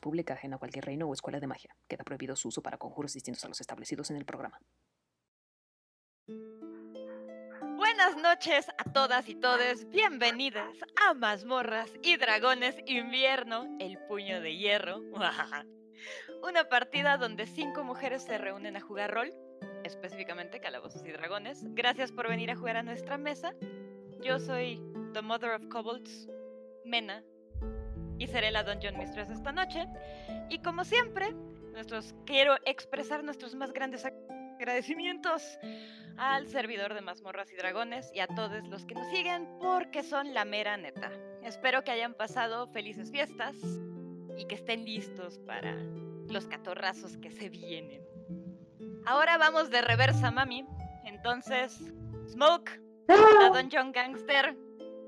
Pública, ajena a reino o escuela de magia. Queda prohibido su uso para conjuros distintos a los establecidos en el programa. Buenas noches a todas y todes, bienvenidas a Mazmorras y Dragones Invierno, el puño de hierro. Una partida donde cinco mujeres se reúnen a jugar rol, específicamente calabozos y dragones. Gracias por venir a jugar a nuestra mesa. Yo soy The Mother of Kobolds, Mena, y seré la Dungeon Mistress esta noche. Y como siempre, nuestros, quiero expresar nuestros más grandes agradecimientos al servidor de mazmorras y dragones y a todos los que nos siguen porque son la mera neta. Espero que hayan pasado felices fiestas y que estén listos para los catorrazos que se vienen. Ahora vamos de reversa, mami. Entonces, Smoke, la Dungeon Gangster.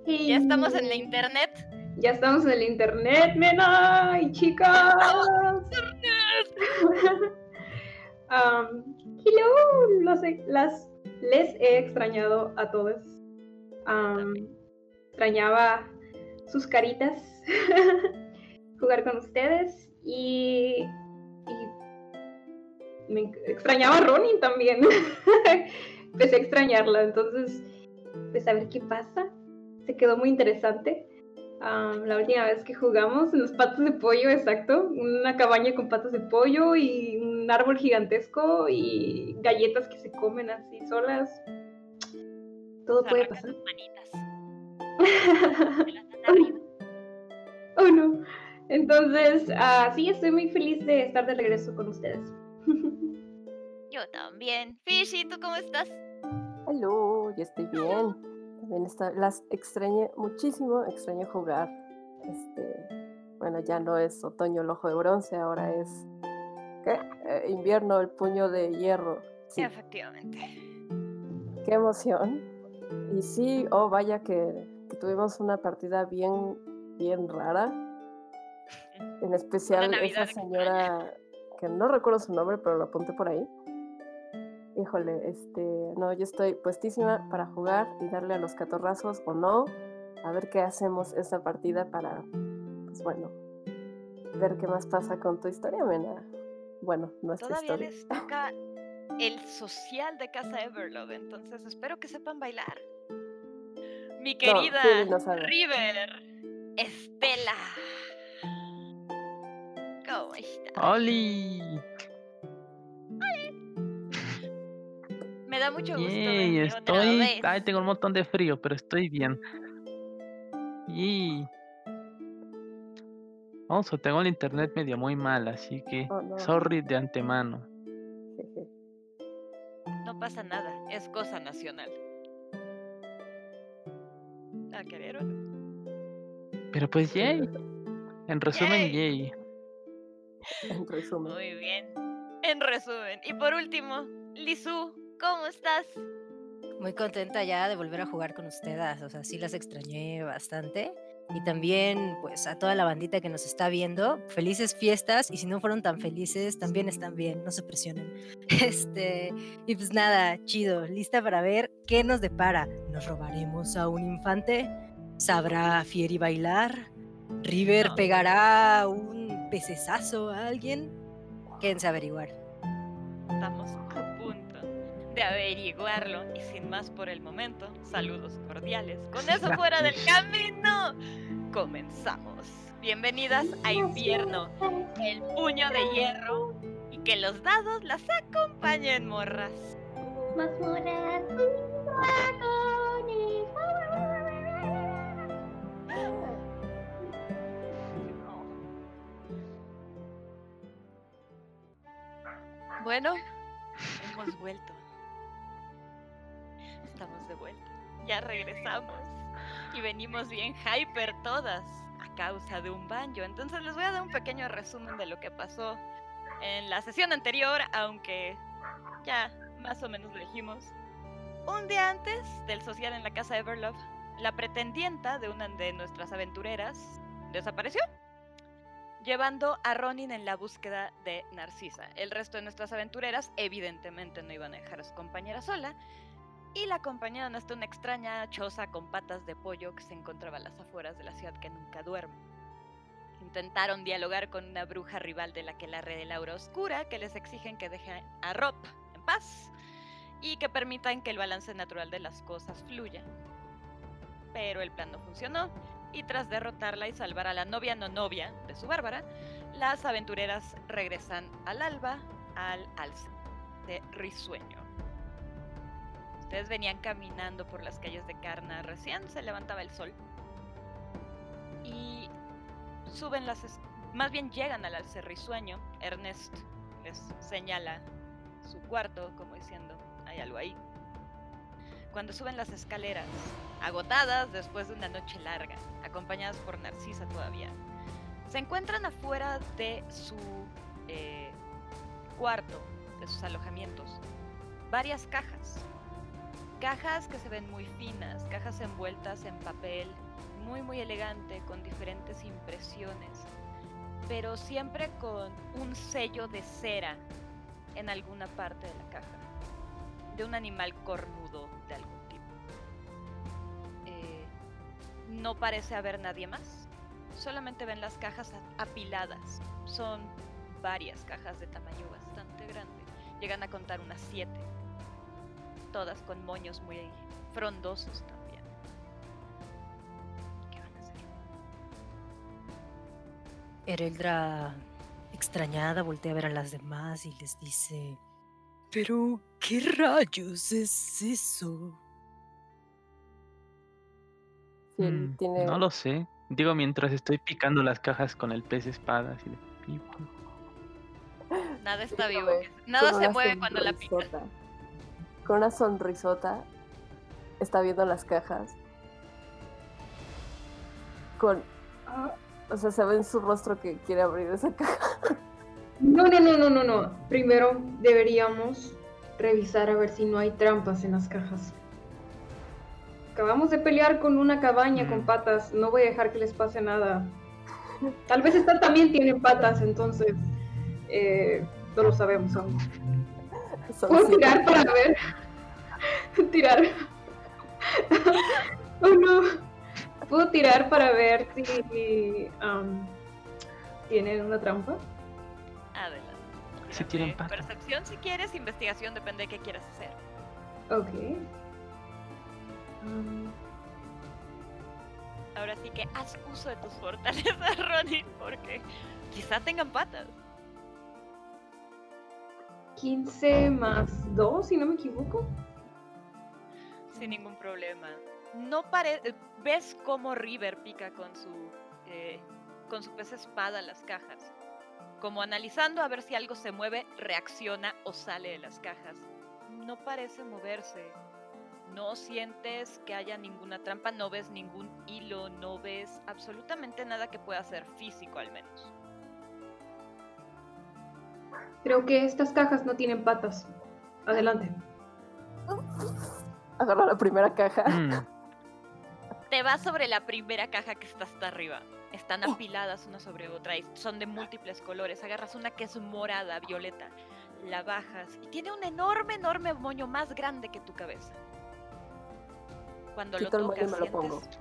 Ya estamos en la internet. Ya estamos en el internet, mena y chicas. um, hello, los, las, les he extrañado a todos. Um, extrañaba sus caritas, jugar con ustedes y, y me extrañaba a Ronin también. Empecé a extrañarla, entonces, pues a ver qué pasa. Se quedó muy interesante la última vez que jugamos en los patos de pollo, exacto. Una cabaña con patas de pollo y un árbol gigantesco y galletas que se comen así solas. Todo puede pasar. oh no. Entonces, uh, sí, estoy muy feliz de estar de regreso con ustedes. Yo también. Fishy, ¿tú cómo estás? Hola, yo estoy bien las extrañé muchísimo, extrañé jugar. Este, bueno, ya no es otoño el ojo de bronce, ahora es ¿qué? Eh, invierno el puño de hierro. Sí. Efectivamente. Qué emoción. Y sí, oh vaya que, que tuvimos una partida bien, bien rara. En especial esa señora que no recuerdo su nombre, pero lo apunté por ahí híjole, este, no, yo estoy puestísima para jugar y darle a los catorrazos o no, a ver qué hacemos esta partida para, pues bueno, ver qué más pasa con tu historia, Mena. Bueno, nuestra Todavía historia. les toca el social de Casa Everlove, entonces espero que sepan bailar. Mi querida River, Estela. ¿Cómo estás? ¡Holi! Me da mucho gusto. estoy. Ay, tengo un montón de frío, pero estoy bien. Y. Vamos, tengo el internet medio muy mal, así que. Oh, sorry de antemano. No pasa nada, es cosa nacional. ¿A querer Pero pues, yay. En resumen, yay. En resumen. Muy bien. En resumen. Y por último, Lizu, ¿Cómo estás? Muy contenta ya de volver a jugar con ustedes, o sea, sí las extrañé bastante. Y también, pues, a toda la bandita que nos está viendo, felices fiestas. Y si no fueron tan felices, también están bien, no se presionen. Este, y pues nada, chido, lista para ver qué nos depara. ¿Nos robaremos a un infante? ¿Sabrá Fieri bailar? ¿River pegará un pecesazo a alguien? Quédense a averiguar. Estamos averiguarlo. Y sin más por el momento, saludos cordiales. Con eso fuera del camino, comenzamos. Bienvenidas a invierno, el puño de hierro y que los dados las acompañen, morras. Bueno, hemos vuelto estamos de vuelta. Ya regresamos. Y venimos bien hyper todas a causa de un banjo. Entonces les voy a dar un pequeño resumen de lo que pasó en la sesión anterior, aunque ya más o menos lo dijimos. Un día antes del social en la casa Everlove, la pretendienta de una de nuestras aventureras desapareció, llevando a Ronin en la búsqueda de Narcisa. El resto de nuestras aventureras evidentemente no iban a dejar a su compañera sola, y la acompañaron hasta una extraña choza con patas de pollo que se encontraba a las afueras de la ciudad que nunca duerme. intentaron dialogar con una bruja rival de la que la red de Laura Oscura, que les exigen que dejen a Rob en paz y que permitan que el balance natural de las cosas fluya. Pero el plan no funcionó y tras derrotarla y salvar a la novia no novia de su Bárbara, las aventureras regresan al alba al alce de risueño. Ustedes venían caminando por las calles de Carna, recién se levantaba el sol y suben las más bien llegan al alce risueño. Ernest les señala su cuarto como diciendo, hay algo ahí. Cuando suben las escaleras, agotadas después de una noche larga, acompañadas por Narcisa todavía, se encuentran afuera de su eh, cuarto, de sus alojamientos, varias cajas. Cajas que se ven muy finas, cajas envueltas en papel muy muy elegante, con diferentes impresiones, pero siempre con un sello de cera en alguna parte de la caja de un animal cornudo de algún tipo. Eh, no parece haber nadie más. Solamente ven las cajas apiladas. Son varias cajas de tamaño bastante grande. Llegan a contar unas siete. Todas con moños muy frondosos también. ¿Qué van a hacer? Ereldra, extrañada, voltea a ver a las demás y les dice... Pero, ¿qué rayos es eso? Mm, no lo sé. Digo, mientras estoy picando las cajas con el pez espada, así de... Nada está vivo. Nada se mueve cuando la pica. Con una sonrisota está viendo las cajas. Con... O sea, se ve en su rostro que quiere abrir esa caja. No, no, no, no, no, no. Primero deberíamos revisar a ver si no hay trampas en las cajas. Acabamos de pelear con una cabaña con mm. patas. No voy a dejar que les pase nada. Tal vez esta también tiene patas, entonces eh, no lo sabemos aún. ¿Puedo tirar para ver? tirar. oh no. ¿Puedo tirar para ver si um, tienen una trampa? Adelante. Si tienen Percepción si quieres, investigación depende de qué quieras hacer. Ok. Um. Ahora sí que haz uso de tus fortalezas, Ronnie, porque quizá tengan patas. 15 más 2, si no me equivoco. Sin ningún problema. No pare ves cómo River pica con su eh, con su pez espada las cajas como analizando a ver si algo se mueve, reacciona o sale de las cajas. No parece moverse. No sientes que haya ninguna trampa, no ves ningún hilo, no ves absolutamente nada que pueda ser físico al menos. Creo que estas cajas no tienen patas. Adelante. Agarra la primera caja. Mm. Te vas sobre la primera caja que está hasta arriba están oh. apiladas una sobre otra y son de múltiples colores. Agarras una que es morada, violeta, la bajas y tiene un enorme, enorme moño más grande que tu cabeza. Cuando lo tocas, sientes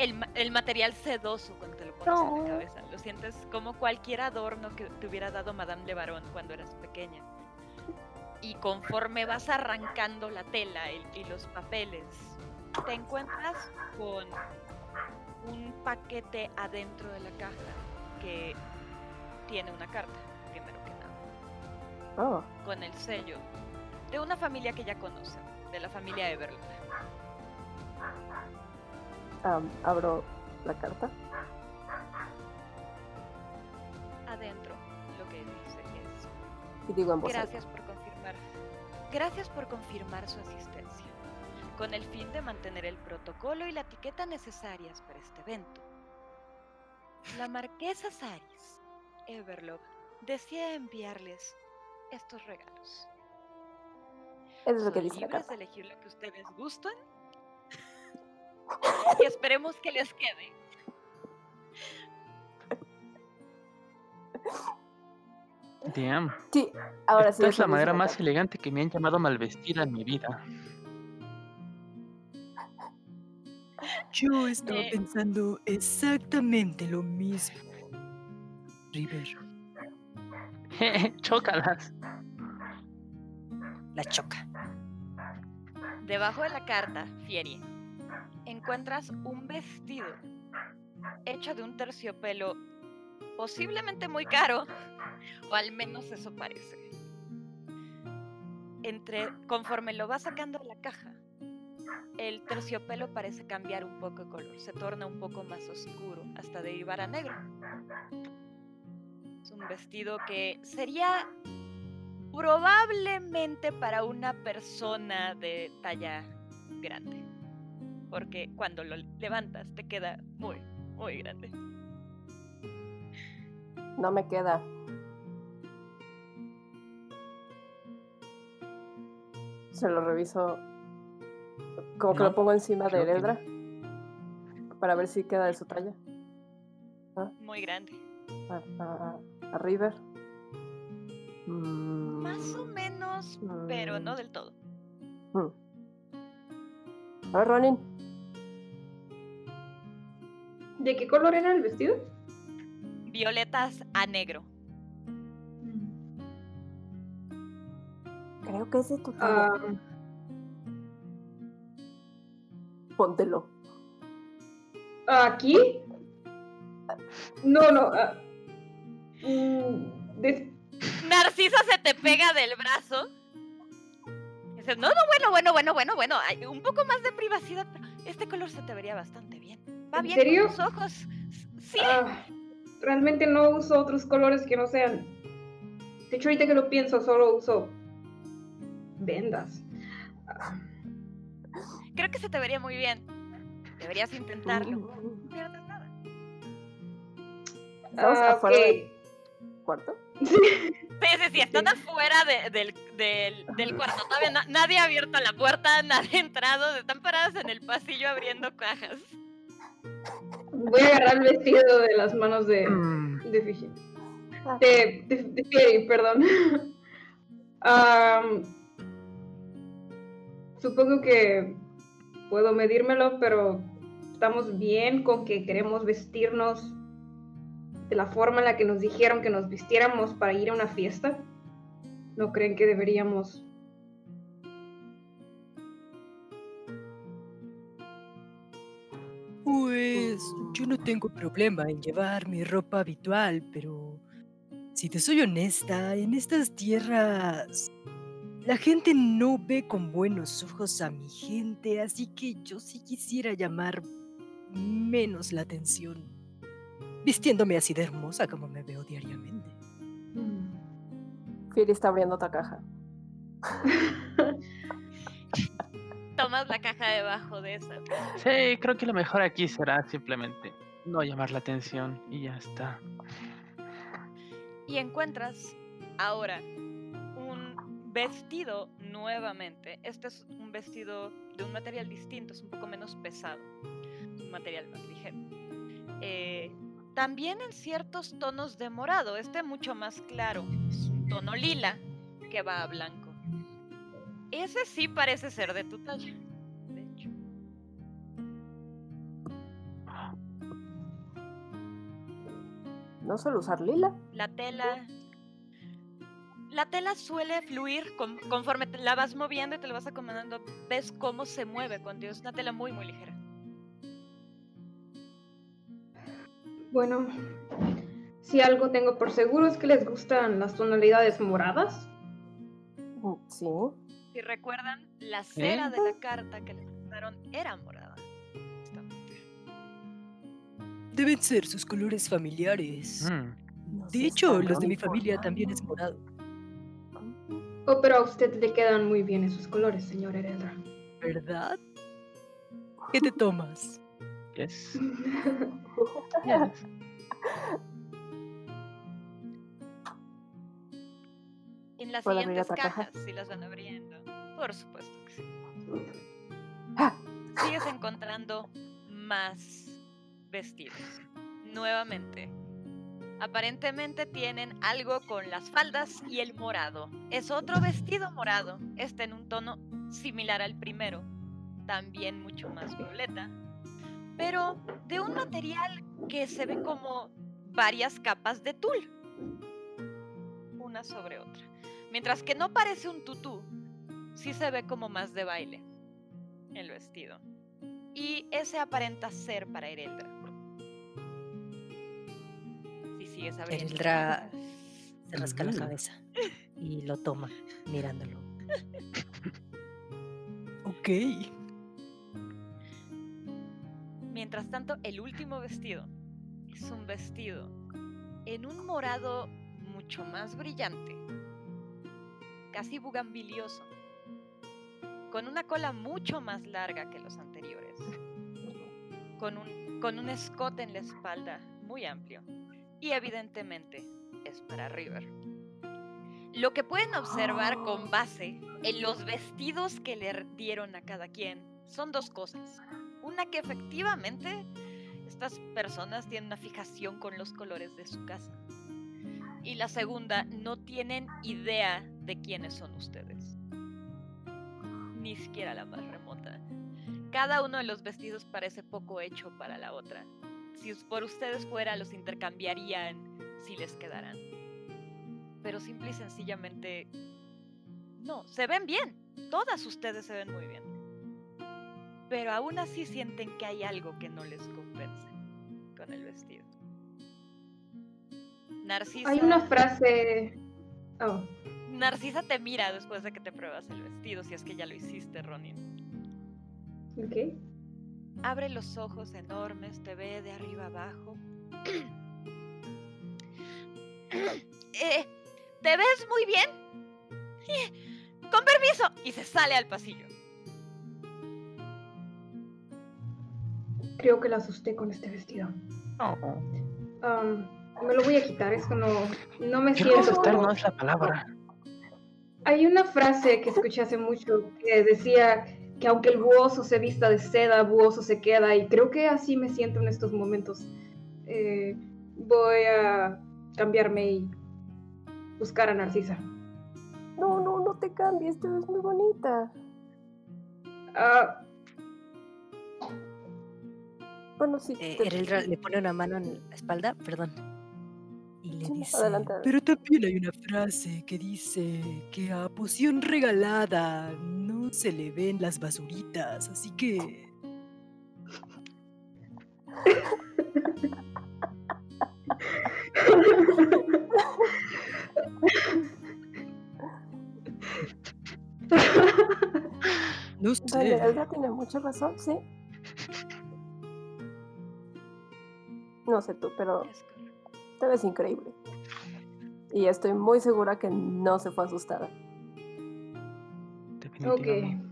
el, material sedoso cuando te lo pones en la cabeza. Lo sientes como cualquier adorno que te hubiera dado Madame Le Baron cuando eras pequeña. Y conforme vas arrancando la tela y los papeles, te encuentras con un paquete adentro de la caja que tiene una carta, primero que nada. Oh. Con el sello de una familia que ya conocen, de la familia Everly. abro la carta. Adentro lo que dice es. Y digo en Gracias por confirmar. Gracias por confirmar su asistencia con el fin de mantener el protocolo y la etiqueta necesarias para este evento. La marquesa Saris, Everlove, desea enviarles estos regalos. Eso es lo que dice de elegir lo que ustedes gustan y esperemos que les quede. Damn. Sí, ahora Esta es la manera más elegante que me han llamado malvestida en mi vida. Yo estaba pensando exactamente lo mismo. River. Chócalas. La choca. Debajo de la carta, Fieri, encuentras un vestido hecho de un terciopelo posiblemente muy caro, o al menos eso parece. Entre, conforme lo vas sacando de la caja, el terciopelo parece cambiar un poco de color, se torna un poco más oscuro hasta derivar a negro. Es un vestido que sería probablemente para una persona de talla grande, porque cuando lo levantas te queda muy, muy grande. No me queda. Se lo reviso. Como que No, lo pongo encima de creo que. Eldra. Para ver si queda de su talla. Muy grande. A, a- a River. Mm, Más o menos, pero no del todo. mm. A ver, Ronin. ¿De qué color era el vestido? Violetas a negro. Creo que es de tu. Ah, Póntelo. ¿Aquí? No, no. ah, mm, des- Narcisa se te pega del brazo. Dices, no, no, bueno, bueno, bueno, bueno, bueno. Hay un poco más de privacidad, pero este color se te vería bastante bien. Va ¿En bien serio? con tus ojos. Sí. ah, realmente no uso otros colores que no sean. De hecho, ahorita que lo pienso, solo uso vendas. Ah, Creo que se te vería muy bien. Deberías intentarlo. No pierdes nada. Estamos ah, afuera del cuarto. Sí, sí, sí, están Sí. afuera de- del, del, del cuarto. Todavía na- nadie ha abierto la puerta, nadie ha entrado. Están paradas en el pasillo abriendo cajas. Voy a agarrar el vestido de las manos de, Mm, de Fiji. De, de, de Fieri, perdón. Supongo que puedo medírmelo, pero estamos bien con que queremos vestirnos de la forma en la que nos dijeron que nos vistiéramos para ir a una fiesta. ¿No creen que deberíamos? Pues yo no tengo problema en llevar mi ropa habitual, pero si te soy honesta, en estas tierras la gente no ve con buenos ojos a mi gente, así que yo sí quisiera llamar menos la atención, vistiéndome así de hermosa como me veo diariamente. Fieri está abriendo otra caja. Tomas la caja debajo de esa. Sí, creo que lo mejor aquí será simplemente no llamar la atención y ya está. y encuentras ahora un vestido nuevamente. Este es un vestido de un material distinto, es un poco menos pesado, es un material más ligero. Eh, también en ciertos tonos de morado, este mucho más claro, es un tono lila que va a blanco. Ese sí parece ser de tu talla, de hecho. No suelo usar lila. La tela. La tela suele fluir con- conforme te la vas moviendo y te la vas acomodando. Ves cómo se mueve cuando es una tela muy, muy ligera. Bueno, si algo tengo por seguro es que les gustan las tonalidades moradas. Mm, Sí. Si recuerdan, la cera de la carta que les mandaron era morada. Justamente. Deben ser sus colores familiares. Mm, De hecho, los de mi familia también es morado, Oh, pero a usted le quedan muy bien esos colores, señor Heredra. ¿verdad? ¿Qué te tomas? yes, yes. En las ¿Puedo abrir siguientes otra caja? cajas, si las van abriendo. Por supuesto que sí. Ah. Sigues encontrando más vestidos. Nuevamente. Aparentemente tienen algo con las faldas y el morado. Es otro vestido morado. Este en un tono similar al primero. También mucho más violeta. Pero de un material que se ve como varias capas de tul, una sobre otra. Mientras que no parece un tutú, sí se ve como más de baile el vestido. Y ese aparenta ser para Ereldra. Si sigues. Ereldra se rasca la cabeza y lo toma mirándolo. ok. Mientras tanto, el último vestido es un vestido en un morado mucho más brillante, casi bugambilioso, con una cola mucho más larga que los anteriores, con un, con un escote en la espalda muy amplio y evidentemente es para River. Lo que pueden observar con base en los vestidos que le dieron a cada quien son dos cosas. Una que efectivamente estas personas tienen una fijación con los colores de su casa. Y la segunda, no tienen idea de quiénes son ustedes. Ni siquiera la más remota. Cada uno de los vestidos parece poco hecho para la otra. Si por ustedes fuera, los intercambiarían si les quedaran. Pero simple y sencillamente... No, se ven bien. Todas ustedes se ven muy bien. Pero aún así sienten que hay algo que no les compensa con el vestido. Narcisa. Hay una frase. Oh. Narcisa te mira después de que te pruebas el vestido, si es que ya lo hiciste, Ronin. Ok. Abre los ojos enormes, te ve de arriba abajo. eh, ¿Te ves muy bien? Con permiso. Y se sale al pasillo. Creo que la asusté con este vestido. No. Um, me lo voy a quitar, esto no, no me Quiero siento. asustar como- no es la palabra. Hay una frase que escuché hace mucho que decía que aunque el buoso se vista de seda, buoso se queda, y creo que así me siento en estos momentos. Eh, voy a cambiarme y buscar a Narcisa. No, no, no te cambies, te ves muy bonita. Ah, Bueno, sí. Eh, te- le pone una mano en la espalda, perdón. Y le sí, dice... adelante. Pero también hay una frase que dice que a poción regalada no se le ven las basuritas, así que... No sé. Elga tiene mucha razón, sí. No sé tú, pero. Te ves increíble. Y estoy muy segura que no se fue asustada. ok. Definitivamente.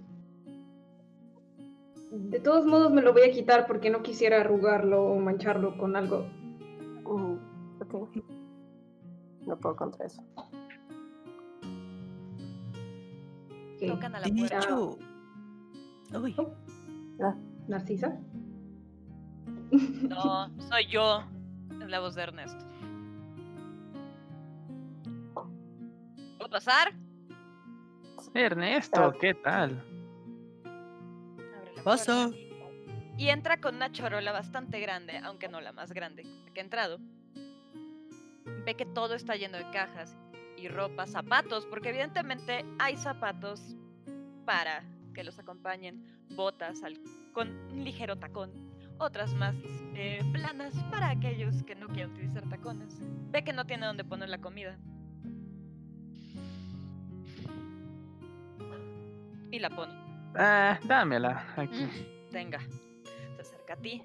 De todos modos me lo voy a quitar porque no quisiera arrugarlo o mancharlo con algo. Mm, ok. No puedo contra eso. Ok. Tocan a la puerta. hecho... Uy, Narcisa. No, soy yo. Es la voz de Ernesto. ¿Puedo pasar? Ernesto, ¿qué tal? Abre la Pasa. Y entra con una chorola bastante grande, aunque no la más grande que ha entrado. Ve que todo está lleno de cajas y ropa, zapatos, porque evidentemente hay zapatos para que los acompañen, botas al- con un ligero tacón, otras más eh, planas para aquellos que no quieren utilizar tacones. Ve que no tiene dónde poner la comida. Y la pone. Ah, dámela aquí. Mm, Tenga. Se acerca a ti.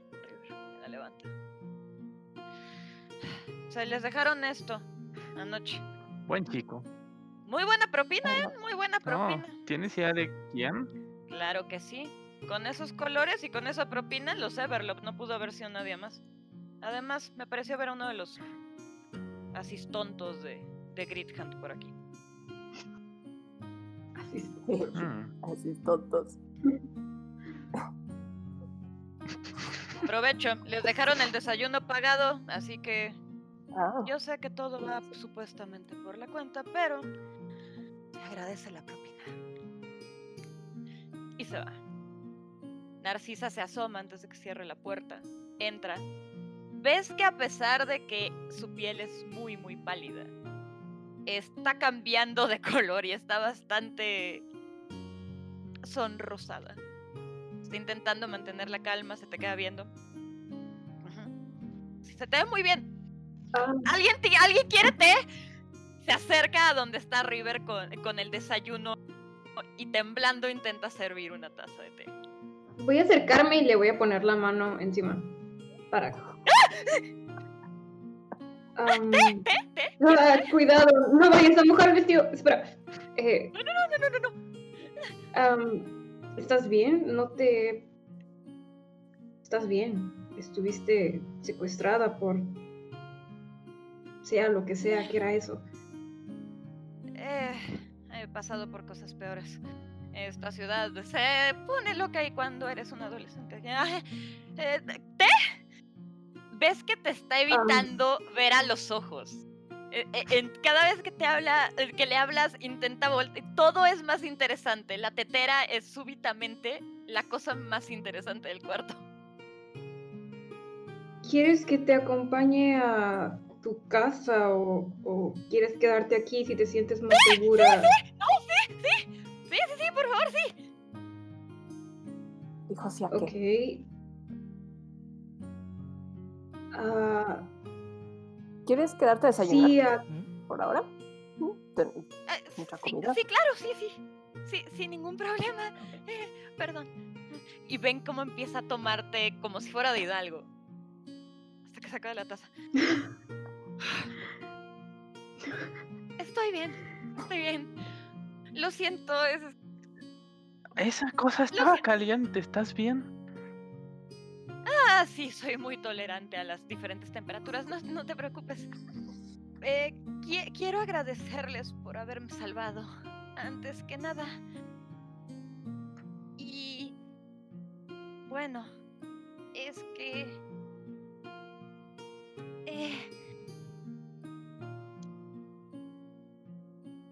La levanta. Se les dejaron esto anoche. Buen chico. Muy buena propina, ¿eh? Muy buena No, propina. ¿Tienes idea de quién? Claro que sí. Con esos colores y con esa propina, los Everlop no pudo haber sido nadie más. Además, me pareció ver a uno de los así tontos de, de Grid Hunt por aquí. Así es. Mm, Así tontos. Provecho, les dejaron el desayuno pagado, así que Ah, Yo sé que todo va supuestamente por la cuenta, pero se agradece la propina. Y se va. Narcisa se asoma antes de que cierre la puerta. Entra. ves que a pesar de que su piel es muy, muy pálida, está cambiando de color y está bastante sonrosada. Está intentando mantener la calma, se te queda viendo. Se te ve muy bien. Ah. ¿Alguien, ¿Alguien quiere té? Se acerca a donde está River con, con el desayuno y temblando intenta servir una taza de té. Voy a acercarme y le voy a poner la mano encima. Para. Um, ¿Té? ¿Té? ¿Té? Ah, cuidado, no vayas a mojar el vestido. Espera. Eh, no, no, no, no, no, no. ¿Estás bien? No te. ¿Estás bien? Estuviste secuestrada por. Sea lo que sea que era eso. Eh, he pasado por cosas peores. Esta ciudad se pone loca y cuando eres un adolescente. Eh, ¿Té? Ves que te está evitando ver a los ojos. E, e, en, cada vez que te habla, eh, que le hablas, intenta voltear. Todo es más interesante. La tetera es súbitamente la cosa más interesante del cuarto. ¿Quieres que te acompañe a tu casa o, quieres quedarte aquí si te sientes más segura? Sí, sí, no, sí, sí, sí, sí, sí, por favor, sí. Dijo sí, Ok. Ah, ¿Quieres quedarte a desayunar? Sí, ah, por ahora. Eh, mucha comida. Sí, claro, sí, sí. Sí, sin ningún problema. Eh, perdón. Y ven cómo empieza a tomarte como si fuera de Hidalgo. Hasta que saca de la taza. Estoy bien, estoy bien. Lo siento, es... Esa cosa estaba caliente, ¿estás bien? Ah, sí, soy muy tolerante a las diferentes temperaturas, no, te preocupes. Eh, quiero agradecerles por haberme salvado, antes que nada. Y... Bueno, es que... Eh,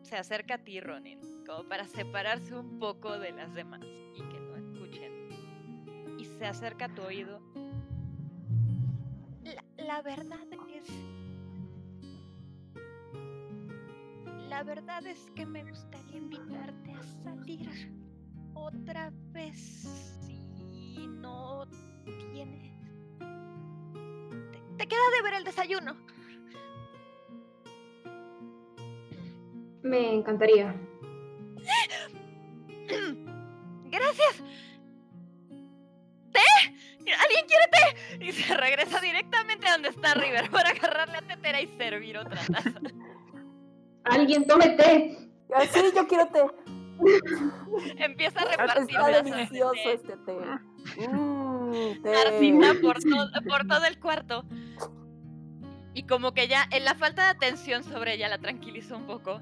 se acerca a ti, Ronin, como para separarse un poco de las demás se acerca a tu oído la verdad es... La verdad es que me gustaría invitarte a salir otra vez si no tienes... Te, queda de ver el desayuno. Me encantaría. Gracias. ¿Alguien quiere té? Y se regresa directamente a donde está River para agarrar la tetera y servir otra taza. Alguien tome té. sí, yo quiero té. Empieza a repartir Está delicioso este té. Mm, té. por, por todo el cuarto. Y como que ya en la falta de atención sobre ella la tranquilizó un poco.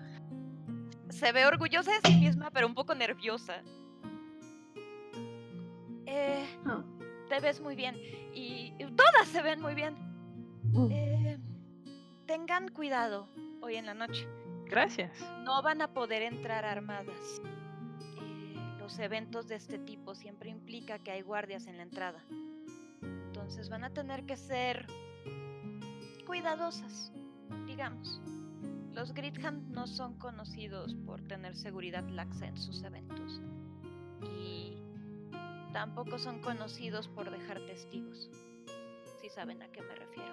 Se ve orgullosa de sí misma, pero un poco nerviosa. Eh, ah te ves muy bien y, todas se ven muy bien. Mm. Eh, tengan cuidado hoy en la noche. Gracias. No van a poder entrar armadas. Eh, los eventos de este tipo siempre implica que hay guardias en la entrada. Entonces van a tener que ser cuidadosas, digamos. Los Gritham no son conocidos por tener seguridad laxa en sus eventos. Y tampoco son conocidos por dejar testigos, si saben a qué me refiero.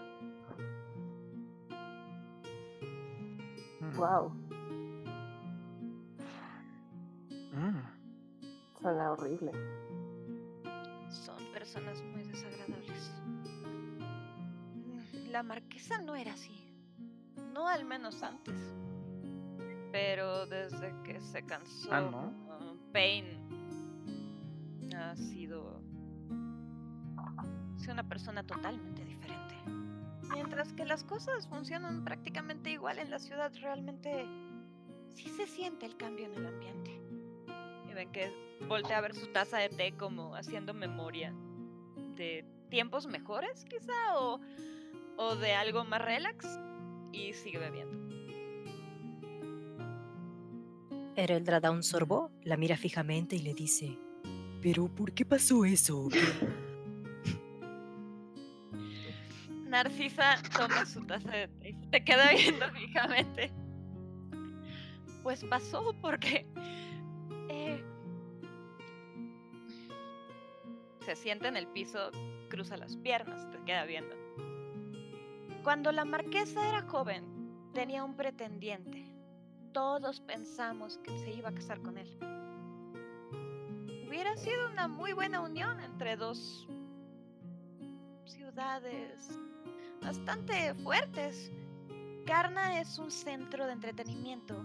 Wow. Mm. Suena horrible. Son personas muy desagradables. La marquesa no era así. No al menos antes. Pero desde que se cansó, ¿Ah, no? Payne ha sido, una persona totalmente diferente. Mientras que las cosas funcionan prácticamente igual en la ciudad, realmente sí se siente el cambio en el ambiente. Y ven que voltea a ver su taza de té como haciendo memoria de tiempos mejores quizá o, o de algo más relax y sigue bebiendo. Ereldra da un sorbo, la mira fijamente y le dice, pero ¿por qué pasó eso? Narcisa toma su taza de té y te queda viendo fijamente. Pues pasó porque eh, se sienta en el piso, cruza las piernas, te queda viendo. Cuando la marquesa era joven, tenía un pretendiente. Todos pensamos que se iba a casar con él. Hubiera sido una muy buena unión entre dos ciudades bastante fuertes. Karna es un centro de entretenimiento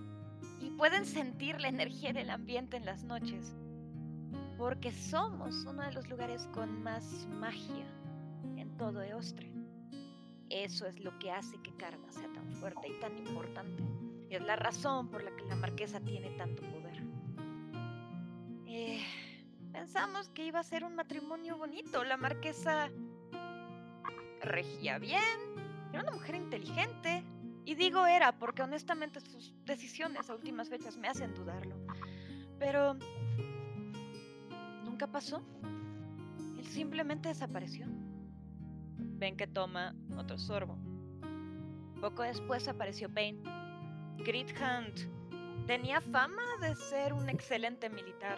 y pueden sentir la energía del ambiente en las noches, porque somos uno de los lugares con más magia en todo Eostre. Eso es lo que hace que Karna sea tan fuerte y tan importante. Y es la razón por la que la marquesa tiene tanto poder. Eh, pensamos que iba a ser un matrimonio bonito. La marquesa regía bien, era una mujer inteligente. Y digo era porque honestamente sus decisiones a últimas fechas me hacen dudarlo. Pero nunca pasó. Él simplemente desapareció. Ven que toma otro sorbo. Poco después apareció Bane. Hunt tenía fama de ser un excelente militar,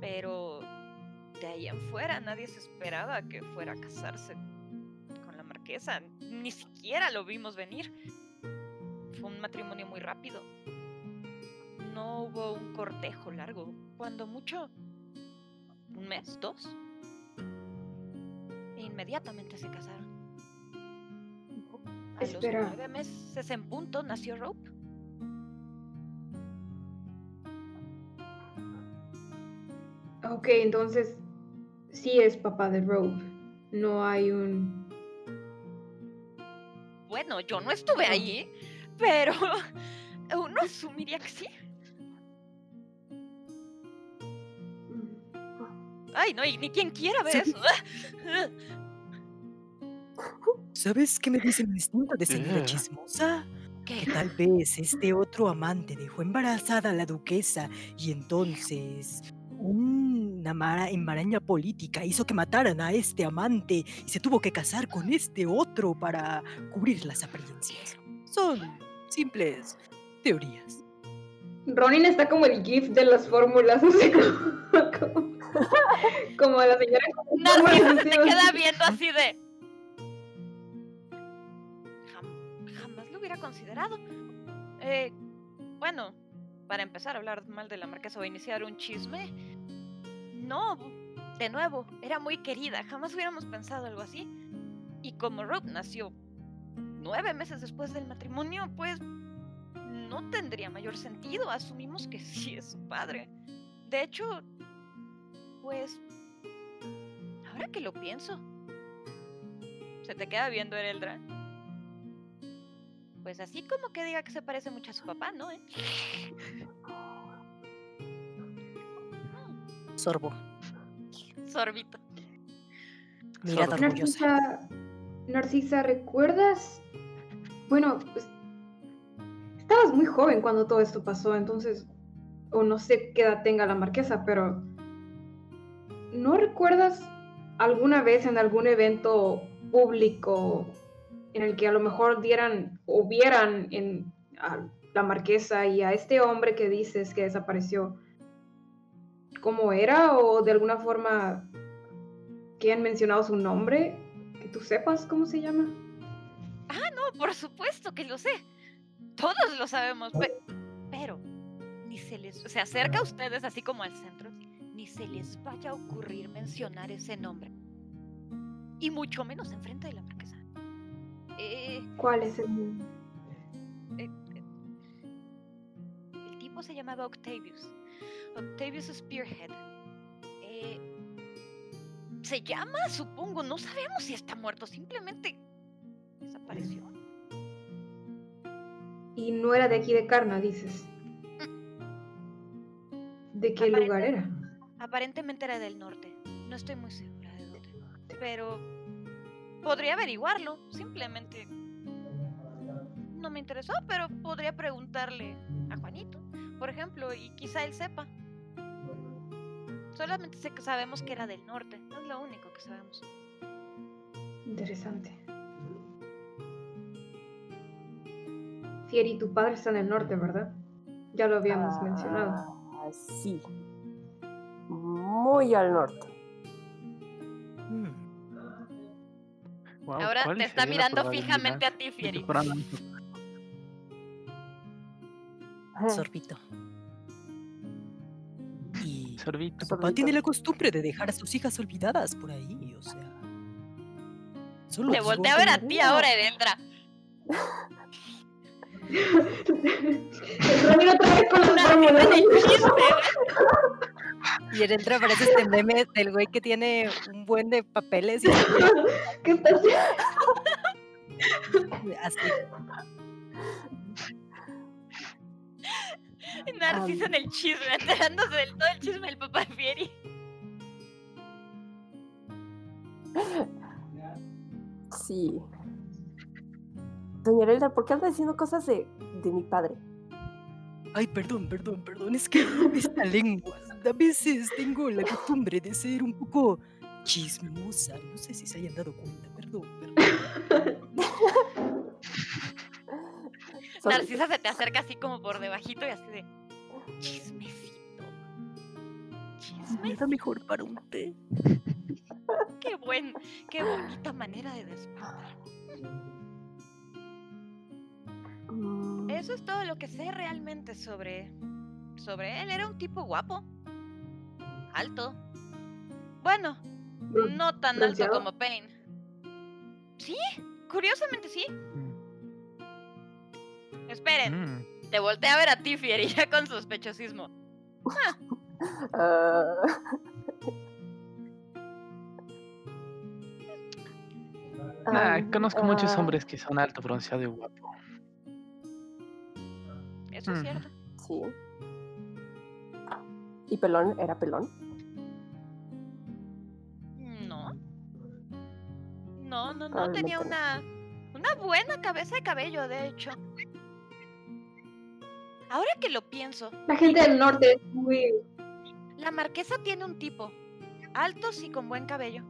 pero de ahí en fuera nadie se esperaba que fuera a casarse ni siquiera lo vimos venir. Fue un matrimonio muy rápido. No hubo un cortejo largo. Cuando mucho, un mes, dos. E inmediatamente se casaron. A los nueve meses en punto nació Rope. Ok, entonces sí es papá de Rope. No hay un bueno, yo no estuve allí, pero uno asumiría que sí. Ay, no, y ni quien quiera ver eso. ¿Sabes qué me dice mi instinto de señora chismosa? Que tal vez este otro amante dejó embarazada a la duquesa y entonces una maraña política hizo que mataran a este amante y se tuvo que casar con este otro para cubrir las apariencias. Son simples teorías. Ronin está como el GIF de las fórmulas, así como, como, la señora. No, se queda viendo así de. jamás lo hubiera considerado. Eh, bueno, para empezar a hablar mal de la marquesa o iniciar un chisme. No, de nuevo, era muy querida, jamás hubiéramos pensado algo así. Y como Rob nació nueve meses después del matrimonio, pues no tendría mayor sentido. Asumimos que sí es su padre. De hecho, pues, ahora que lo pienso, se te queda viendo Ereldra. Pues así como que diga que se parece mucho a su papá, ¿no? Eh? Sorbo. Sorbito. Mira, Narcisa, Narcisa, ¿recuerdas? Bueno, pues, estabas muy joven cuando todo esto pasó, entonces, o no sé qué edad tenga la marquesa, pero ¿no recuerdas alguna vez en algún evento público en el que a lo mejor dieran o vieran en a la marquesa y a este hombre que dices que desapareció, cómo era o de alguna forma que han mencionado su nombre, que tú sepas cómo se llama. Ah, no, por supuesto que lo sé. Todos lo sabemos, pero ni se les, se acerca a ustedes así como al centro, ni se les vaya a ocurrir mencionar ese nombre. Y mucho menos enfrente de la marquesa. Eh, ¿Cuál es el eh, eh, tipo se llamaba Octavius. Octavius Spearhead. se llama, supongo. No sabemos si está muerto. Simplemente desapareció. Y no era de aquí de Carna, dices. ¿De qué lugar era? Aparentemente era del norte. No estoy muy segura de dónde. Pero podría averiguarlo, simplemente no me interesó, pero podría preguntarle a Juanito, por ejemplo, y quizá él sepa. Solamente sé que sabemos que era del norte, es lo único que sabemos. Interesante. Fieri, tu padre está en el norte, ¿verdad? Ya lo habíamos ah, mencionado. Sí. Muy al norte. Ahora te está mirando fijamente a ti, Fieri. Sorbito. Y Sorbito. papá tiene la costumbre de dejar a sus hijas olvidadas por ahí, o sea. Te volteé a ver a ti ahora, Edendra. otra vez con fórmulas. Y en entra aparece este meme del güey que tiene un buen de papeles. Y... ¿Qué está haciendo? Así. Narciso en el chisme, enterándose del todo el chisme del papá de Fieri. Sí. Doña Elda, ¿por qué anda diciendo cosas de, de mi padre? Ay, perdón, perdón, perdón. Es que esta lengua. A veces tengo la costumbre de ser un poco chismosa. No sé si se hayan dado cuenta. Perdón, perdón. Narcisa se te acerca así como por debajito y así de chismecito. Chismecito. mejor para un té. qué buen, qué bonita manera de despertar. Mm. Eso es todo lo que sé realmente sobre sobre él. Era un tipo guapo, alto. Bueno, no tan alto como Payne. Sí, curiosamente sí. Esperen, mm. te volteé a ver a ti, Fieri, ya con sospechosismo. Ah. Ah, conozco muchos ah. hombres que son alto, bronceado y guapo. Eso es cierto. Sí. ¿Y pelón? ¿Era pelón? No. No, no, no. Tenía una, una buena cabeza de cabello, de hecho. Ahora que lo pienso. La gente del norte es muy. La marquesa tiene un tipo. Altos y con buen cabello.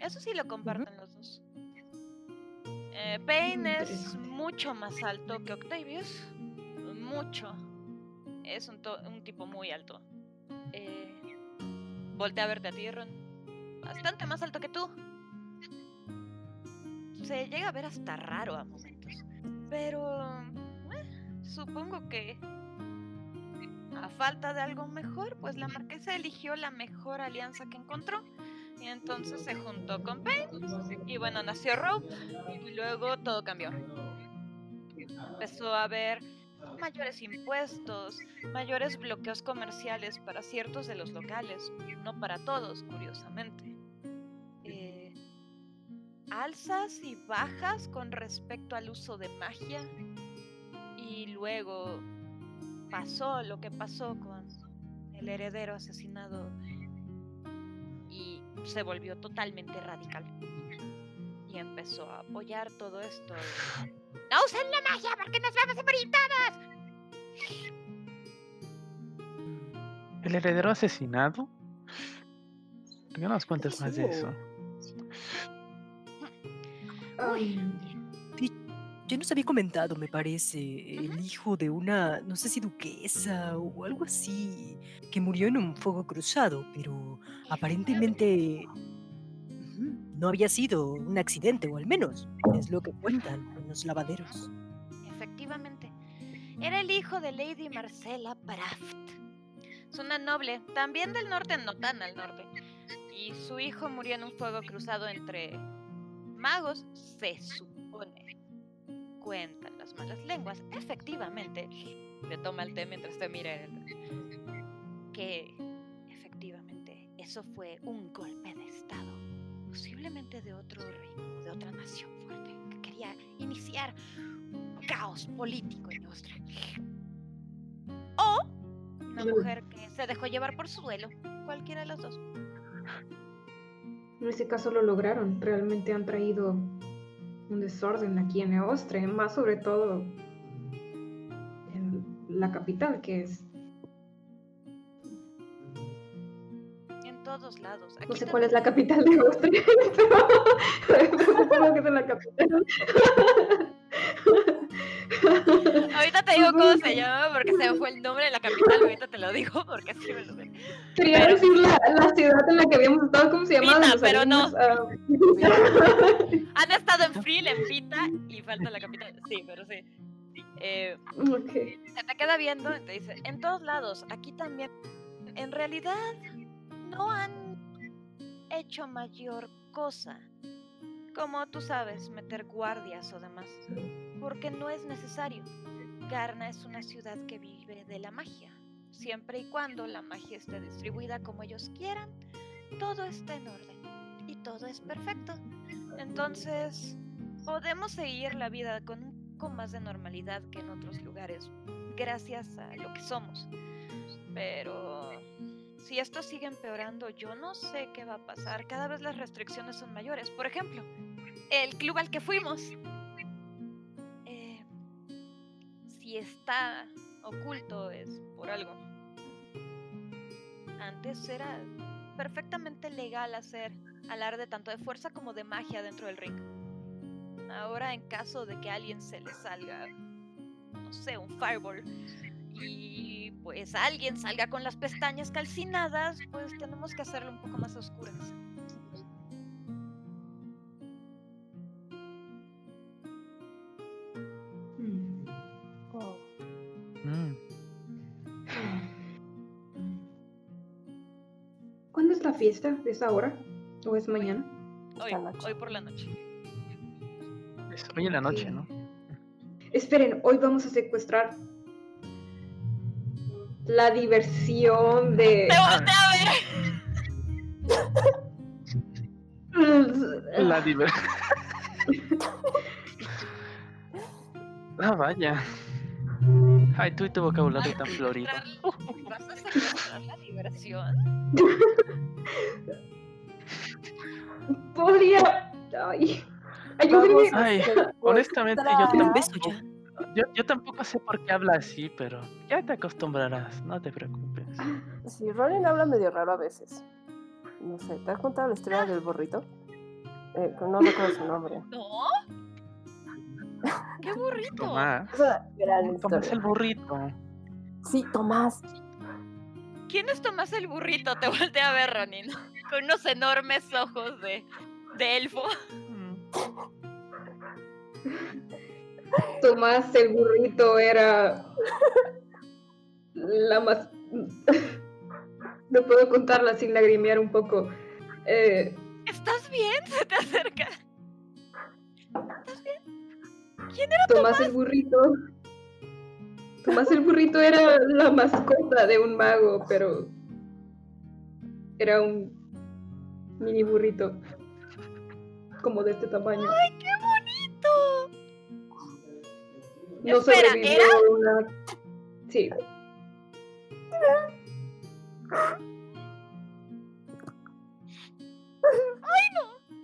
Eso sí lo comparten los dos. Eh, Payne es mucho más alto que Octavius. Mucho. Es un, tipo muy alto. Eh, voltea a verte a ti, Ron. Bastante más alto que tú. Se llega a ver hasta raro a momentos. Pero supongo que a falta de algo mejor, pues la marquesa eligió la mejor alianza que encontró. Y entonces se juntó con Payne. Y bueno, nació Rope. Y luego todo cambió. Empezó a haber mayores impuestos, mayores bloqueos comerciales para ciertos de los locales, no para todos, curiosamente. Eh, alzas y bajas con respecto al uso de magia y luego pasó lo que pasó con el heredero asesinado y se volvió totalmente radical. Y empezó a apoyar todo esto. ¡No usen la magia porque nos vamos a morir ¿El heredero asesinado? ¿Por qué no nos cuentes más de eso? Uy ya nos había comentado, me parece, el hijo de una, no sé si duquesa o algo así, que murió en un fuego cruzado, pero aparentemente no había sido un accidente, o al menos es lo que cuentan en los lavaderos. Efectivamente, era el hijo de Lady Marcella Braft. Es una noble, también del norte, no tan al norte. Y su hijo murió en un fuego cruzado entre magos, se supone cuentan las malas lenguas, efectivamente, le toma el té mientras te mira que efectivamente eso fue un golpe de Estado, posiblemente de otro reino, de otra nación fuerte, que quería iniciar un caos político en Austria. O una mujer que se dejó llevar por su duelo, cualquiera de las dos. En ese caso lo lograron, realmente han traído un desorden aquí en Austria, más sobre todo en la capital, que es... En todos lados. no sé cuál es la capital de Austria, pero supongo que es la capital. te digo cómo se llama porque se me fue el nombre de la capital, ahorita te lo digo porque así me lo sé. Quería decir la, la, ciudad en la que habíamos estado, ¿cómo se llama? Pita, pero no. Uh... Han estado en Frill, en Pita y falta la capital. Sí, pero sí. Eh, okay. Se te queda viendo y te dice, en todos lados, aquí también. En realidad, no han hecho mayor cosa. Como tú sabes, meter guardias o demás. Porque no es necesario. Garna es una ciudad que vive de la magia. Siempre y cuando la magia esté distribuida como ellos quieran, todo está en orden. Y todo es perfecto. Entonces, podemos seguir la vida con un poco más de normalidad que en otros lugares, gracias a lo que somos. Pero si esto sigue empeorando, yo no sé qué va a pasar. Cada vez las restricciones son mayores. Por ejemplo, el club al que fuimos. Eh, si está oculto es por algo. Antes era perfectamente legal hacer alarde tanto de fuerza como de magia dentro del ring. Ahora en caso de que a alguien se le salga, no sé, un fireball y pues alguien salga con las pestañas calcinadas, pues tenemos que hacerlo un poco más oscuras. Mm. Oh, Mm, ¿Cuándo es la fiesta? ¿Es ahora? ¿O es mañana? Hoy, hoy por la noche. es hoy en la noche, Sí. ¿no? Esperen, hoy vamos a secuestrar la diversión de... ¡Te volteé a ver! La diversión. ah, vaya. Ay, tú y tu vocabulario tan florido. ¿Vas a la diversión? Podría... Ay. Ayúdenme. Ay, honestamente, yo Un beso tampoco, ya. Yo, yo tampoco sé por qué habla así, pero ya te acostumbrarás, no te preocupes. Sí, Ronin habla medio raro a veces. No sé, ¿te has contado la historia del burrito? Eh, no recuerdo su nombre. ¿No? ¡Qué burrito! Tomás, Es una gran Tomás el burrito. Sí, Tomás. ¿Quién es Tomás el burrito? Te volteé a ver, Ronin. Con unos enormes ojos de, de elfo. Tomás el burrito era la más... No puedo contarla sin lagrimear un poco. Eh, ¿Estás bien? Se te acerca. Tomás el burrito... Tomás el burrito era la mascota de un mago, pero era un mini burrito como de este tamaño. ¡Ay, qué No Espera, sobrevivió ¿era? una... Sí.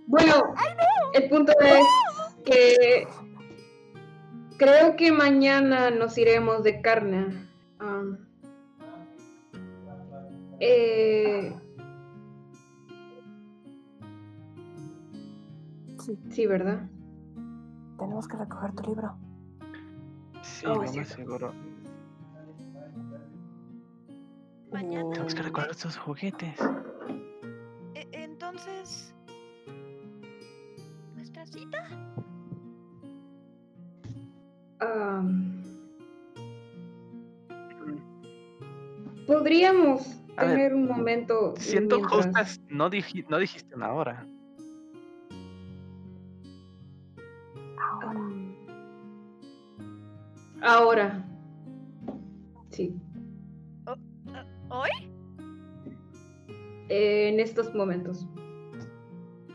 Bueno, el punto es que creo que mañana nos iremos de carne. Eh, Sí, sí, ¿verdad? tenemos que recoger tu libro. Sí, Oh, lo más seguro. Mañana. Tenemos que recordar sus juguetes. E- entonces. ¿Nuestra cita? Am, podríamos A ver, tener un momento. Siendo mientras- justas, no, diji- no dijiste una hora. Am, ahora. Sí. ¿Hoy? en estos momentos.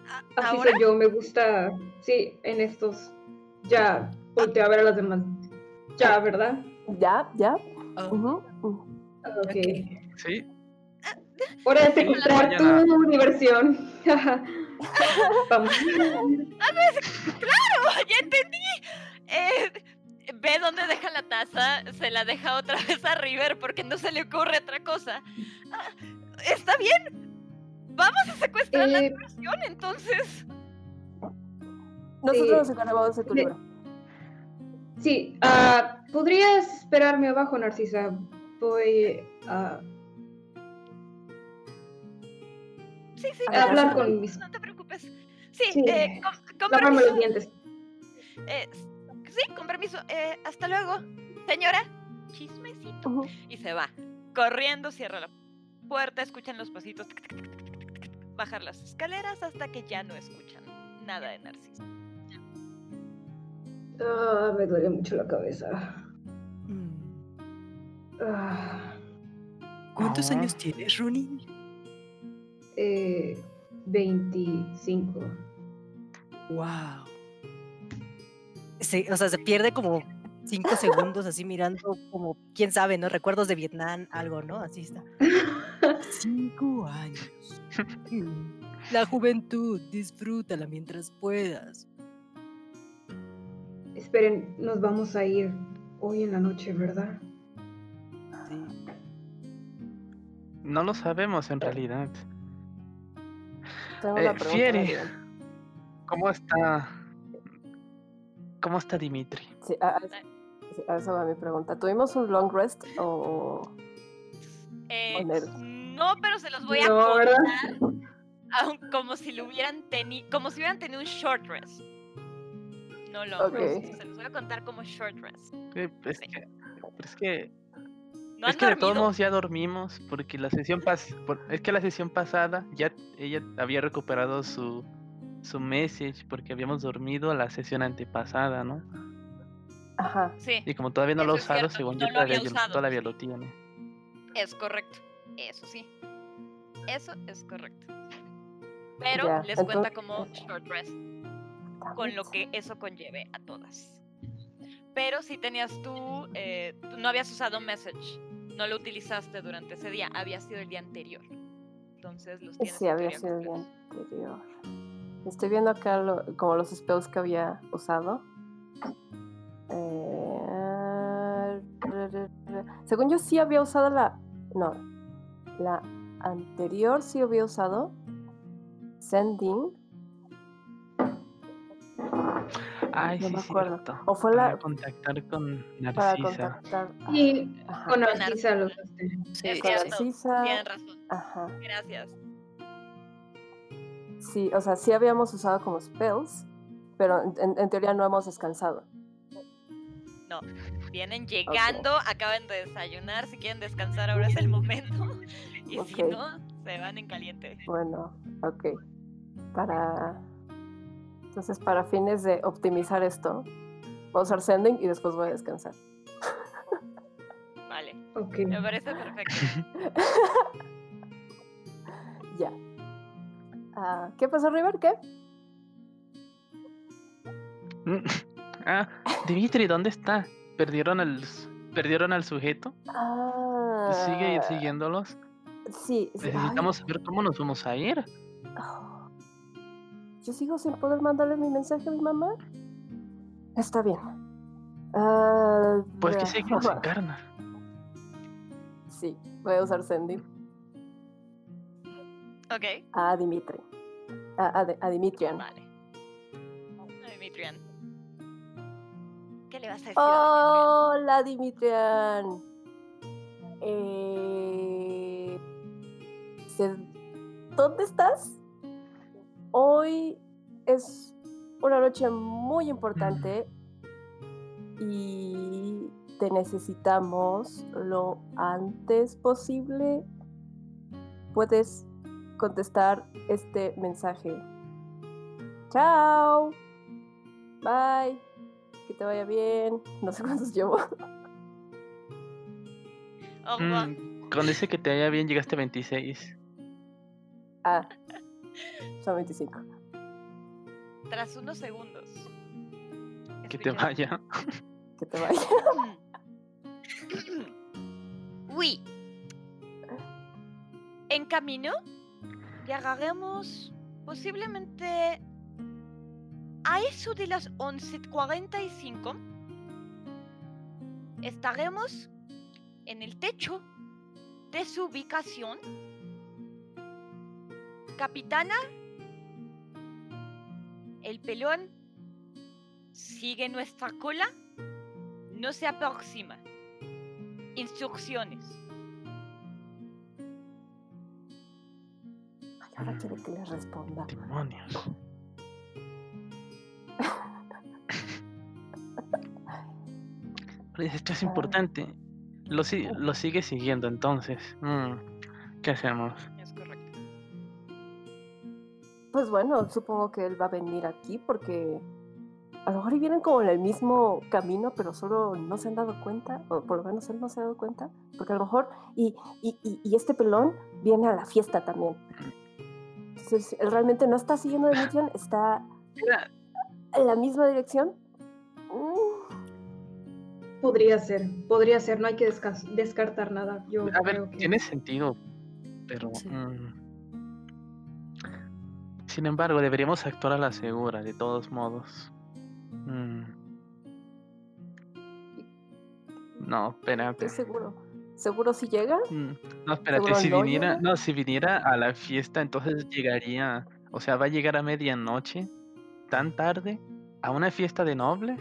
¿A- Así ¿Ahora? soy yo, me gusta. Sí, en estos. Ya, volteo a ver a las demás. Ya, ¿verdad? ¿Ya? ¿Ya? Oh, Ujú, ujú. Ok. ok. Sí, Hora de Sí, secuestrar tu diversión. Vamos. ¡Claro! ¡Ya entendí! Eh, ve dónde deja la taza, se la deja otra vez a River porque no se le ocurre otra cosa. Ah, ¿Está bien? Vamos a secuestrar la Eh, diversión entonces. Nosotros nos encargamos de tu Sí. libro. Sí, ah, podrías esperarme abajo, Narcisa. Voy a Sí, sí, a hablar no, con mis... No te preocupes. Sí, Sí, eh, permiso. los dientes. Eh, sí, con permiso. Eh, hasta luego. Señora, chismecito. Y se va. Corriendo, cierra la puerta, escuchan los pasitos. tic, tic, tic, tic, tic, tic, tic, bajar las escaleras hasta que ya no escuchan nada de Narciso. Ah, me duele mucho la cabeza. Mm. Ah, ¿Cuántos Ah. años tienes, Ronin? eh, 25. Wow. Se- o sea, se pierde como cinco segundos así mirando como, quién sabe, ¿no? Recuerdos de Vietnam, algo, ¿no? Así está. Cinco años. La juventud, disfrútala mientras puedas. Esperen, nos vamos a ir hoy en la noche, ¿verdad? Sí. No lo sabemos en realidad. Eh. Marian. ¿Cómo está? ¿Cómo está Dimitri? Sí, a, a- eso va mi pregunta. ¿Tuvimos un long rest o...? Eh, no, pero se los voy a contar aun como si lo hubieran tenido, como si hubieran tenido un short rest. No long Ok. rest. Se los voy a contar como short rest. Eh, Es Sí. que, es que, No es de todos modos ya dormimos porque la sesión pas por- es que la sesión pasada ya ella había recuperado su su message porque habíamos dormido la sesión antepasada, ¿no? Ajá. Sí, Y como todavía no lo ha usado, según no yo lo había todavía, usado, todavía sí. lo tiene. es correcto. Eso sí. Eso es correcto. Pero Ya, les cuenta como short rest. con lo que eso conlleve a todas. Pero si tenías tú, eh, tú no habías usado message, no lo utilizaste durante ese día, había sido el día anterior. Entonces los tienes Sí, había sido el día anterior. Estoy viendo acá lo- como los spells que había usado. Eh, Según yo sí había usado la... No. La anterior sí había usado. Sending. Ay, No sí, me acuerdo. cierto. O fue Para la- contactar con Para Narcisa. contactar. a- Y Ajá. con Narcisa lo. Sí, Es con cierto. Narcisa. Tienen razón. Ajá. Gracias. Sí, o sea, sí habíamos usado como spells, pero en- teoría no hemos descansado. No, vienen llegando, acaban de desayunar, si quieren descansar ahora es el momento. Y si no, se van en caliente. Bueno, ok. Para. Entonces, para fines de optimizar esto, voy a usar sending y después voy a descansar. Vale, Ok. me parece perfecto. Ya. Ah, ¿Qué pasó, River? ¿Qué? Mm. Ah, Dimitri, ¿dónde está? ¿Perdieron al perdieron al sujeto? Ah. ¿Sigue siguiéndolos? Sí. sí, ay, Necesitamos saber cómo nos vamos a ir. oh. Yo sigo sin poder mandarle mi mensaje a mi mamá. Está bien. Ah, Pues que vea, seguimos en Karna. Sí, voy a usar sending Ok, a Dimitri. A, a, a Dimitrian. vale. A Dimitrian. ¿Qué le vas a decir a Hola, Dimitrian. Eh, ¿Dónde estás? Hoy es una noche muy importante y te necesitamos lo antes posible. Puedes contestar este mensaje. Chao. Bye. Que te vaya bien. No sé cuántos llevo. Revoir. Mm, con ese que te haya bien llegaste a 26. Ah, son 25. Tras unos segundos. Que te vaya. Que te vaya. Oui. En camino llegaremos posiblemente a eso de las 11.45. Estaremos en el techo de su ubicación. Capitana, el pelón sigue nuestra cola. no se aproxima. Instrucciones. Ay, ahora quiere que le responda. Demonios. Esto es importante. Lo, si- lo sigue siguiendo entonces. Mm, ¿Qué hacemos? Es correcto. Pues bueno, supongo que él va a venir aquí porque a lo mejor y vienen como en el mismo camino, pero solo no se han dado cuenta, o por lo menos él no se ha dado cuenta, porque a lo mejor, y, y, y- y este pelón viene a la fiesta también. Entonces, él realmente no está siguiendo la misión, está en la misma dirección. Mm, Podría ser, podría ser, no hay que descartar nada. Yo a ver, creo que... tiene sentido, pero... Sí. mm, sin embargo, deberíamos actuar a la segura, de todos modos. Mm. No, espérate. estoy seguro. ¿Seguro si llega? Mm, No, espérate, ¿Seguro si viniera, no, si viniera a la fiesta, entonces llegaría, o sea, va a llegar a medianoche, tan tarde, a una fiesta de nobles.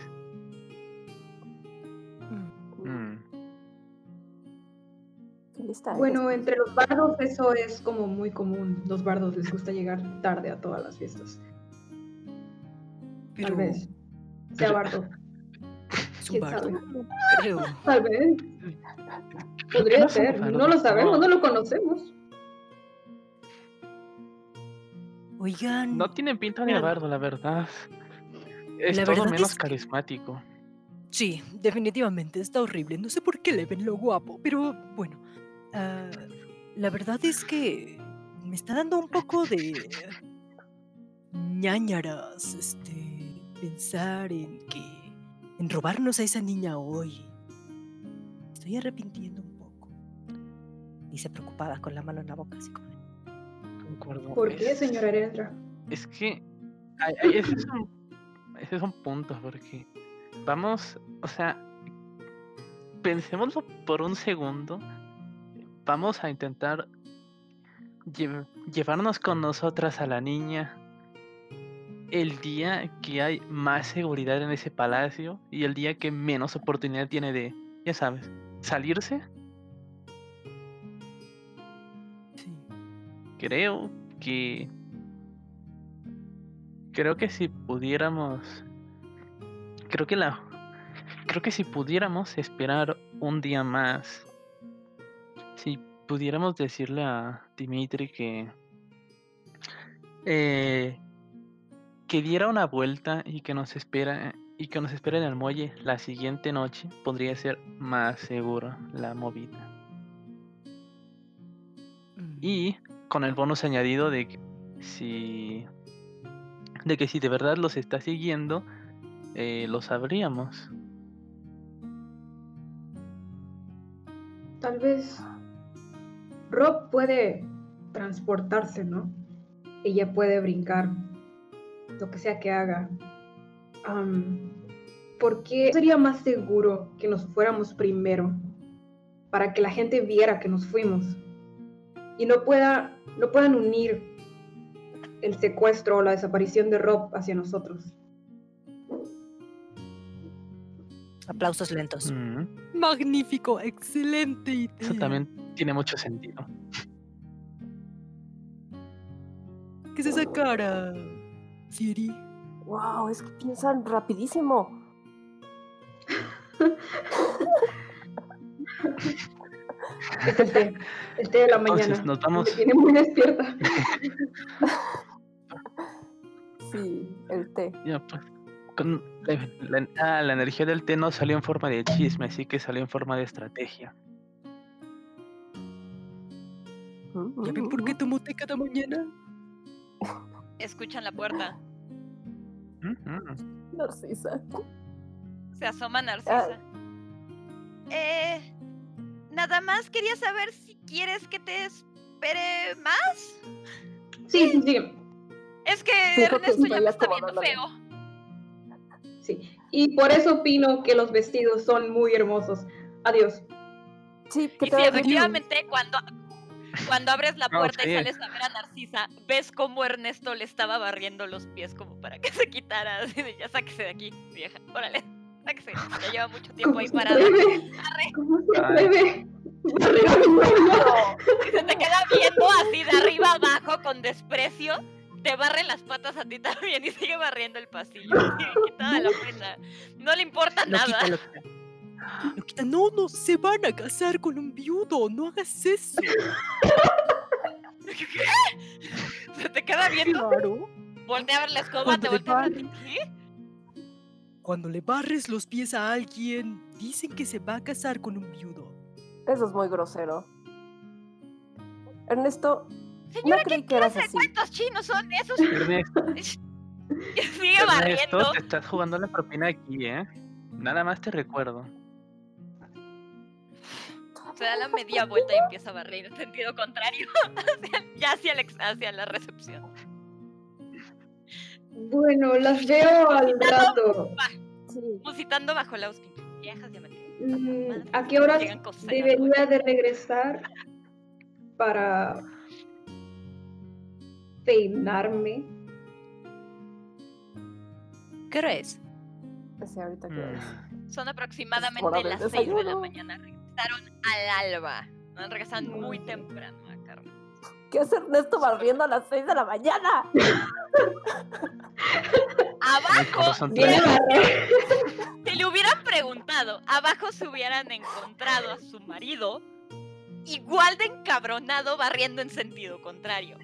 Mm, ¿Qué lista eres, Bueno, entre los bardos eso es como muy común. Los bardos les gusta llegar tarde a todas las fiestas. Pero Tal vez. Sea Pero- bardo. es un ¿Quién bardo, sabe? creo. Tal vez. ¿Por qué Podría ser. No lo sabemos, no lo conocemos. Oigan, No tiene pinta de La- bardo, la verdad. Es La todo verdad menos es que- carismático. sí, definitivamente está horrible. No sé por qué le ven lo guapo, pero bueno. ah, la verdad es que me está dando un poco de ñañaras, este, pensar en que en robarnos a esa niña hoy. Estoy arrepintiendo. Dice preocupada con la mano en la boca, así como. Concuerdo. ¿Por qué, señora Erendra? Es que ay, ay, ese, es un, ese es un punto, porque vamos, o sea, pensémoslo por un segundo. Vamos a intentar lle- llevarnos con nosotras a la niña el día que hay más seguridad en ese palacio y el día que menos oportunidad tiene de, ya sabes, salirse. Creo que. Creo que si pudiéramos. Creo que la. Creo que si pudiéramos esperar un día más. Si pudiéramos decirle a Dimitri que. eh, que diera una vuelta y que nos espera. Y que nos espera en el muelle la siguiente noche, podría ser más seguro la movida. Mm. Y con el bonus añadido de que si de que si de verdad los está siguiendo, eh, lo sabríamos. Tal vez Rob puede transportarse, ¿no? Ella puede brincar, lo que sea que haga. Am, ¿Por qué sería más seguro que nos fuéramos primero? Para que la gente viera que nos fuimos. Y no, pueda, no puedan unir el secuestro o la desaparición de Rob hacia nosotros. Aplausos lentos. Mm, Magnífico, excelente idea. Eso también tiene mucho sentido. ¿Qué es esa cara, Siri? Wow, es que piensan rapidísimo. Es el té, el té de la Entonces, mañana. nos vamos. Me tiene muy despierta. Sí, el té. Ya, pues, con la, la- ah, la energía del té no salió en forma de chisme, así que salió en forma de estrategia. Mm, ¿Ya ven mm, por qué mm. tomo té cada mañana? Escuchan la puerta. Narcisa. Se asoma Narcisa. Eh, nada más quería saber si quieres que te espere más. Sí, sí, sí. Es que Ernesto ya me está viendo feo. Sí, y por eso opino que los vestidos son muy hermosos. Adiós. Sí, que Y te sí, bien. efectivamente, cuando, cuando abres la No, puerta y sí. sales a ver a Narcisa, ves cómo Ernesto le estaba barriendo los pies como para que se quitara. Así de, ya sáquese de aquí, vieja. Órale. Excelente, ya lleva mucho tiempo ¿Cómo ahí parado. ¿Cómo se atreve? Y se te queda viendo así de arriba abajo con desprecio. Te barre las patas a ti también y sigue barriendo el pasillo. Quitada la pena. No le importa Lo nada. quita, lo quita. Lo quita. No, no, se van a casar con un viudo. No hagas eso. Se te queda viendo. Claro. Voltea a ver la escoba, te voltea a ver a ti. ¿Qué? Cuando le barres los pies a alguien, dicen que se va a casar con un viudo. Eso es muy grosero. Ernesto, no Señora, creí ¿qué que eras así. cuentos chinos son esos? Ernesto, Sigue Ernesto, barriendo. te estás jugando la propina aquí, ¿eh? Nada más te recuerdo. Se da la media vuelta y empieza a barrer en sentido contrario. hacia- ya hacia, el hacia la recepción. Bueno, las veo al rato. Sí. Musitando bajo la. Viejas me Mm, ¿A qué horas debería de regresar para peinarme? ¿Qué hora es? Sí, ahorita que es. Mm, Son aproximadamente hora las 6 de la mañana. Regresaron al alba. ¿no? Regresan muy temprano. ¿Qué hace Ernesto barriendo a las 6 de la mañana? Abajo, si le hubieran preguntado, abajo se hubieran encontrado a su marido igual de encabronado barriendo en sentido contrario.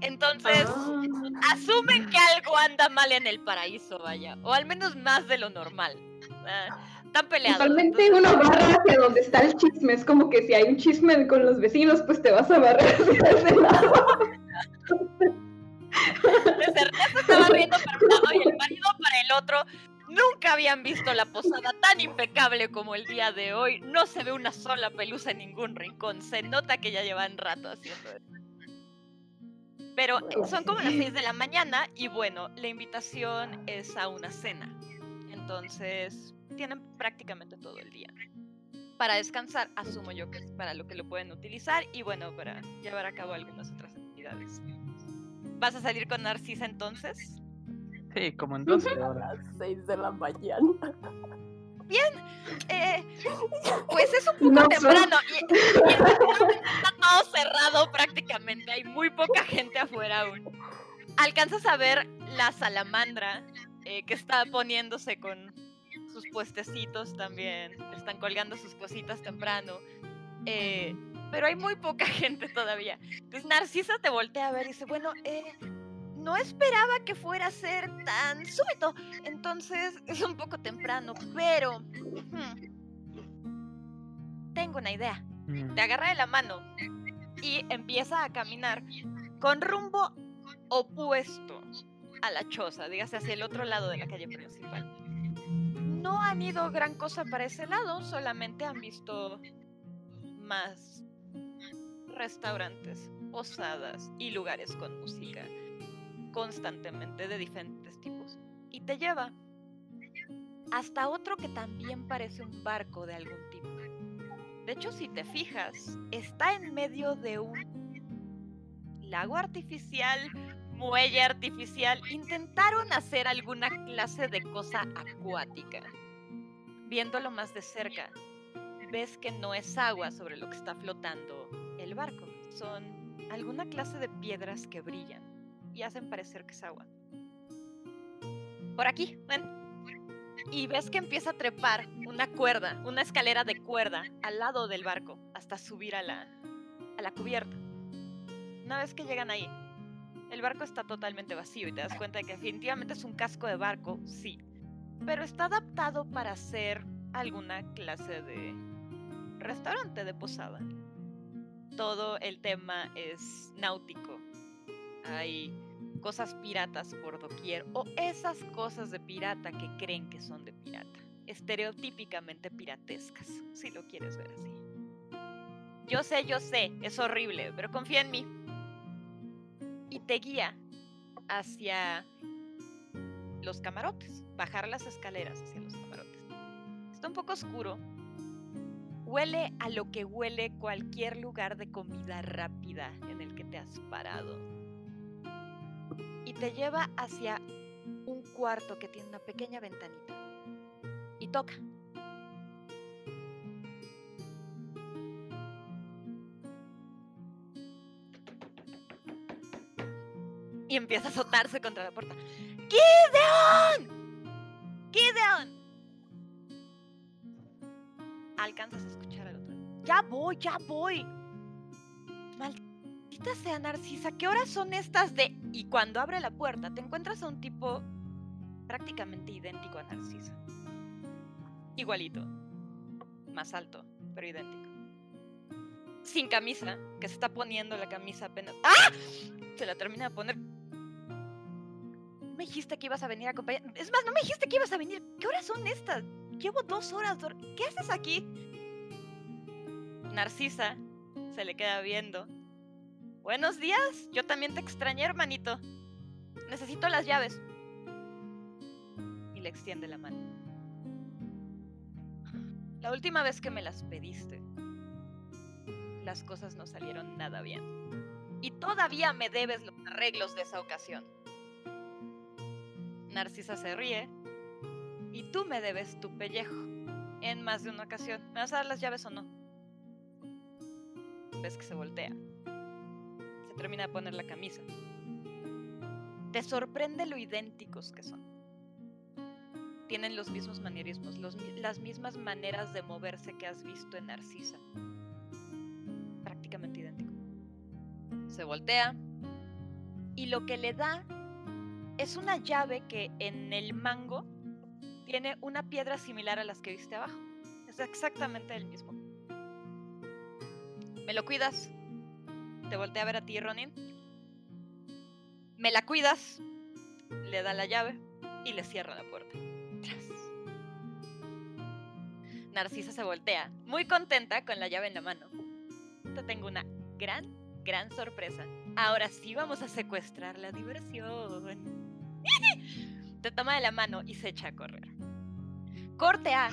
Entonces, Ah. asumen que algo anda mal en el paraíso, vaya. O al menos más de lo normal. Ah, están peleados. Usualmente entonces- uno barra hacia donde está el chisme. Es como que si hay un chisme con los vecinos, pues te vas a barrer hacia ese lado. Desde Ernesto estaba riendo para un lado y el marido para el otro. Nunca habían visto la posada tan impecable como el día de hoy. No se ve una sola pelusa en ningún rincón. Se nota que ya llevan rato haciendo eso. Pero son como las 6 de la mañana y bueno, la invitación es a una cena. Entonces, tienen prácticamente todo el día. Para descansar, asumo yo que es para lo que lo pueden utilizar y bueno, para llevar a cabo algunas otras actividades. ¿Vas a salir con Narcisa entonces? Sí, como en 12 A horas. las 6 de la mañana. Eh, pues es un poco No, temprano y, y el restaurante está todo cerrado prácticamente. Hay muy poca gente afuera aún. Alcanzas a ver la salamandra eh, que está poniéndose con sus puestecitos también. Están colgando sus cositas temprano. eh, pero hay muy poca gente todavía. Entonces Narcisa te voltea a ver y dice, bueno, eh, no esperaba que fuera a ser tan súbito. Entonces es un poco temprano, pero... hmm, tengo una idea. Te agarra de la mano y empieza a caminar con rumbo opuesto a la choza, dígase hacia el otro lado de la calle principal. No han ido gran cosa para ese lado, solamente han visto más restaurantes, posadas y lugares con música constantemente de diferentes tipos. Y te lleva hasta otro que también parece un barco de algún tipo. De hecho, si te fijas, está en medio de un lago artificial, muelle artificial. Intentaron hacer alguna clase de cosa acuática. Viéndolo más de cerca, ves que no es agua sobre lo que está flotando el barco. Son alguna clase de piedras que brillan y hacen parecer que es agua. Por aquí, ven. Y ves que empieza a trepar una cuerda, una escalera de cuerda al lado del barco hasta subir a la, a la cubierta. Una vez que llegan ahí, el barco está totalmente vacío y te das cuenta de que definitivamente es un casco de barco, sí, pero está adaptado para ser alguna clase de restaurante de posada. Todo el tema es náutico. Hay cosas piratas por doquier o esas cosas de pirata que creen que son de pirata. Estereotípicamente piratescas, si lo quieres ver así. Yo sé, yo sé, es horrible, pero confía en mí. Y te guía hacia los camarotes, bajar las escaleras hacia los camarotes. Está un poco oscuro. Huele a lo que huele cualquier lugar de comida rápida en el que te has parado y te lleva hacia un cuarto que tiene una pequeña ventanita. toca. Y empieza a azotarse contra la puerta. ¡Gideon! ¡Gideon! Alcanzas a escuchar al otro. ¡Ya voy, ya voy! Maldita sea Narcisa, ¿qué horas son estas de...? Y cuando abre la puerta te encuentras a un tipo prácticamente idéntico a Narcisa. Igualito. Más alto, pero idéntico. Sin camisa, que se está poniendo la camisa apenas. ¡Ah! Se la termina de poner. Me dijiste que ibas a venir a acompañar. Es más, no me dijiste que ibas a venir. ¿Qué horas son estas? Llevo dos horas. ¿Qué haces aquí? Narcisa se le queda viendo. Buenos días. Yo también te extrañé, hermanito. Necesito las llaves. Y le extiende la mano. La última vez que me las pediste, las cosas no salieron nada bien. Y todavía me debes los arreglos de esa ocasión. Narcisa se ríe. Y tú me debes tu pellejo. En más de una ocasión. ¿Me vas a dar las llaves o no? Ves que se voltea. Se termina de poner la camisa. Te sorprende lo idénticos que son. Tienen los mismos manierismos, las mismas maneras de moverse que has visto en Narcisa. Prácticamente idéntico. Se voltea y lo que le da es una llave que en el mango tiene una piedra similar a las que viste abajo. Es exactamente el mismo. ¿Me lo cuidas? Te voltea a ver a ti, Ronin. ¿Me la cuidas? Le da la llave y le cierra la puerta. Narcisa se voltea, muy contenta con la llave en la mano. Te tengo una gran, gran sorpresa. Ahora sí vamos a secuestrar la diversión. Te toma de la mano y se echa a correr. Corte A.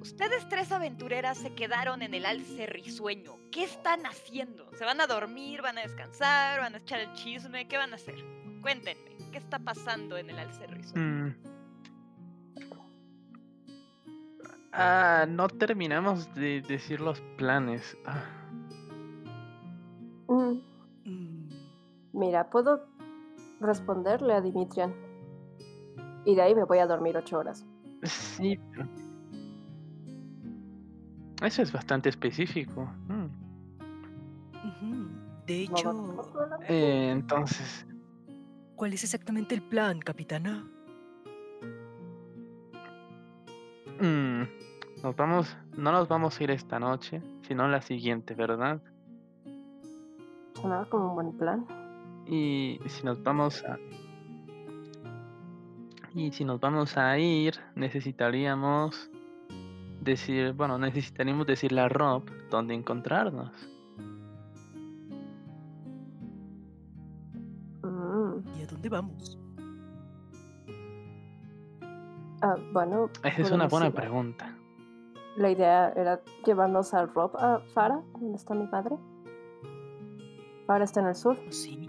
Ustedes tres aventureras se quedaron en el alce risueño. ¿Qué están haciendo? ¿Se van a dormir? ¿Van a descansar? ¿Van a echar el chisme? ¿Qué van a hacer? Cuéntenme, ¿qué está pasando en el alce risueño? Mm. Ah, no terminamos de decir los planes. Ah. Mm, Mm, Mira, puedo responderle a Dimitrian. Y de ahí me voy a dormir ocho horas. Sí. Eso es bastante específico. Mm. De ¿No hecho? Eh, entonces, ¿cuál es exactamente el plan, capitana? mm, nos vamos, no nos vamos a ir esta noche, sino la siguiente, ¿verdad? Sonaba como un buen plan. Y si nos vamos a... Y si nos vamos a ir, necesitaríamos decir, bueno, necesitaríamos decirle a Rob dónde encontrarnos. Mm, ¿Y a dónde vamos? ah, bueno, Esa es una buena pregunta. La idea era llevarnos a Rob a Fara, donde está mi madre. Fara está en el sur. Sí.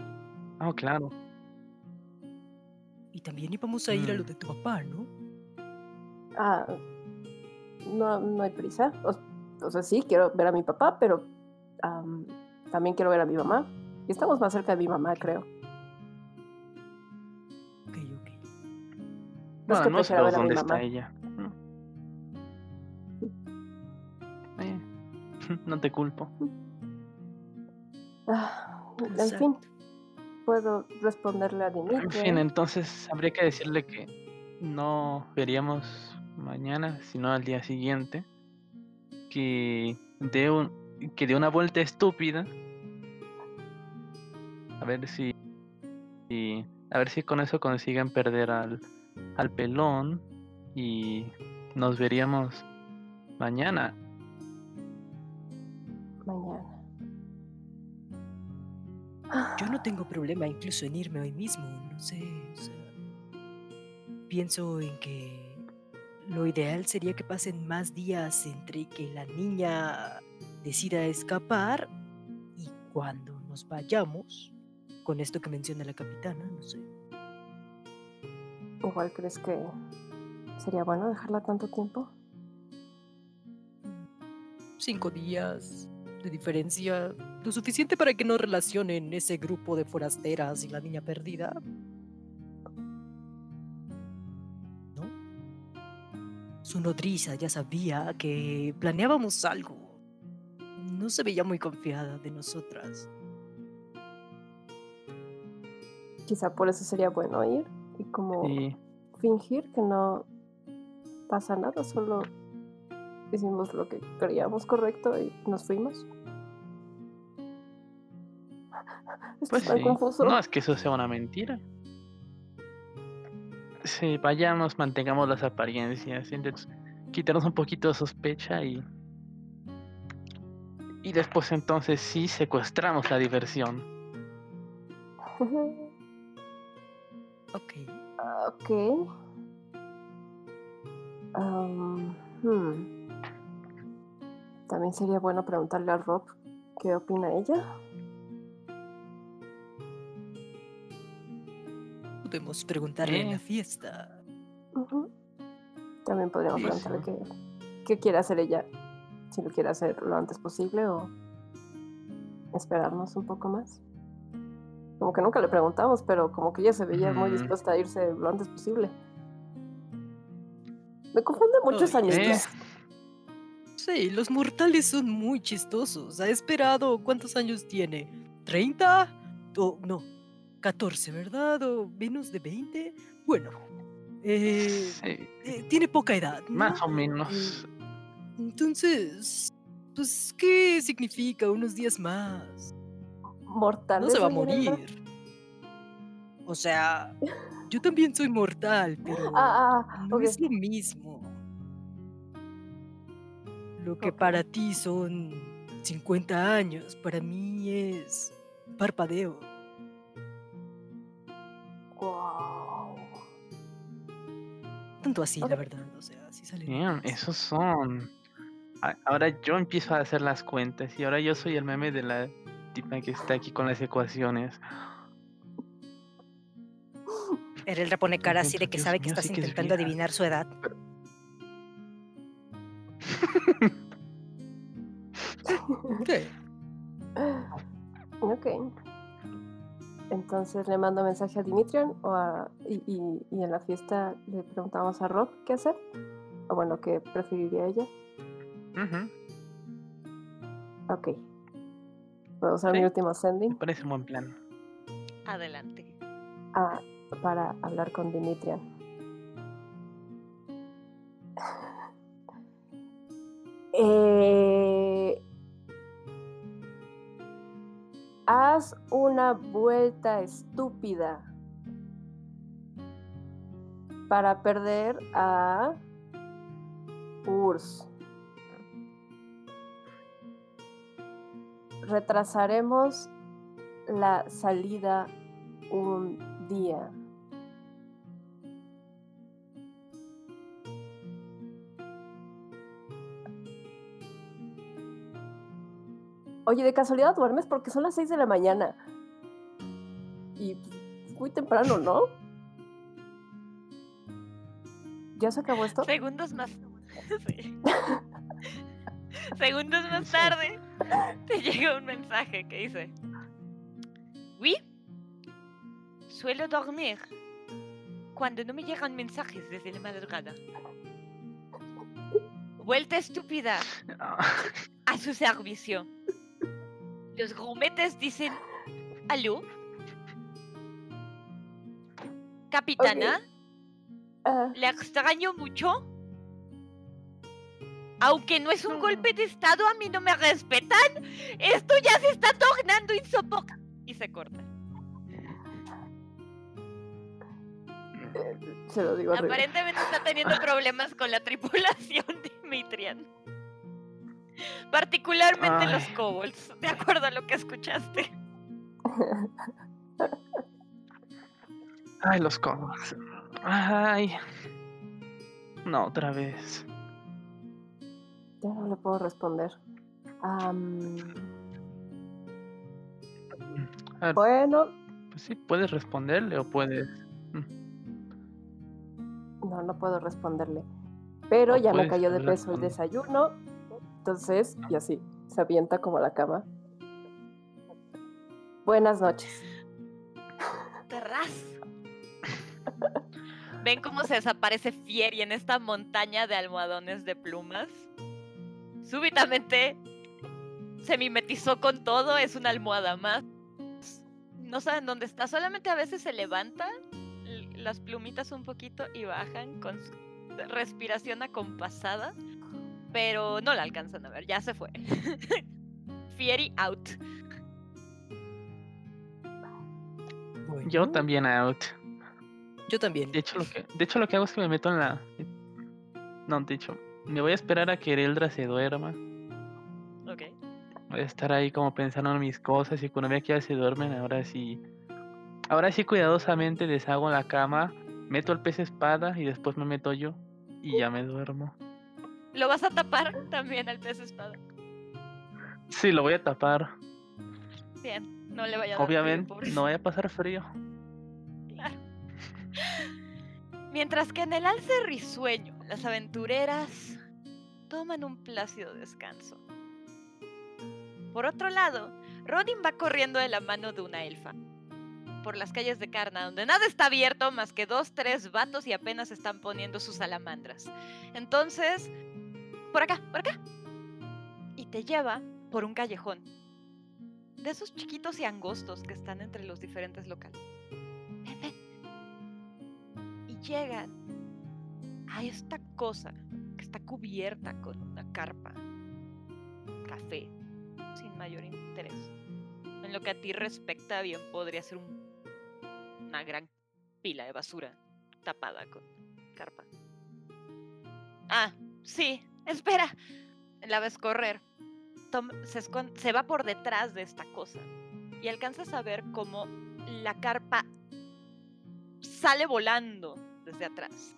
Oh, claro. Y también íbamos a ir a lo Mm. de tu papá, ¿no? Ah, no, no hay prisa. O, o sea, sí, quiero ver a mi papá, pero am, también quiero ver a mi mamá. Y estamos más cerca de mi mamá, creo. Ok, ok. No Bueno, no mi dónde está mamá. ella. Mm. Eh, no te culpo. Ah, en fin. Puedo responderle a En fin, Dimitri. entonces habría que decirle que no veríamos mañana, sino al día siguiente. Que dé un, que dé una vuelta estúpida. A ver si, a ver si con eso consiguen perder al, al pelón y nos veríamos. Mañana. Yo no tengo problema incluso en irme hoy mismo, no sé. o sea, pienso en que lo ideal sería que pasen más días entre que la niña decida escapar y cuando nos vayamos, con esto que menciona la capitana, no sé. Igual crees que ¿Sería bueno dejarla tanto tiempo? Cinco días de diferencia, lo suficiente para que no relacionen ese grupo de forasteras y la niña perdida. ¿No? Su nodriza ya sabía que planeábamos algo. No se veía muy confiada de nosotras. Quizá por eso sería bueno ir y como Sí. fingir que no pasa nada, solo hicimos lo que creíamos correcto y nos fuimos. Esto Pues está sí. confuso. No es que eso sea una mentira. Sí, vayamos, mantengamos las apariencias, intents- quitarnos un poquito de sospecha y. Y después entonces sí secuestramos la diversión. Ok. ok. Hmm. También sería bueno preguntarle a Rob qué opina ella. Podemos preguntarle en la fiesta. También podríamos Sí, preguntarle sí. qué, qué quiere hacer ella. Si lo quiere hacer lo antes posible o esperarnos un poco más. Como que nunca le preguntamos, pero como que ella se veía muy dispuesta a irse lo antes posible. Me confunde muchos Ay, años. Eh. Sí, los mortales son muy chistosos. Ha esperado, ¿cuántos años tiene? ¿30? O no, 14, ¿verdad? ¿O menos de 20? Bueno, eh, Sí, eh, tiene poca edad. ¿no? más o menos. Entonces, pues, ¿qué significa unos días más? Mortales. No se va a morir. O sea, yo también soy mortal, pero Ah, ah, no ok. es lo mismo. Lo que para ti son 50 años, para mí es parpadeo. Guau. Tanto así, Ok. la verdad. O sea, así sale. Bien, esos son. A- Ahora yo empiezo a hacer las cuentas y ahora yo soy el meme de la tipa que está aquí con las ecuaciones. Erelra pone cara así de Dios que sabe que mío, estás sí que es intentando vieja. adivinar su edad. ¿Qué? Ok. Entonces le mando mensaje a Dimitrion o a- y, y- y en la fiesta le preguntamos a Rob qué hacer. O bueno, qué preferiría ella. Ujú, Ok. Puedo usar mi último Me sending parece un buen plan. Adelante. a- para hablar con Dimitrion. Eh, haz una vuelta estúpida para perder a Urs. Retrasaremos la salida un día. Oye, de casualidad duermes porque son las 6 de la mañana. Y pues, es muy temprano, ¿no? ¿Ya se acabó esto? Segundos más. Sí. Segundos más tarde te llega un mensaje que dice: Oui, suelo dormir cuando no me llegan mensajes desde la madrugada. Vuelta estúpida Ah, a su servicio. Los grumetes dicen: ¿Aló? Capitana, Ah, ¿le extraño mucho? Aunque no es un golpe de estado, a mí no me respetan. Esto ya se está tornando insoportable. Y se corta. se lo digo arriba. Aparentemente está teniendo problemas con la tripulación de Mitrian. Particularmente los kobolds, de acuerdo a lo que escuchaste. Ay, los codos. Ay. No, otra vez. Ya no le puedo responder. Ver, bueno, pues sí, puedes responderle o puedes. no, no puedo responderle. Pero No ya me cayó de peso el desayuno. Entonces, y así, se avienta como la cama. Buenas noches. Terraz. ¿Ven cómo se desaparece Fieri en esta montaña de almohadones de plumas? Súbitamente se mimetizó con todo, es una almohada más. No saben dónde está, solamente a veces se levanta las plumitas un poquito y bajan con respiración acompasada, pero no la alcanzan a ver, ya se fue. Fieri out. Yo también out. Yo también. De hecho, lo que, de hecho, lo que hago es que me meto en la. No, de hecho, me voy a esperar a que Eldra se duerma. Ok. Voy a estar ahí como pensando en mis cosas y cuando vea que ya se duermen, ahora sí. Ahora sí, cuidadosamente deshago la cama, meto el pez espada y después me meto yo y ya me duermo. ¿Lo vas a tapar también al pez espada? Sí, lo voy a tapar. Bien, no le vaya a dar frío, Obviamente, no vaya a pasar frío. Claro. Mientras que en el alce risueño, las aventureras toman un plácido descanso. Por otro lado, Ronin va corriendo de la mano de una elfa. Por las calles de Carna, donde nada está abierto más que dos, tres vatos y apenas están poniendo sus salamandras. Entonces, por acá, por acá. Y te lleva por un callejón. De esos chiquitos y angostos que están entre los diferentes locales. Y llegan a esta cosa que está cubierta con una carpa café sin mayor interés. En lo que a ti respecta, bien podría ser un- una gran pila de basura tapada con carpa. Ah, sí, espera. La ves correr. Tom- se, se va por detrás de esta cosa y alcanzas a ver cómo la carpa sale volando desde atrás.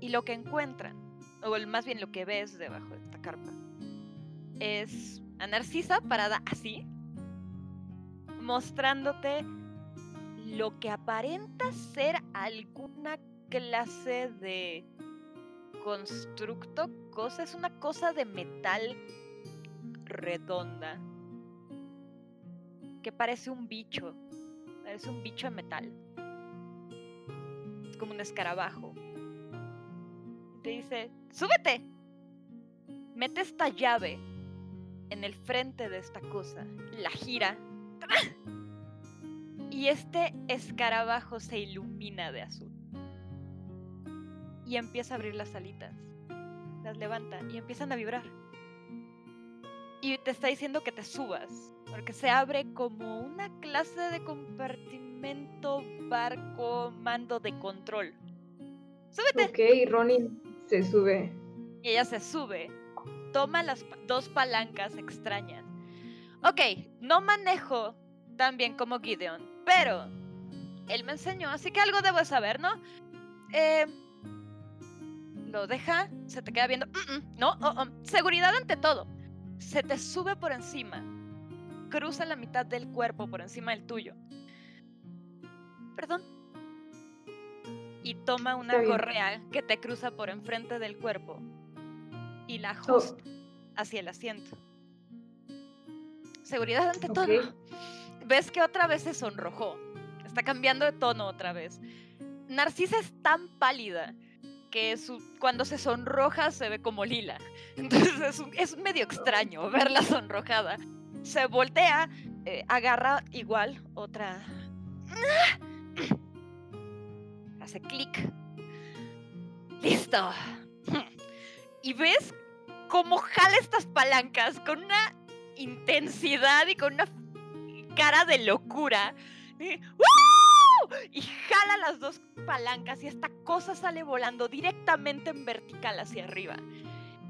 Y lo que encuentran, o más bien lo que ves debajo de esta carpa, es a Narcisa parada así, mostrándote lo que aparenta ser alguna clase de constructo, cosa, es una cosa de metal redonda que parece un bicho, parece un bicho de metal. Es como un escarabajo. Te dice, súbete. Mete esta llave en el frente de esta cosa, la gira. Y este escarabajo se ilumina de azul. Y empieza a abrir las alitas. Las levanta y empiezan a vibrar. Y te está diciendo que te subas. Porque se abre como una clase de compartimento, barco, mando de control. ¡Súbete! Ok, Ronin se sube. Y ella se sube, toma las dos palancas extrañas. Ok, no manejo tan bien como Gideon, pero él me enseñó, así que algo debo de saber, ¿no? Eh, lo deja, se te queda viendo. "Mm, mm, no, oh, oh, seguridad ante todo. Se te sube por encima, cruza la mitad del cuerpo por encima del tuyo. Perdón. Y toma una correa que te cruza por enfrente del cuerpo y la Oh. ajusta hacia el asiento. Seguridad ante todo. Ves que otra vez se sonrojó. Está cambiando de tono otra vez. Narcisa es tan pálida que su, cuando se sonroja se ve como lila. Entonces es, un- es medio extraño verla sonrojada. Se voltea, eh, agarra igual otra. Hace clic. Listo. Y ves cómo jala estas palancas con una intensidad y con una cara de locura. Y jala las dos palancas y esta cosa sale volando directamente en vertical hacia arriba.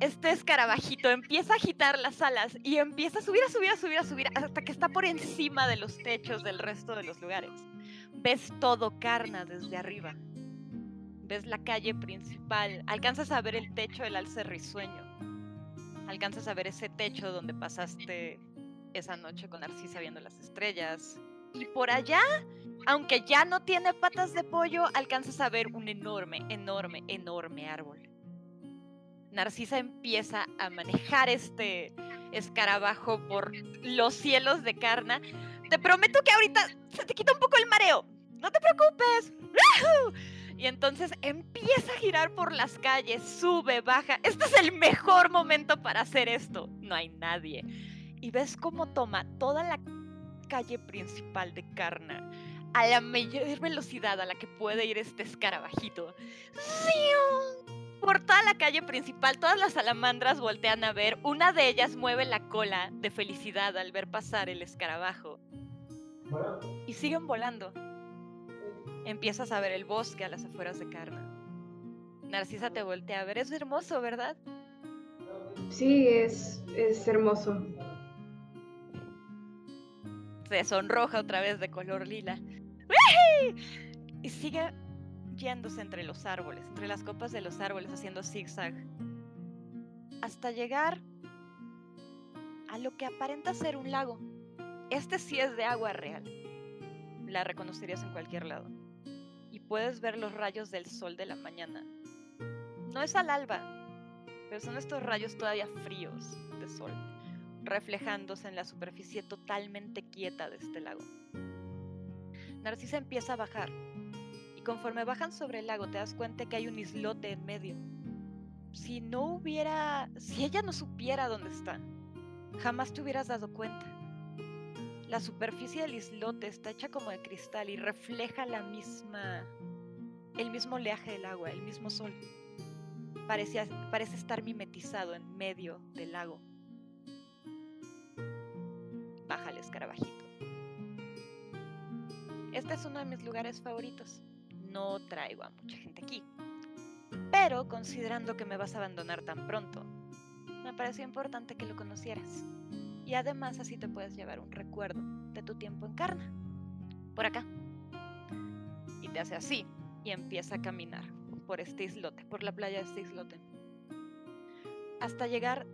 Este escarabajito empieza a agitar las alas y empieza a subir, a subir, a subir, a subir hasta que está por encima de los techos del resto de los lugares. Ves todo Carna desde arriba. Ves la calle principal. Alcanzas a ver el techo del alce risueño. Alcanzas a ver ese techo donde pasaste esa noche con Narcisa viendo las estrellas. Y por allá, aunque ya no tiene patas de pollo, alcanzas a ver un enorme, enorme, enorme árbol. Narcisa empieza a manejar este escarabajo por los cielos de Carna. Te prometo que ahorita se te quita un poco el mareo. No te preocupes. Y entonces empieza a girar por las calles, sube, baja. Este es el mejor momento para hacer esto. No hay nadie. Y ves cómo toma toda la calle principal de Carna a la mayor velocidad a la que puede ir este escarabajito. Por toda la calle principal, todas las salamandras voltean a ver. Una de ellas mueve la cola de felicidad al ver pasar el escarabajo. Y siguen volando. Empiezas a ver el bosque a las afueras de Carna. Narcisa te voltea a ver. Es hermoso, ¿verdad? Sí, es, es hermoso. Se sonroja otra vez de color lila. Y sigue yéndose entre los árboles, entre las copas de los árboles, haciendo zigzag. Hasta llegar a lo que aparenta ser un lago. Este sí es de agua real. La reconocerías en cualquier lado. Y puedes ver los rayos del sol de la mañana. No es al alba, pero son estos rayos todavía fríos de sol, reflejándose en la superficie totalmente quieta de este lago. Narcisa empieza a bajar, y conforme bajan sobre el lago te das cuenta que hay un islote en medio. Si no hubiera, si ella no supiera dónde está, jamás te hubieras dado cuenta. La superficie del islote está hecha como de cristal y refleja la misma, el mismo oleaje del agua, el mismo sol. Parece, parece estar mimetizado en medio del lago. Escarabajito. Este es uno de mis lugares favoritos. No traigo a mucha gente aquí. Pero considerando que me vas a abandonar tan pronto, me pareció importante que lo conocieras. Y además así te puedes llevar un recuerdo de tu tiempo en Carna. Por acá. Y te hace así y empieza a caminar por este islote, por la playa de este islote. Hasta llegar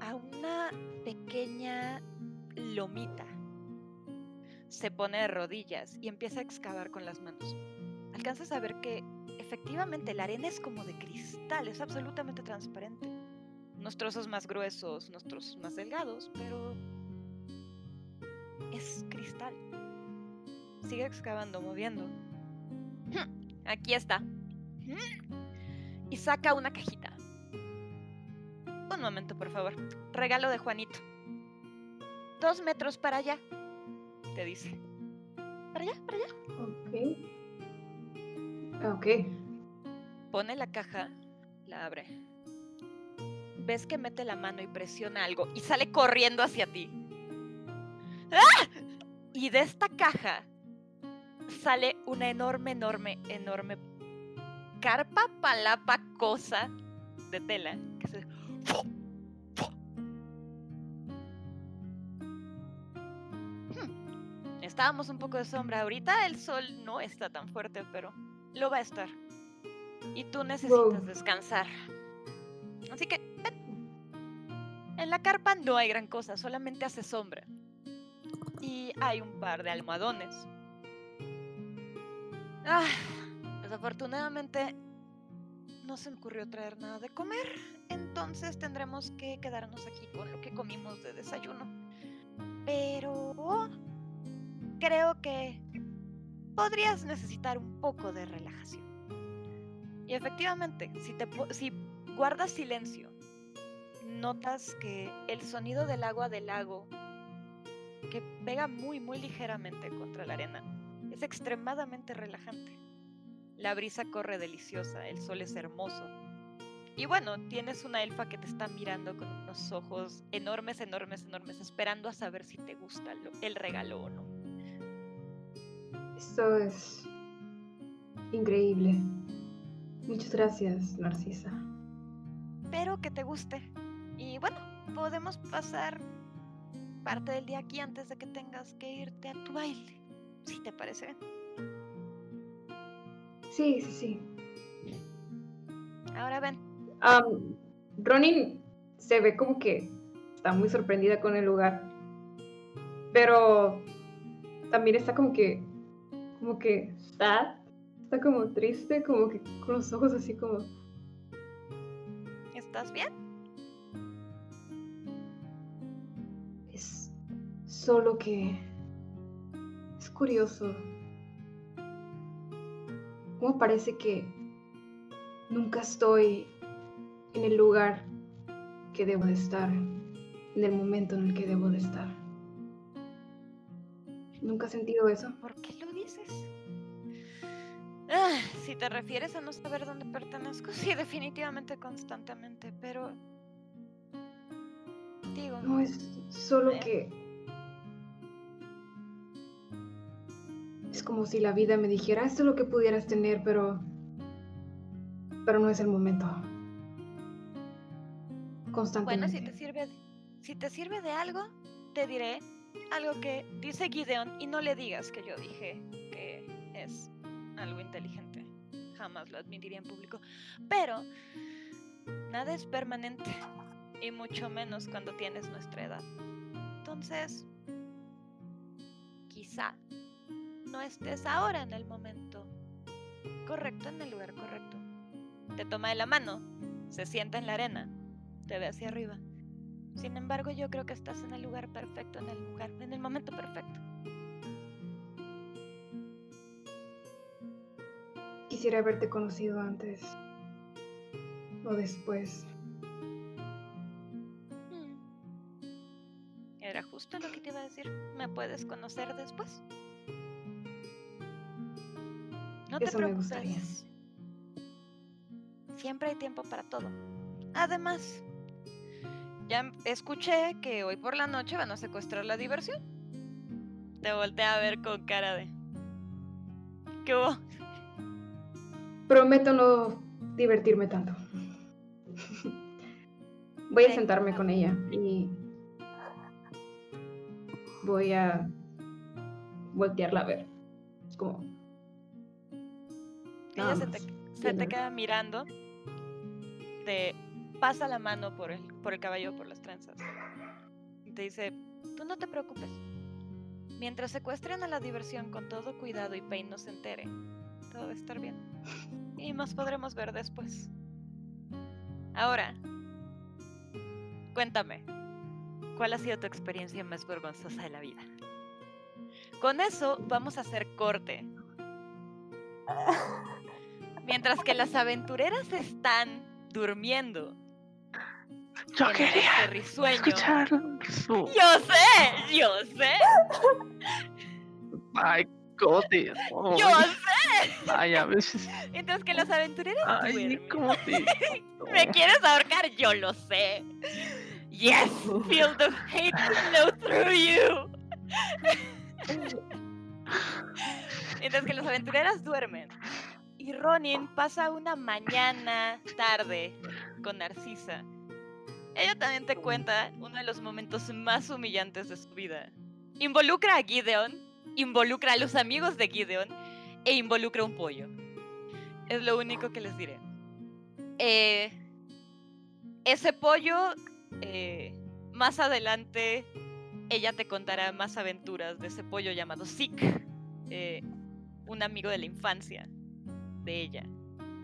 a una pequeña lomita. Se pone de rodillas y empieza a excavar con las manos. Alcanzas a ver que efectivamente la arena es como de cristal, es absolutamente transparente unos trozos más gruesos, unos trozos más delgados, pero es cristal. Sigue excavando, moviendo. Aquí está. Y saca una cajita. Un momento, por favor. Regalo de Juanito. Dos metros para allá, te dice. ¿Para allá? ¿Para allá? Ok. Ok. Pone la caja, la abre ves que mete la mano y presiona algo y sale corriendo hacia ti. ¡Ah! Y de esta caja sale una enorme, enorme, enorme carpa palapa cosa de tela que se... Hmm. Estábamos un poco de sombra. Ahorita el sol no está tan fuerte, pero lo va a estar. Y tú necesitas descansar. Así que en la carpa no hay gran cosa, solamente hace sombra. Y hay un par de almohadones. Ah, desafortunadamente no se me ocurrió traer nada de comer, entonces tendremos que quedarnos aquí con lo que comimos de desayuno. Pero creo que podrías necesitar un poco de relajación. Y efectivamente, si, guardas silencio notas que el sonido del agua del lago, que pega muy, muy ligeramente contra la arena, es extremadamente relajante. La brisa corre deliciosa, el sol es hermoso. Y bueno, tienes una elfa que te está mirando con unos ojos enormes, enormes, enormes, esperando a saber si te gusta el regalo o no. Esto es increíble. Muchas gracias, Narcisa. Espero que te guste. Y bueno, podemos pasar parte del día aquí antes de que tengas que irte a tu baile, si te parece Sí, sí, sí. Ahora ven. Ronin se ve como que está muy sorprendida con el lugar. Pero también está como que, como que sad, está como triste, como que con los ojos así como... ¿Estás bien? Es solo que... Es curioso. Como parece que nunca estoy en el lugar que debo de estar, en el momento en el que debo de estar. ¿Nunca has sentido eso? ¿Por qué lo dices? Ah, si te refieres a no saber dónde pertenezco, sí, definitivamente constantemente, pero... Digo... No, es solo Eh. que... Es como si la vida me dijera, esto es lo que pudieras tener, pero... Pero no es el momento. Bueno, Constantemente. si te sirve, si te sirve de algo, te diré algo que dice Gideon y no le digas que yo dije que es algo inteligente. Jamás lo admitiría en público. Pero nada es permanente y mucho menos cuando tienes nuestra edad. Entonces, quizá no estés ahora en el momento correcto, en el lugar correcto. Te toma de la mano, se sienta en la arena, te ve hacia arriba. Sin embargo, yo creo que estás en el lugar perfecto, en el lugar, en el momento perfecto. Quisiera haberte conocido antes. O después. Mm. Era justo lo que te iba a decir. ¿Me puedes conocer después? No te Eso me gustaría. preocupes. Siempre hay tiempo para todo. Además, ya escuché que hoy por la noche van a secuestrar la diversión. Te volteé a ver con cara de... ¿Qué hubo? Prometo no divertirme tanto. Voy a sentarme con ella y voy a voltearla a ver. Es como, Ella Nada se te, más, se te queda mirando, te pasa la mano por el, por el cabello, por las trenzas. Y te dice, tú no te preocupes. Mientras secuestren a la diversión con todo cuidado y Payne no se entere, todo va a estar bien. Y nos podremos ver después. Ahora, cuéntame, ¿cuál ha sido tu experiencia más vergonzosa de la vida? Con eso vamos a hacer corte. Mientras que las aventureras están durmiendo Yo quería escuchar su. Yo sé, yo sé, Ay, Coti. oh, yo sé. Ay, a veces. Mientras que las aventureras Ay, duermen. ¿cómo te.? ¿Me quieres ahorcar? Yo lo sé. Yes, feel the hate flow through you. Mientras que las aventureras duermen. Y Ronin pasa una mañana tarde con Narcisa. Ella también te cuenta uno de los momentos más humillantes de su vida. Involucra a Gideon, involucra a los amigos de Gideon e involucra un pollo. Es lo único que les diré. Eh, ese pollo, eh, más adelante, ella te contará más aventuras de ese pollo llamado Zeke, eh, un amigo de la infancia de ella.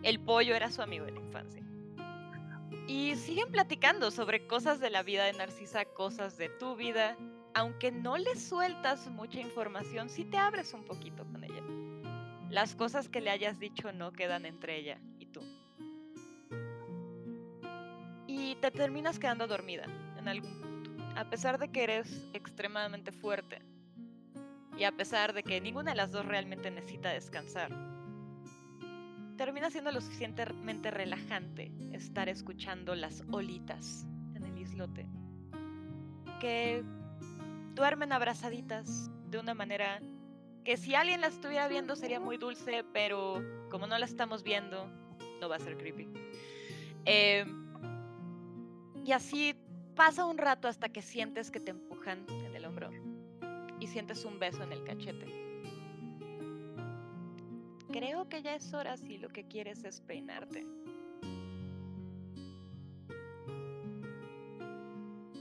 El pollo era su amigo de la infancia. Y siguen platicando sobre cosas de la vida de Narcisa, cosas de tu vida. Aunque no le sueltas mucha información, sí te abres un poquito con ella. Las cosas que le hayas dicho no quedan entre ella y tú. Y te terminas quedando dormida en algún punto. A pesar de que eres extremadamente fuerte. Y a pesar de que ninguna de las dos realmente necesita descansar. Termina siendo lo suficientemente relajante estar escuchando las olitas en el islote. Que duermen abrazaditas de una manera que si alguien la estuviera viendo sería muy dulce, pero como no la estamos viendo, no va a ser creepy. Eh, y así pasa un rato hasta que sientes que te empujan en el hombro y sientes un beso en el cachete. Creo que ya es hora si lo que quieres es peinarte.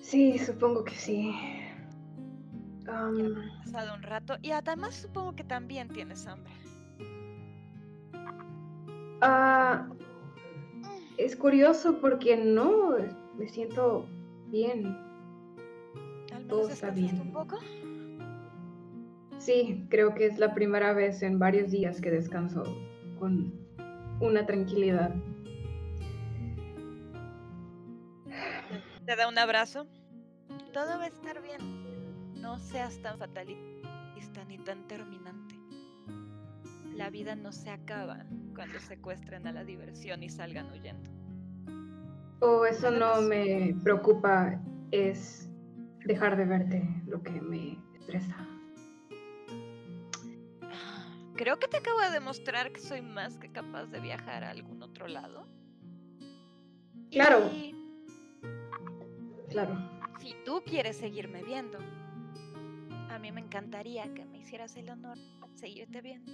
Sí, supongo que sí. Ya ha pasado un rato y además supongo que también tienes hambre. Ah, es curioso porque no, me siento bien. ¿Al Todo menos está descansaste bien. un poco? Sí, creo que es la primera vez en varios días que descanso con una tranquilidad. Te da un abrazo. Todo va a estar bien. No seas tan fatalista ni tan terminante. La vida no se acaba cuando secuestren a la diversión y salgan huyendo. O eso no me preocupa, es dejar de verte lo que me estresa. Creo que te acabo de demostrar que soy más que capaz de viajar a algún otro lado. Claro. Y Claro. si tú quieres seguirme viendo, a mí me encantaría que me hicieras el honor de seguirte viendo.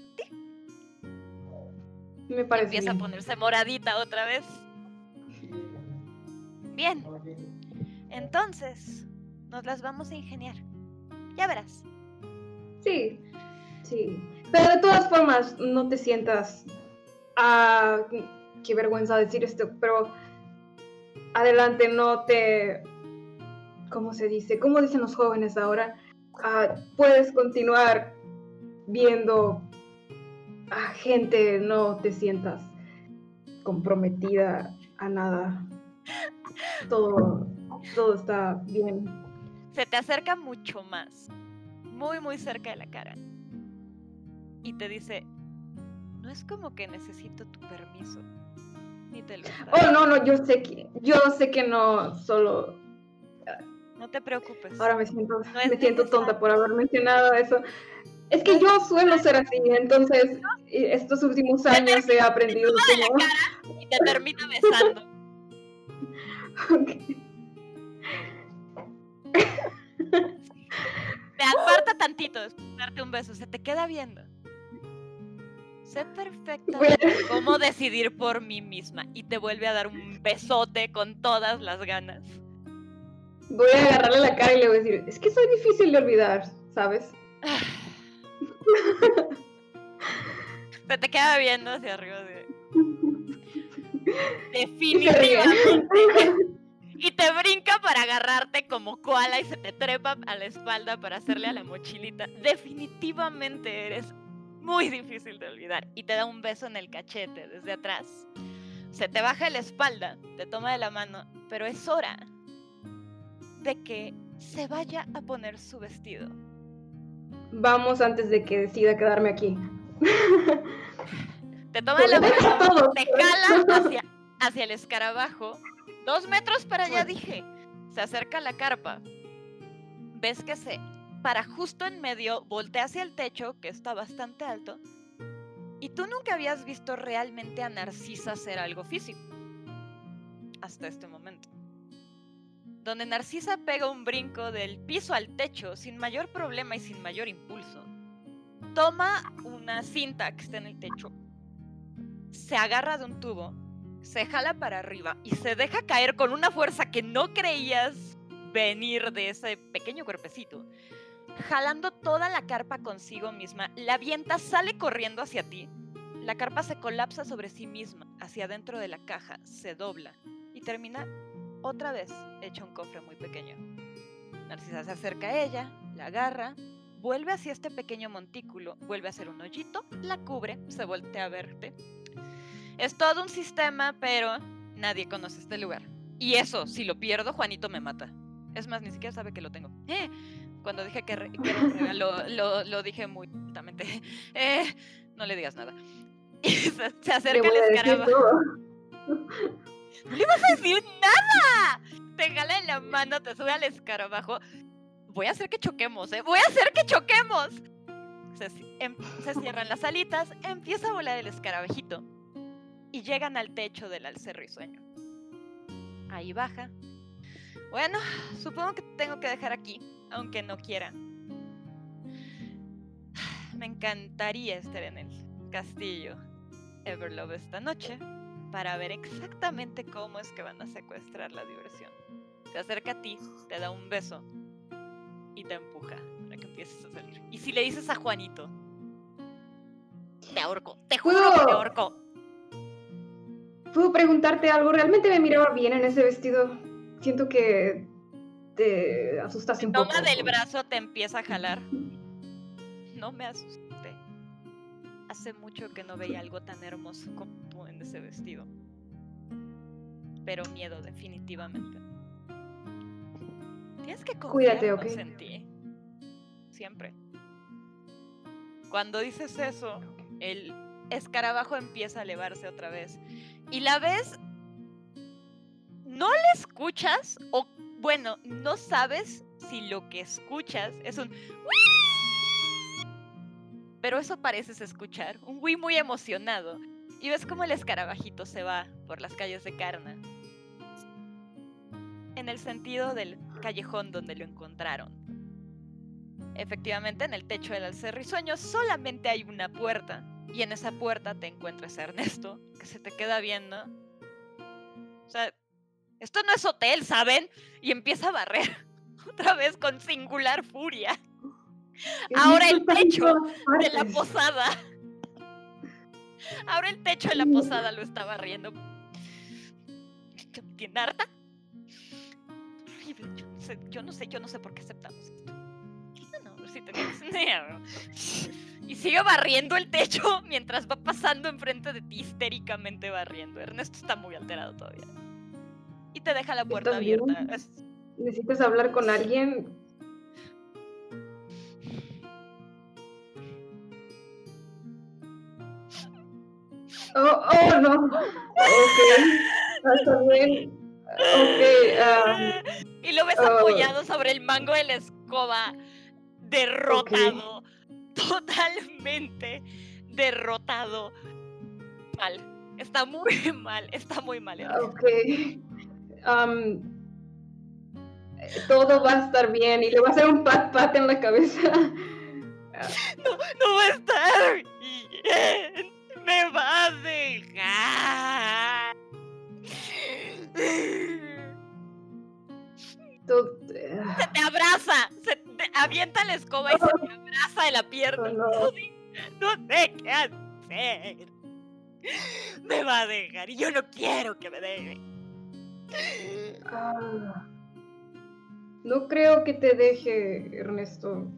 Me parece Empieza a ponerse moradita otra vez. Bien. Entonces, nos las vamos a ingeniar. Ya verás. Sí, sí. Pero de todas formas, no te sientas. Ah, qué vergüenza decir esto, pero adelante, no te. ¿Cómo se dice? ¿Cómo dicen los jóvenes ahora? Ah, puedes continuar viendo a gente, no te sientas comprometida a nada. Todo, todo está bien. Se te acerca mucho más. Muy, muy cerca de la cara. Y te dice, no es como que necesito tu permiso. Ni te lo Oh, no, no, yo sé que, yo sé que no, solo No te preocupes. ahora me siento, No me siento tonta por haber mencionado eso. Es que yo suelo ser así, entonces estos últimos años he aprendido como... Y te termina besando. Te aparta tantito después de darte un beso. Se te queda viendo. Sé perfectamente cómo decidir por mí misma. Y te vuelve a dar un besote con todas las ganas. Voy a agarrarle la cara y le voy a decir, es que soy difícil de olvidar, ¿sabes? Se te queda viendo hacia arriba. Definitivamente. Y te brinca para agarrarte como koala y se te trepa a la espalda para hacerle a la mochilita. Definitivamente eres muy difícil de olvidar. Y te da un beso en el cachete desde atrás. Se te baja la espalda, te toma de la mano, pero es hora de que se vaya a poner su vestido. Vamos antes de que decida quedarme aquí. Te toma de la mano, te jala hacia, hacia el escarabajo. Dos metros para allá, dije. Se acerca a la carpa. Ves que se para justo en medio, voltea hacia el techo, que está bastante alto. Y tú nunca habías visto realmente a Narcisa hacer algo físico. Hasta este momento. Donde Narcisa pega un brinco del piso al techo sin mayor problema y sin mayor impulso. Toma una cinta que está en el techo, se agarra de un tubo, se jala para arriba y se deja caer con una fuerza que no creías venir de ese pequeño cuerpecito. Jalando toda la carpa consigo misma, la avienta, sale corriendo hacia ti. La carpa se colapsa sobre sí misma, hacia adentro de la caja, se dobla y termina otra vez hecha un cofre muy pequeño. Narcisa se acerca a ella, la agarra, vuelve hacia este pequeño montículo, vuelve a hacer un hoyito, la cubre, se voltea a verte. Es todo un sistema, pero nadie conoce este lugar. Y eso, si lo pierdo, Juanito me mata. Es más, ni siquiera sabe que lo tengo. Eh, cuando dije que, re- lo, lo dije muy lentamente. Eh, no le digas nada. Y se, acerca el escarabajo. ¡No le vas a decir nada! Te jala en la mano, te sube al escarabajo. Voy a hacer que choquemos, ¿eh? Voy a hacer que choquemos. Se, em- se cierran las alitas, empieza a volar el escarabajito. Y llegan al techo del alce risueño. Ahí baja. Bueno, supongo que tengo que dejar aquí, aunque no quiera. Me encantaría estar en el castillo Everlove esta noche para ver exactamente cómo es que van a secuestrar la diversión. Se acerca a ti, te da un beso y te empuja para que empieces a salir. Y si le dices a Juanito, te ahorco, te juro que te ¿Puedo- ahorco. ¿Puedo preguntarte algo? ¿Realmente me miraba bien en ese vestido? Siento que te asustaste un poco. Toma del brazo, te empieza a jalar. No me asusté. Hace mucho que no veía algo tan hermoso como tú en ese vestido. Pero miedo, definitivamente. Tienes que Cuídate, ¿ok? en ti. Siempre. Cuando dices eso, el escarabajo empieza a elevarse otra vez. Y la ves. No le escuchas, o bueno, no sabes si lo que escuchas es un. Pero eso pareces escuchar. Un Wii muy emocionado. Y ves cómo el escarabajito se va por las calles de Carna. En el sentido del callejón donde lo encontraron. Efectivamente, en el techo del alcerrisueño solamente hay una puerta. Y en esa puerta te encuentras a Ernesto, que se te queda viendo. O sea, esto no es hotel, ¿saben? Y empieza a barrer otra vez con singular furia ahora el techo de la posada. Ahora el techo de la posada lo está barriendo. ¿Qué me tiene harta? Horrible, Yo no, sé, yo no sé, yo no sé por qué aceptamos esto. No, no, idea. Y sigue barriendo el techo mientras va pasando enfrente de ti, histéricamente barriendo. Ernesto está muy alterado todavía. Y te deja la puerta abierta. Es- ¿Necesitas hablar con alguien? Oh, oh, no. Ok. Está bien. Ok. ah, y lo ves Oh. apoyado sobre el mango de la escoba, derrotado, totalmente derrotado. Mal, está muy mal, está muy mal. Ok. Eh, todo va a estar bien y le va a hacer un pat pat en la cabeza. No va a estar bien, me va a dejar. Se te abraza, se te avienta la escoba y se te abraza de la pierna. No. No, no sé qué hacer. Me va a dejar y yo no quiero que me deje. Ah. No creo que te deje, Ernesto.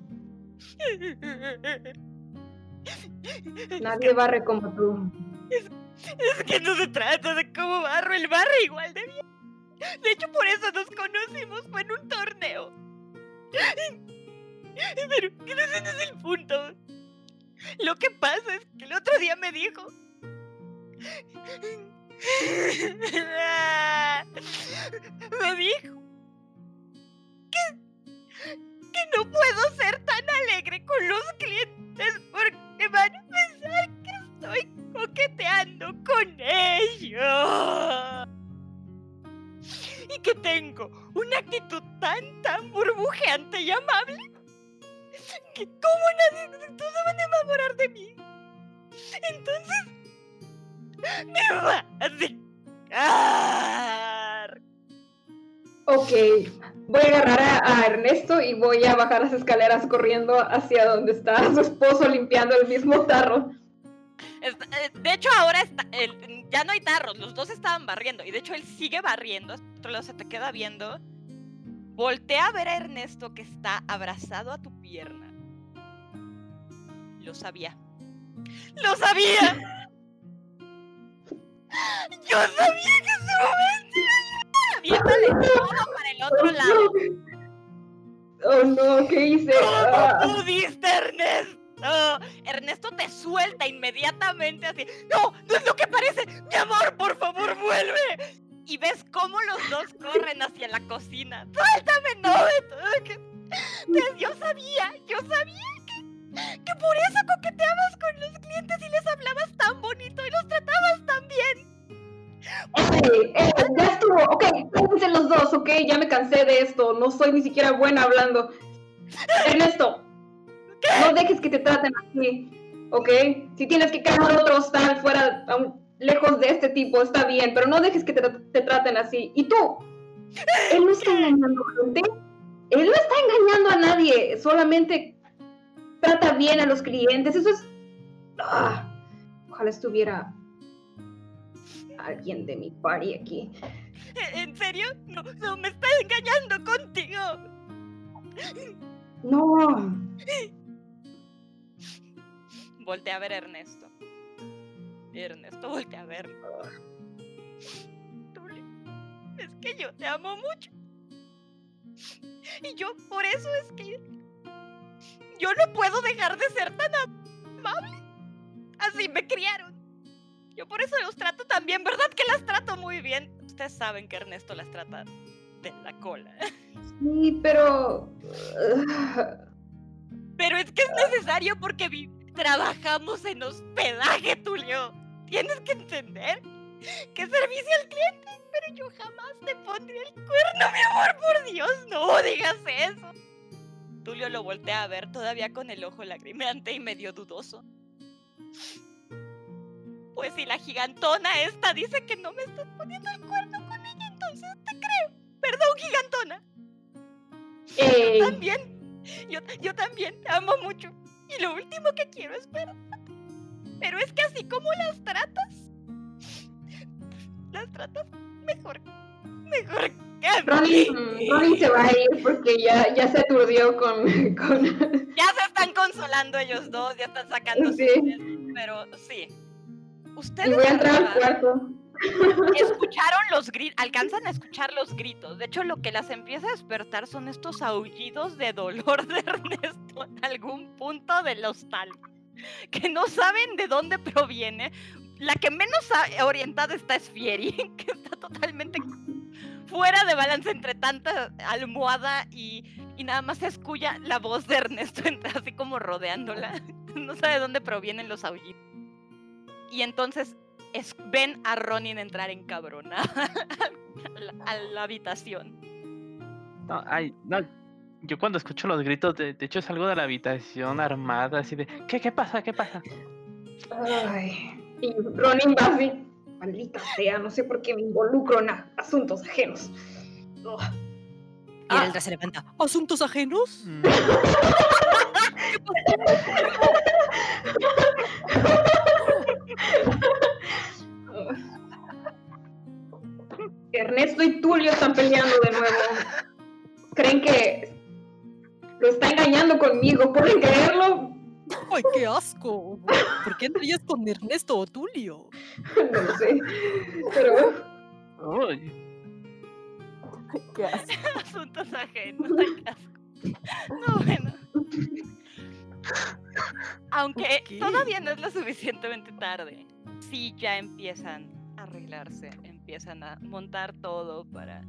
Nadie barre como tú. Es que no se trata de cómo barro, el barro igual de bien. De hecho, por eso nos conocimos, fue en un torneo. Pero que no ese no es el punto. Lo que pasa es que el otro día me dijo... Me dijo que, que no puedo ser tan alegre con los clientes porque van a pensar que estoy coqueteando con ellos. Y que tengo una actitud tan, tan burbujeante y amable que como nadie, todos van a enamorar de mí. Entonces, me va a dejar. Ok, voy a agarrar a, a Ernesto y voy a bajar las escaleras corriendo hacia donde está su esposo limpiando el mismo tarro. Está- eh, de hecho, ahora está, el- ya no hay tarros, los dos estaban barriendo. Y de hecho, él sigue barriendo. otro lado se te queda viendo. Voltea a ver a Ernesto que está abrazado a tu pierna. Lo sabía. ¡Lo sabía! ¡Yo sabía que ese momento! Aviéntale todo para el otro lado. Oh no, ¿qué hice? Ah, ¿Cómo pudiste, Ernesto? Ernesto te suelta inmediatamente así. No, no es lo que parece. Mi amor, por favor, vuelve. Y ves cómo los dos corren hacia la cocina. Suéltame, no. Yo sabía, yo sabía que, que por eso coqueteabas ya me cansé de esto, no soy ni siquiera buena hablando. Ernesto, no dejes que te traten así, ok, si tienes que quedar otro hostal fuera, aún lejos de este tipo, está bien, pero no dejes que te, te traten así. ¿Y tú? ¿Él no está engañando gente? él no está engañando a nadie, solamente trata bien a los clientes. Eso es... Ah, ojalá estuviera alguien de mi party aquí. ¿En serio? No, no me está engañando contigo. No. Voltea a ver a Ernesto. Ernesto, voltea a ver. Es que yo te amo mucho. Y yo, por eso es que yo no puedo dejar de ser tan amable. Así me criaron. Yo por eso los trato tan bien, ¿verdad que las trato muy bien? Ustedes saben que Ernesto las trata de la cola. Sí, pero... Pero es que es necesario porque trabajamos en hospedaje, Tulio. Tienes que entender que servicio al cliente, pero yo jamás te pondría el cuerno, mi amor, por Dios, no digas eso. Tulio lo voltea a ver todavía con el ojo lagrimeante y medio dudoso. Pues si la gigantona esta dice que no me estás poniendo el cuerno con ella, entonces te creo. Perdón, gigantona. Yo también. Yo, yo también te amo mucho. Y lo último que quiero es perderte. Pero es que así como las tratas, las tratas mejor, mejor Ronnie, Ronnie se va a ir porque ya, ya se aturdió con, con... Ya se están consolando ellos dos, ya están sacando Sí. sus- Pero sí. Ustedes Y voy a entrar al cuarto. escucharon los gritos, alcanzan a escuchar los gritos. De hecho, lo que las empieza a despertar son estos aullidos de dolor de Ernesto en algún punto del hostal. Que no saben de dónde proviene. La que menos a- orientada está es Fieri, que está totalmente fuera de balance entre tanta almohada y, y nada más se escucha la voz de Ernesto así como rodeándola. No sabe de dónde provienen los aullidos. Y entonces es- ven a Ronin entrar en cabrona a la, a la habitación. No, ay, no. Yo cuando escucho los gritos, de, de hecho salgo de la habitación armada, así de, ¿qué, qué pasa? ¿Qué pasa? Ay. Y Ronin va así. Maldita sea, no sé por qué me involucro en asuntos ajenos. Ugh. Y Ah. Eldra se levanta. ¿Asuntos ajenos? Mm, Ernesto y Tulio están peleando de nuevo. Creen que lo está engañando conmigo. ¿Pueden creerlo? ¡Ay, qué asco! ¿Por qué andarías con Ernesto o Tulio? No lo sé. Pero uy, ¿Qué hace? Asuntos ajenos. ay, qué asco. No, bueno. Aunque todavía no es lo suficientemente tarde. Sí, ya empiezan a arreglarse, empiezan a montar todo para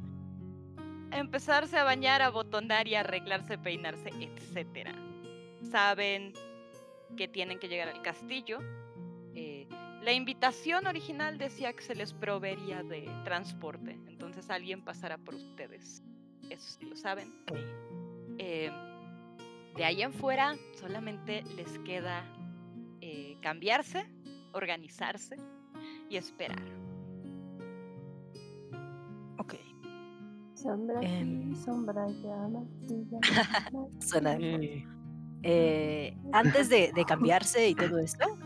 empezarse a bañar, a botonar y arreglarse, peinarse, etc. Saben que tienen que llegar al castillo. eh, la invitación original decía que se les proveería de transporte, entonces alguien pasará por ustedes. Eso sí lo saben. Eh, de ahí en fuera solamente les queda eh, cambiarse, organizarse y esperar. Ok. Sombra aquí, Em. sombra allá, Suena de eh, antes de, de cambiarse y todo esto,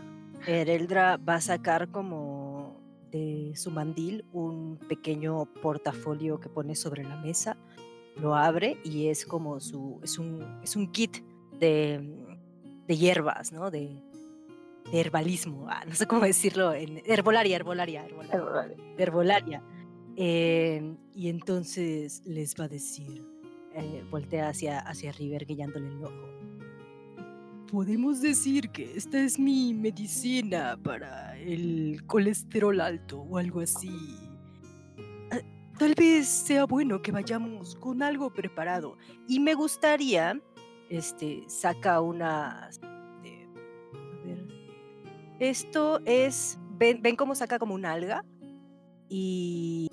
Ereldra va a sacar como de su mandil un pequeño portafolio que pone sobre la mesa, lo abre y es como su, es un, es un kit de, de hierbas, ¿no? De, de herbalismo, ah, no sé cómo decirlo, en herbolaria, herbolaria, herbolaria herbolaria. Eh, y entonces les va a decir, eh, voltea hacia, hacia River guiándole el ojo. Podemos decir que esta es mi medicina para el colesterol alto o algo así. Ah, Tal vez sea bueno que vayamos con algo preparado. Y me gustaría, este, saca una... este, a ver, esto es, ven, ven cómo saca como una alga y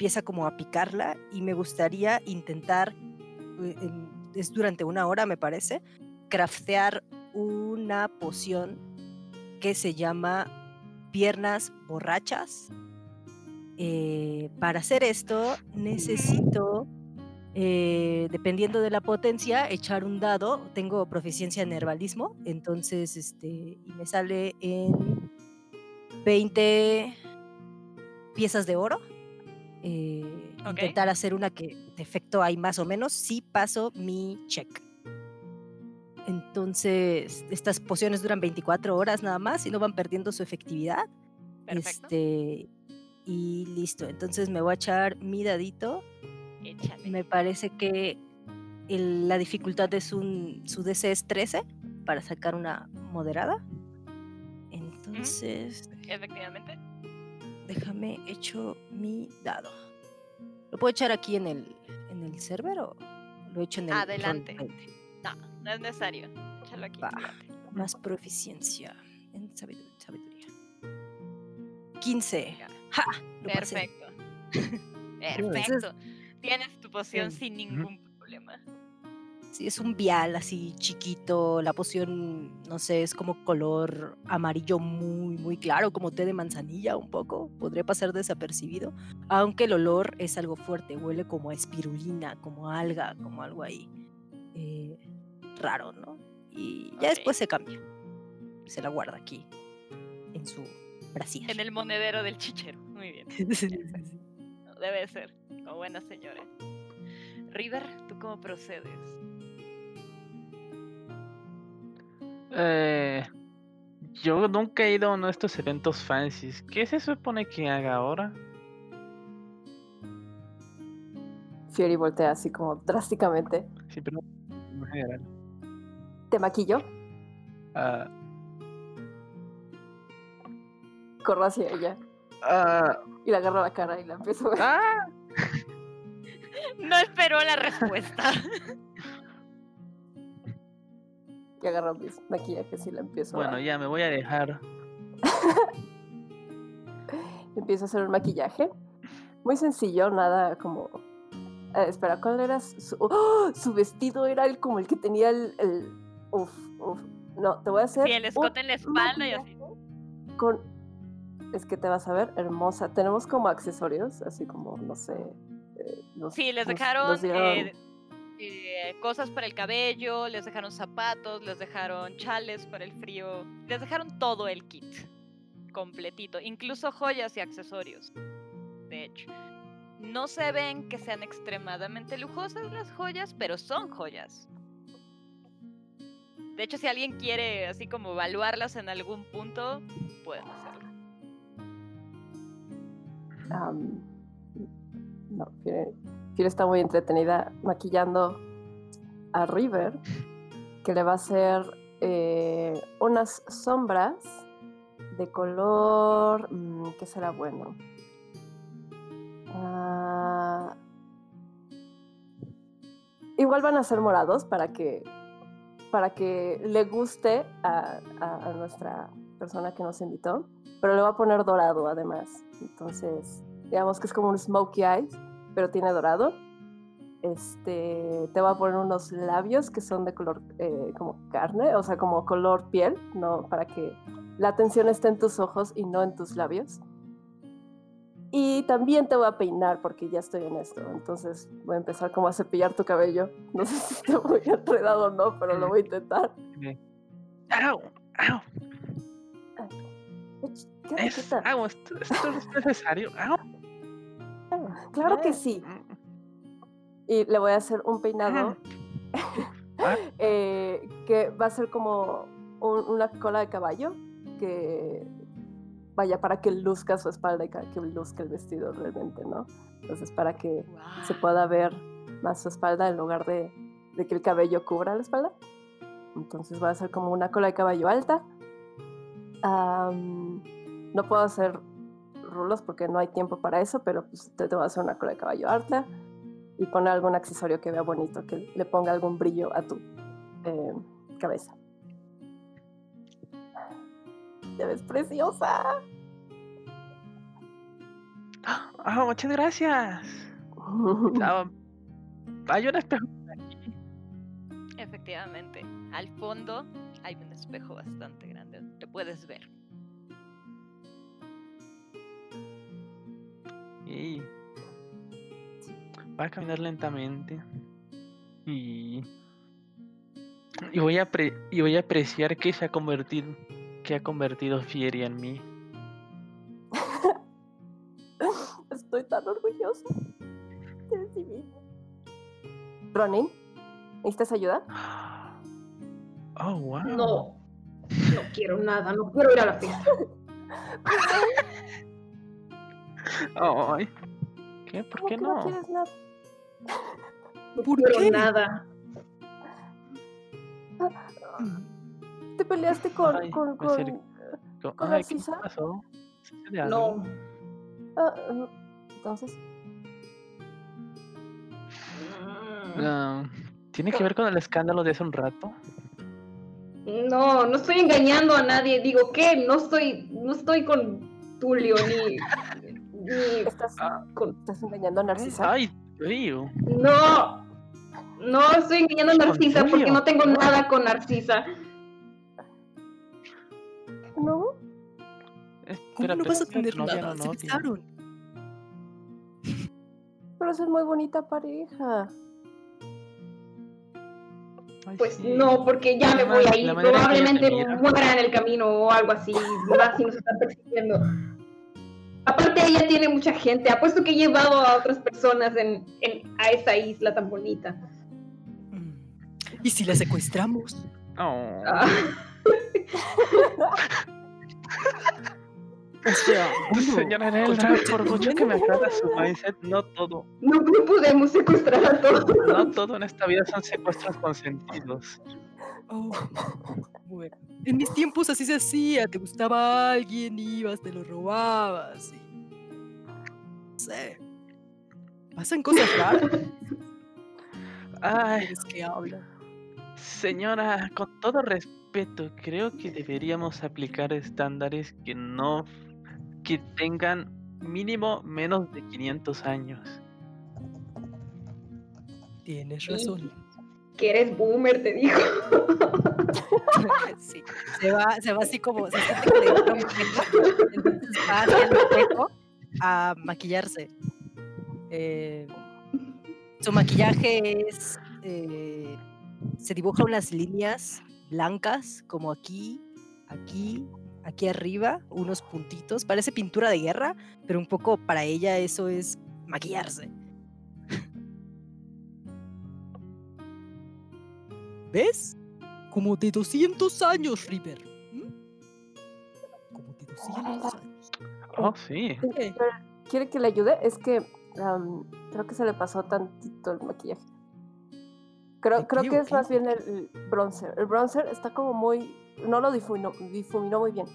empieza como a picarla y me gustaría intentar, eh, es durante una hora me parece, craftear una poción que se llama piernas borrachas. Eh, para hacer esto necesito eh, dependiendo de la potencia, echar un dado. Tengo proficiencia en herbalismo, entonces este, me sale en 20 piezas de oro. Eh, intentar hacer una que de efecto hay más o menos. Si paso mi check. Entonces, estas pociones duran 24 horas nada más y no van perdiendo su efectividad. Perfecto. Este, y listo. Entonces me voy a echar mi dadito. Échale. Me parece que el- la dificultad de su, su DC es 13 para sacar una moderada. Entonces, Efectivamente. Déjame hecho mi dado. ¿Lo puedo echar aquí en el, en el server o lo echo en el Adelante. roll20? No, no es necesario. Échalo aquí. Va. Más proficiencia en sabidu- sabiduría. 15. ¡Ja! Lo pasé. Perfecto. Perfecto. Tienes tu poción sin ningún problema. Sí, es un vial así chiquito. La poción, no sé, es como color amarillo muy, muy claro, como té de manzanilla un poco. Podría pasar desapercibido. Aunque el olor es algo fuerte, huele como a espirulina, como a alga, como algo ahí. eh, raro, ¿no? Y ya después se cambia. Se la guarda aquí, en su brasier. En el monedero del chichero. Muy bien. Sí, sí, sí. Debe ser. Como buena señora. River, ¿tú cómo procedes? Eh, yo nunca he ido a uno de estos eventos fancies. ¿Qué se supone que haga ahora? Fiori voltea así como drásticamente. Sí, pero en general. Te maquillo, Ah, corro hacia ella ah, y le agarro la cara y la empiezo a ver. ah, No esperó la respuesta. Y agarro mis maquillajes y la empiezo bueno, a... ya me voy a dejar. Empiezo a hacer un maquillaje. Muy sencillo, nada como... Eh, espera, ¿cuál era su... ¡Oh! Su vestido era el como el que tenía el... el... Uf, uf. No, te voy a hacer... Sí, el escote en la espalda y así. Con... Es que te vas a ver hermosa. Tenemos como accesorios, así como, no sé... eh, los- Sí, les dejaron eh, eh, cosas para el cabello, les dejaron zapatos, les dejaron chales para el frío, les dejaron todo el kit completito, incluso joyas y accesorios. De hecho, no se ven que sean extremadamente lujosas las joyas, pero son joyas. De hecho, si alguien quiere así como evaluarlas en algún punto, pueden hacerlo. Am, no, Está muy entretenida maquillando a River, que le va a hacer eh, unas sombras de color. mm, ¿Qué será bueno? Ah, igual van a ser morados para que para que le guste a, a- a nuestra persona que nos invitó, pero le va a poner dorado además. Entonces, digamos que es como un smokey eyes, pero tiene dorado. Este, te va a poner unos labios que son de color eh, como carne, o sea, como color piel, no para que la atención esté en tus ojos y no en tus labios. Y también te voy a peinar porque ya estoy en esto. Entonces voy a empezar como a cepillar tu cabello. No sé si esté muy enredado o no, pero lo voy a intentar. ¡Au! ¡Au! Quédate Es, au, esto, esto es necesario. ¡Au! Claro que sí. Y le voy a hacer un peinado Ah. eh, que va a ser como un- una cola de caballo que vaya para que luzca su espalda y que luzca el vestido realmente, ¿no? Entonces para que se pueda ver más su espalda en lugar de, de que el cabello cubra la espalda. Entonces va a ser como una cola de caballo alta. Am, no puedo hacer rulos porque no hay tiempo para eso, pero pues te, te voy a hacer una cola de caballo alta y poner algún accesorio que vea bonito, que le ponga algún brillo a tu eh, cabeza. Te ves preciosa. ¡Ah, muchas gracias! Hay un espejo. Efectivamente, al fondo hay un espejo bastante grande, te puedes ver. Y va a caminar lentamente y y voy a pre- y voy a apreciar que se ha convertido que ha convertido Fieri en mí. Estoy tan orgullosa de ti mismo. Ronin, ¿necesitas ayuda? Oh, wow. No, no quiero nada, no quiero ir a la fiesta. Ay. ¿Qué? ¿Por ¿Cómo qué no no? quieres nada? No ¿Por qué? nada. ¿Te peleaste con, Ay, con, con... acerco. Co- ¿Con Ay, ¿qué pasó? No. ah, entonces, Ah, ¿Tiene que ver con el escándalo de hace un rato? No, no estoy engañando a nadie. Digo, ¿qué? No estoy, no estoy con Tulio ni, ni ¿estás, Ah. con... estás engañando a Narcisa? Ay, frío. No, no estoy engañando a Narcisa porque no tengo nada con Narcisa. ¿No? ¿Cómo Espera, no vas a tener novia, nada? no Se novia. besaron. Pero es muy bonita pareja. Ay, Pues sí. no, porque ya me voy ella te Probablemente muera en el camino o algo así. Más si nos están persiguiendo. Aparte, ella tiene mucha gente. Apuesto que he llevado a otras personas en, en- a esa isla tan bonita. ¿Y si la secuestramos? Oh. Ah, O sea, bueno, Señora Elena, por mucho que me su mindset, no todo, no, no podemos secuestrar a todos. no todo en esta vida son secuestros consentidos. Oh, bueno. En mis tiempos así se hacía. Te gustaba alguien, ibas, te lo robabas. Y... No sé. Pasan cosas raras. Ay, Es que hablan. señora, con todo respeto, creo que deberíamos aplicar estándares que no, que tengan mínimo menos de 500 años. Tienes razón. Que eres boomer, te dijo. Sí. Se va, se va así como. Se siente Entonces va hacia el espejo a maquillarse. Eh, su maquillaje es. eh, se dibuja unas líneas blancas, como aquí, aquí, aquí arriba, unos puntitos. Parece pintura de guerra, pero un poco para ella eso es maquillarse. ¿Ves? Como de 200 años, River. ¿m? Como de 200 años. Oh, sí. ¿Qué? ¿Quiere que le ayude? Es que creo que se le pasó tantito el maquillaje. Creo, ¿De creo que es más bien el, bronzer. El bronzer está como muy... No lo difuminó, difuminó muy bien.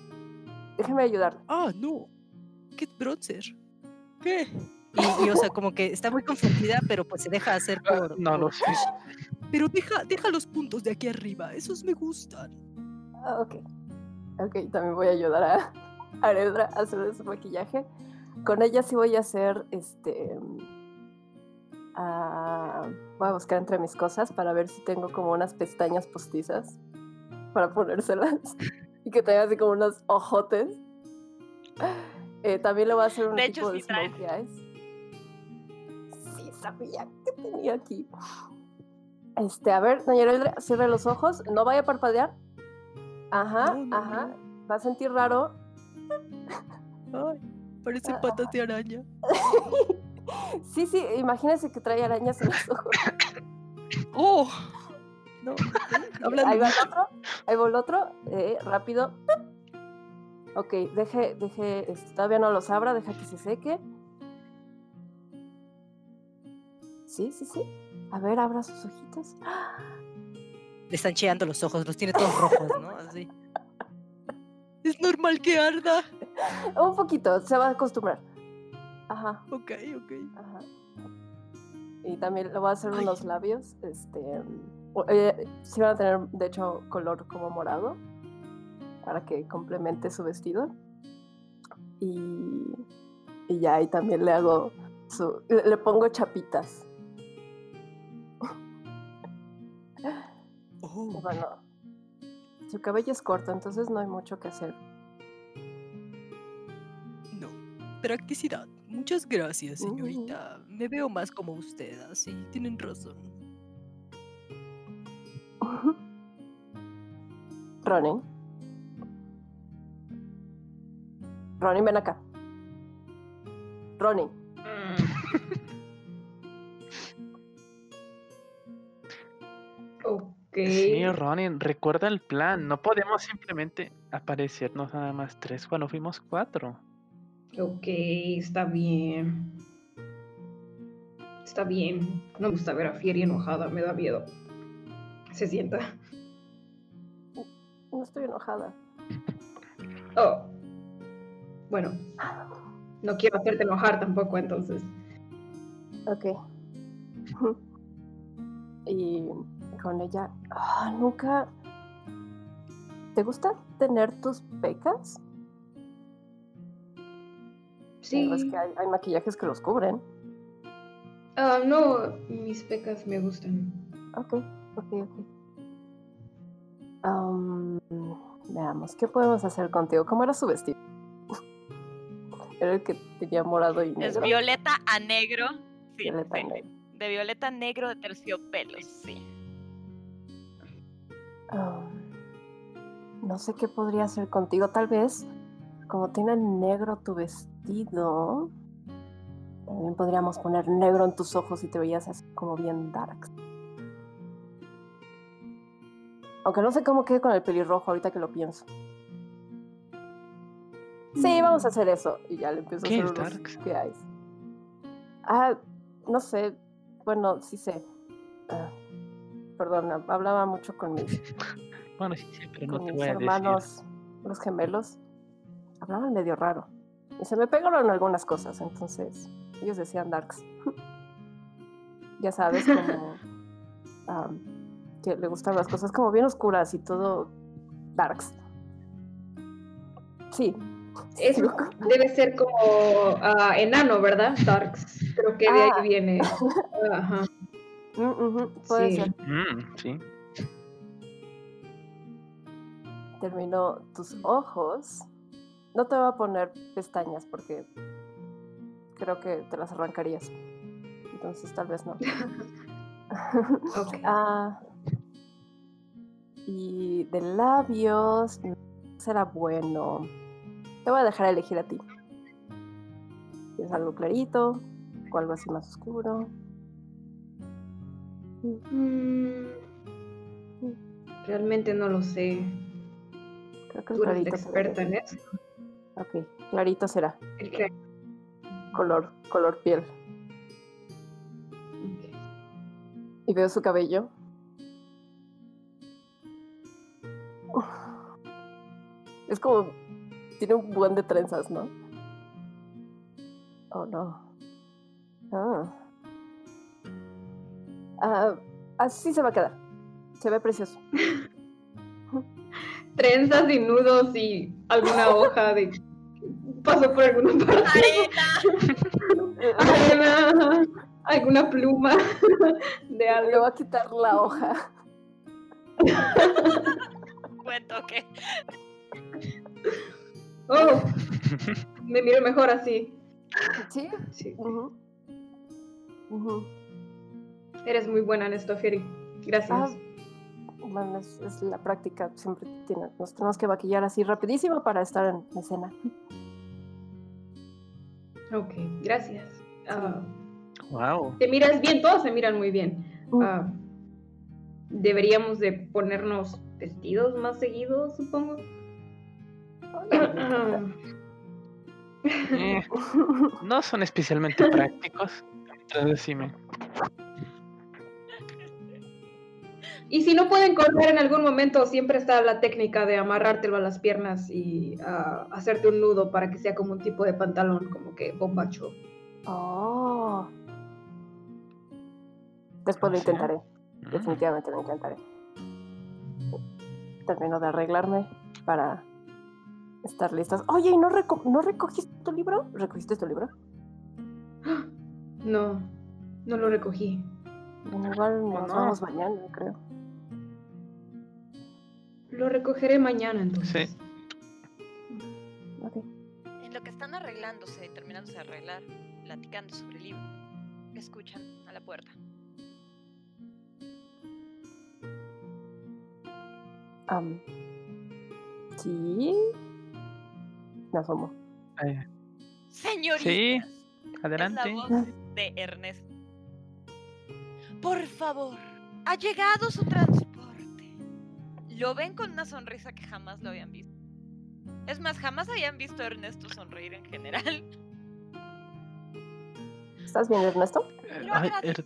Déjeme ayudarle. Ah, no. ¿Qué bronzer? ¿Qué? Y, y, o sea, como que está muy confundida, pero pues se deja hacer Ah, por. No lo por- sé. Pero deja, deja los puntos de aquí arriba. Esos me gustan. Ah, ok. Ok, también voy a ayudar a Aredra a hacer su maquillaje. Con ella sí voy a hacer este. ah, voy a buscar entre mis cosas para ver si tengo como unas pestañas postizas para ponérselas y que tenga así como unos ojotes. Eh, también le voy a hacer un De tipo hecho, de sí smokey eyes. Sí, sabía que tenía aquí. Este, a ver, Eldra, cierre los ojos, no vaya a parpadear. Ajá, No, no, ajá. Va a sentir raro. Ay, parecen Ah. patas de araña. sí, sí, imagínese que trae arañas en los ojos. ¡Oh! No, Ahí va el otro, ahí va el otro, eh, rápido. Ok, deje, deje, este, todavía no los abra, deja que se seque. Sí, sí, sí. A ver, abra sus ojitos. Le están chillando los ojos, los tiene todos rojos, ¿no? Así. Es normal que arda. Un poquito, se va a acostumbrar. Ajá, Ok, ok. ajá. Y también le voy a hacer Ay. unos labios, este, eh, sí van a tener, de hecho, color como morado, para que complemente su vestido. Y, y ya, y también le hago su, le, le pongo chapitas. Oh, Bueno, su cabello es corto, entonces no hay mucho que hacer. no. Practicidad. Muchas gracias, señorita. Me veo más como usted, así. Tienen razón. Ronin. Ronin, ven acá. Ronin. Ok. Sí, Ronin, recuerda el plan. No podemos simplemente aparecernos nada más tres cuando fuimos cuatro. Ok, está bien. Está bien. No me gusta ver a Fieri enojada, me da miedo. Se sienta. No estoy enojada. Oh. Bueno. No quiero hacerte enojar tampoco, entonces. Ok. y con ella. Ah, nunca. ¿Te gusta tener tus pecas? Sí. Es que hay, hay maquillajes que los cubren. Ah, no, mis pecas me gustan. Ok, ok, ok. Am, veamos, ¿qué podemos hacer contigo? ¿Cómo era su vestido? Era el que tenía morado y Es negro. violeta a negro. Sí, Violeta sí. negro. De violeta a negro de terciopelo, sí. No sé qué podría hacer contigo. Tal vez, como tiene negro tu vestido, también podríamos poner negro en tus ojos y te veías así como bien dark. Aunque no sé cómo quede con el pelirrojo ahorita que lo pienso. Sí, vamos a hacer eso. Y ya le empiezo a ¿Qué hacer es unos darks? PIs. Ah, no sé. Bueno, sí sé. Ah, perdona, hablaba mucho con mis, Bueno, sí, sí, pero no con te mis voy a decir. hermanos, los gemelos. Hablaban medio raro. Y se me pegaron algunas cosas, entonces ellos decían darks. ya sabes, como am, que le gustan las cosas como bien oscuras y todo darks. Sí. Es, debe ser como ah, enano, ¿verdad? Darks. Creo que de Ah. ahí viene. Ajá. Mm, puede Sí. ser. Mm, sí. Terminó tus ojos. No te voy a poner pestañas porque creo que te las arrancarías. Entonces tal vez no. Ah, y de labios mm, será bueno. Te voy a dejar elegir a ti. ¿Quieres algo clarito o algo así más oscuro? Mm, Realmente no lo sé. Creo que el Tú clarito. será experta en bien. eso. Ok, clarito será. El Color, color piel. Y veo su cabello. Uf. Es como. Tiene un buen de trenzas, ¿no? Oh, no. Ah. Ah, así se va a quedar. Se ve precioso. Trenzas y nudos y alguna hoja de. Pasó por alguna parte. Arena. Arena, alguna pluma de Le algo. voy a quitar la hoja. Buen toque. Oh, me miro mejor así. ¿Sí? Sí. Eres muy buena en esto, Fieri. Gracias. Ah, bueno, es, es la práctica. Siempre tiene, nos tenemos que maquillar así rapidísimo para estar en escena. Ok, gracias. Ah, Wow. te miras bien, todos se miran muy bien. Mm. Ah, deberíamos de ponernos vestidos más seguidos, supongo. Eh, no son especialmente prácticos. Entonces decime. Y si no pueden correr en algún momento, siempre está la técnica de amarrártelo a las piernas y ah, hacerte un nudo para que sea como un tipo de pantalón, como que bombacho. Oh. Después lo ¿Ah, intentaré. Mm. Definitivamente lo intentaré. Termino de arreglarme para estar listas. Oye, ¿y no, reco- no recogiste tu libro? ¿Recogiste tu libro? No, no lo recogí. Bueno, igual nos no? vamos mañana, creo. Lo recogeré mañana entonces. Sí. Ok. En lo que están arreglándose y terminándose de arreglar, platicando sobre el libro, escuchan a la puerta. Am, sí. Me asomo. Eh, Señorita. Sí, Es adelante. la voz de Ernesto. Por favor, ha llegado su transporte. Lo ven con una sonrisa que jamás lo habían visto. Es más, jamás habían visto a Ernesto sonreír en general. ¿Estás bien, Ernesto? Ay, Er-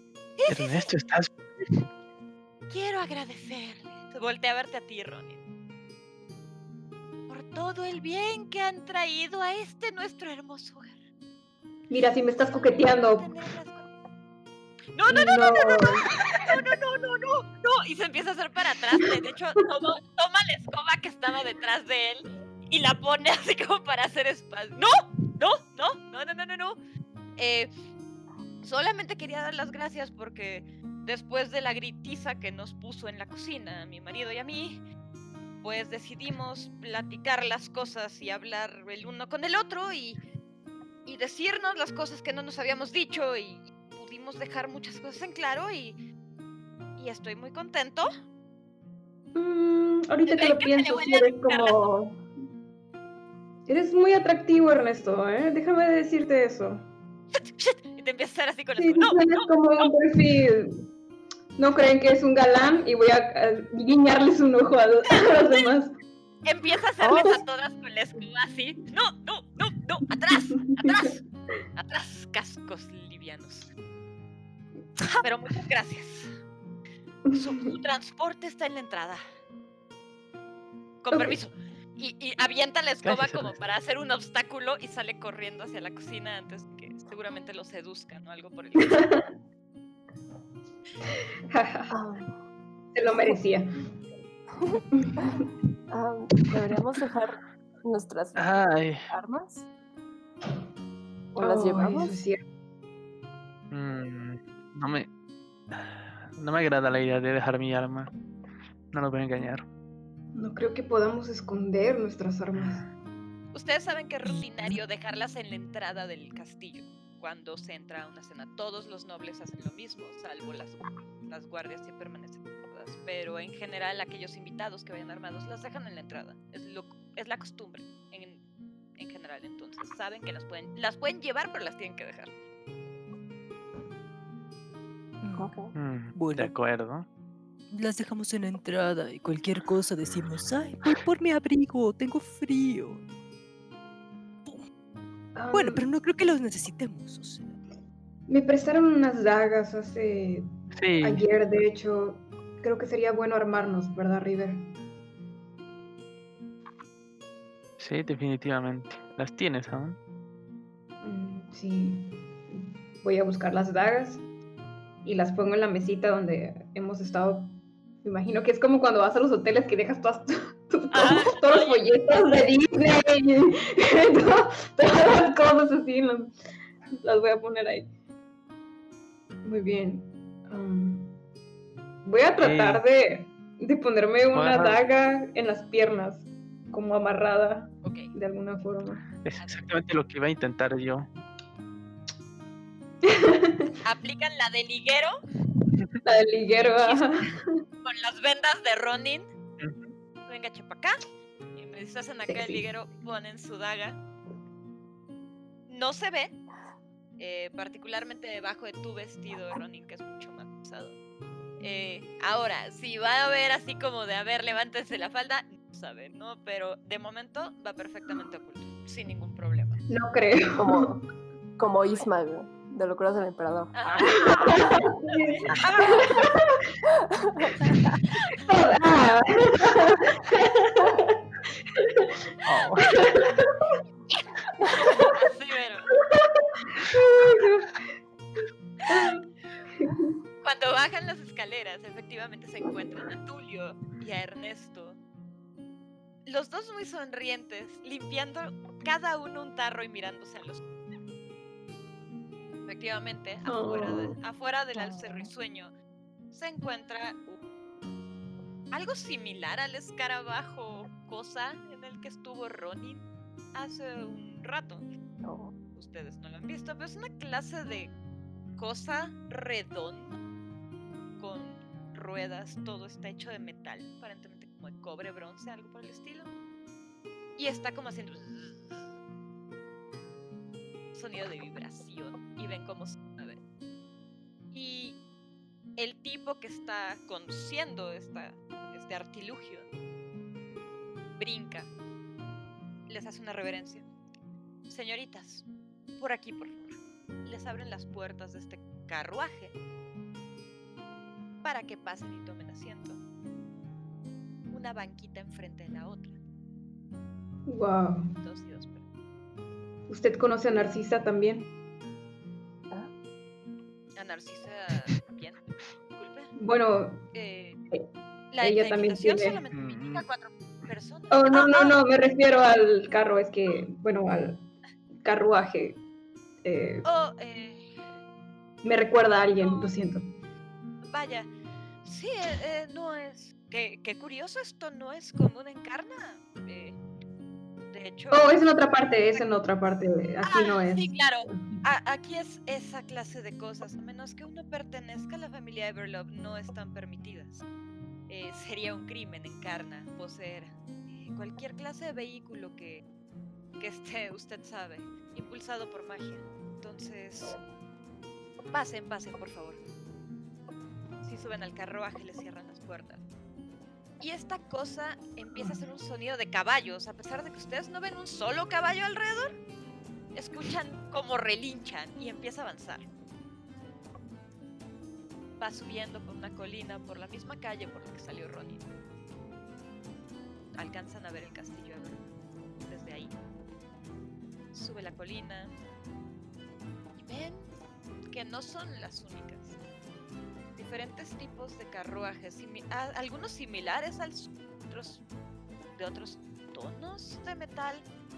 Ernesto, ¿estás Quiero agradecerle. Se voltea a verte a ti, Ronnie. Por todo el bien que han traído a este nuestro hermoso hogar. Mira, si me estás coqueteando. Con- No, no, no, no, no, no, no, no, no, no, no. Y se empieza a hacer para atrás. De hecho, toma, toma la escoba que estaba detrás de él y la pone así como para hacer espacio. ¡No! ¡No! ¡No! ¡No, no, no, no, no! Eh, solamente quería dar las gracias porque después de la gritiza que nos puso en la cocina, a mi marido y a mí, pues decidimos platicar las cosas y hablar el uno con el otro y, y decirnos las cosas que no nos habíamos dicho y pudimos dejar muchas cosas en claro y, y estoy muy contento. Mm, ahorita que lo pienso, sí eres como. Eres muy atractivo, Ernesto, ¿eh? Déjame decirte eso. Y te empieza a hacer así con Sí, sí, No, como un perfil. No creen que es un galán y voy a, a guiñarles un ojo a, los- a los demás. Empieza a hacerles Oh. a todas con la escoba así. No, no, no, no, atrás, atrás, atrás, cascos livianos. Pero muchas gracias. Su, su transporte está en la entrada. Con permiso. Y, y avienta la escoba Gracias, como para hacer un obstáculo y sale corriendo hacia la cocina antes que seguramente lo seduzcan o algo por el estilo. Se lo merecía. ah, ¿Deberíamos dejar nuestras Ay, armas? ¿O las Oh, llevamos? eso es cierto. mm, no me. No me agrada la idea de dejar mi arma. No lo voy a engañar. No creo que podamos esconder nuestras armas. Ustedes saben que es rutinario dejarlas en la entrada del castillo cuando se entra a una cena. Todos los nobles hacen lo mismo, salvo las, las guardias que permanecen guardadas. Pero en general aquellos invitados que vayan armados las dejan en la entrada. Es, lo, es la costumbre en, en general. Entonces saben que las pueden, las pueden llevar, pero las tienen que dejar. Mm. Mm, Bueno. De acuerdo. Las dejamos en la entrada y cualquier cosa decimos, ay, voy por mi abrigo, tengo frío. Bueno, pero no creo que los necesitemos. O sea. Me prestaron unas dagas hace Sí, ayer, de hecho. Creo que sería bueno armarnos, ¿verdad, River? sí, definitivamente. ¿Las tienes aún? Mm, sí. Voy a buscar las dagas y las pongo en la mesita donde hemos estado. Me imagino que es como cuando vas a los hoteles que dejas todas, tus- Ah, todos los folletos de Disney, y to- todas las cosas así, las, las voy a poner ahí. Muy bien. Um, voy a tratar de, de ponerme una Bueno. daga en las piernas, como amarrada Ok. de alguna forma. Es exactamente lo que iba a intentar yo. Aplican la de liguero La del liguero. con las vendas de Ronin. Venga, chepa acá. Y me deshacen acá el Sexy. liguero, ponen su daga. No se ve, eh, particularmente debajo de tu vestido, Ronin, que es mucho más pesado. Eh, ahora, si va a haber así como de, a ver, levántense la falda, no saben, ¿no? Pero de momento va perfectamente oculto, sin ningún problema. No creo. Como, como Isma, güey, de locuras del emperador. Oh. Cuando bajan las escaleras, efectivamente se encuentran a Tulio y a Ernesto. Los dos muy sonrientes, limpiando cada uno un tarro y mirándose a los Efectivamente, afuera, de- Oh. afuera del Oh. alce risueño se encuentra algo similar al escarabajo cosa en el que estuvo Ronin hace un rato. No. Ustedes no lo han visto, pero es una clase de cosa redonda con ruedas, todo está hecho de metal, aparentemente como de cobre, bronce, algo por el estilo. Y está como haciendo sonido de vibración y ven cómo se mueve. Y el tipo que está conduciendo esta, este artilugio brinca, les hace una reverencia. Señoritas, por aquí, por favor. Les abren las puertas de este carruaje para que pasen y tomen asiento. Una banquita enfrente de la otra. Wow. Dos y dos. pero- ¿Usted conoce a Narcisa también? A Narcisa, bien. Disculpe. Bueno, Eh, Eh, la, ella la también tiene- solamente me indica Mm. cuatro personas. oh, no, Ah, no, ah, no, me refiero al carro, es que, bueno, al carruaje. Eh, Oh, eh, me recuerda a alguien, lo siento. vaya. Sí, no es. Qué, qué curioso, esto no es común en Carna. De hecho. Oh, es en otra parte, es en otra parte, aquí Ah, no es. Sí, claro. A- aquí es esa clase de cosas. A menos que uno pertenezca a la familia Everlove, no están permitidas. Eh, sería un crimen en Carna poseer eh, cualquier clase de vehículo que, que esté, usted sabe, impulsado por magia. Entonces, pasen, pasen, por favor. Si suben al carruaje, les cierran las puertas. Y esta cosa empieza a hacer un sonido de caballos, a pesar de que ustedes no ven un solo caballo alrededor escuchan como relinchan y empieza a avanzar. Va subiendo por una colina, por la misma calle por la que salió Ronin. Alcanzan a ver el castillo Ever desde ahí. Sube la colina y ven que no son las únicas. Diferentes tipos de carruajes, simi- a- algunos similares su- otros de otros tonos de metal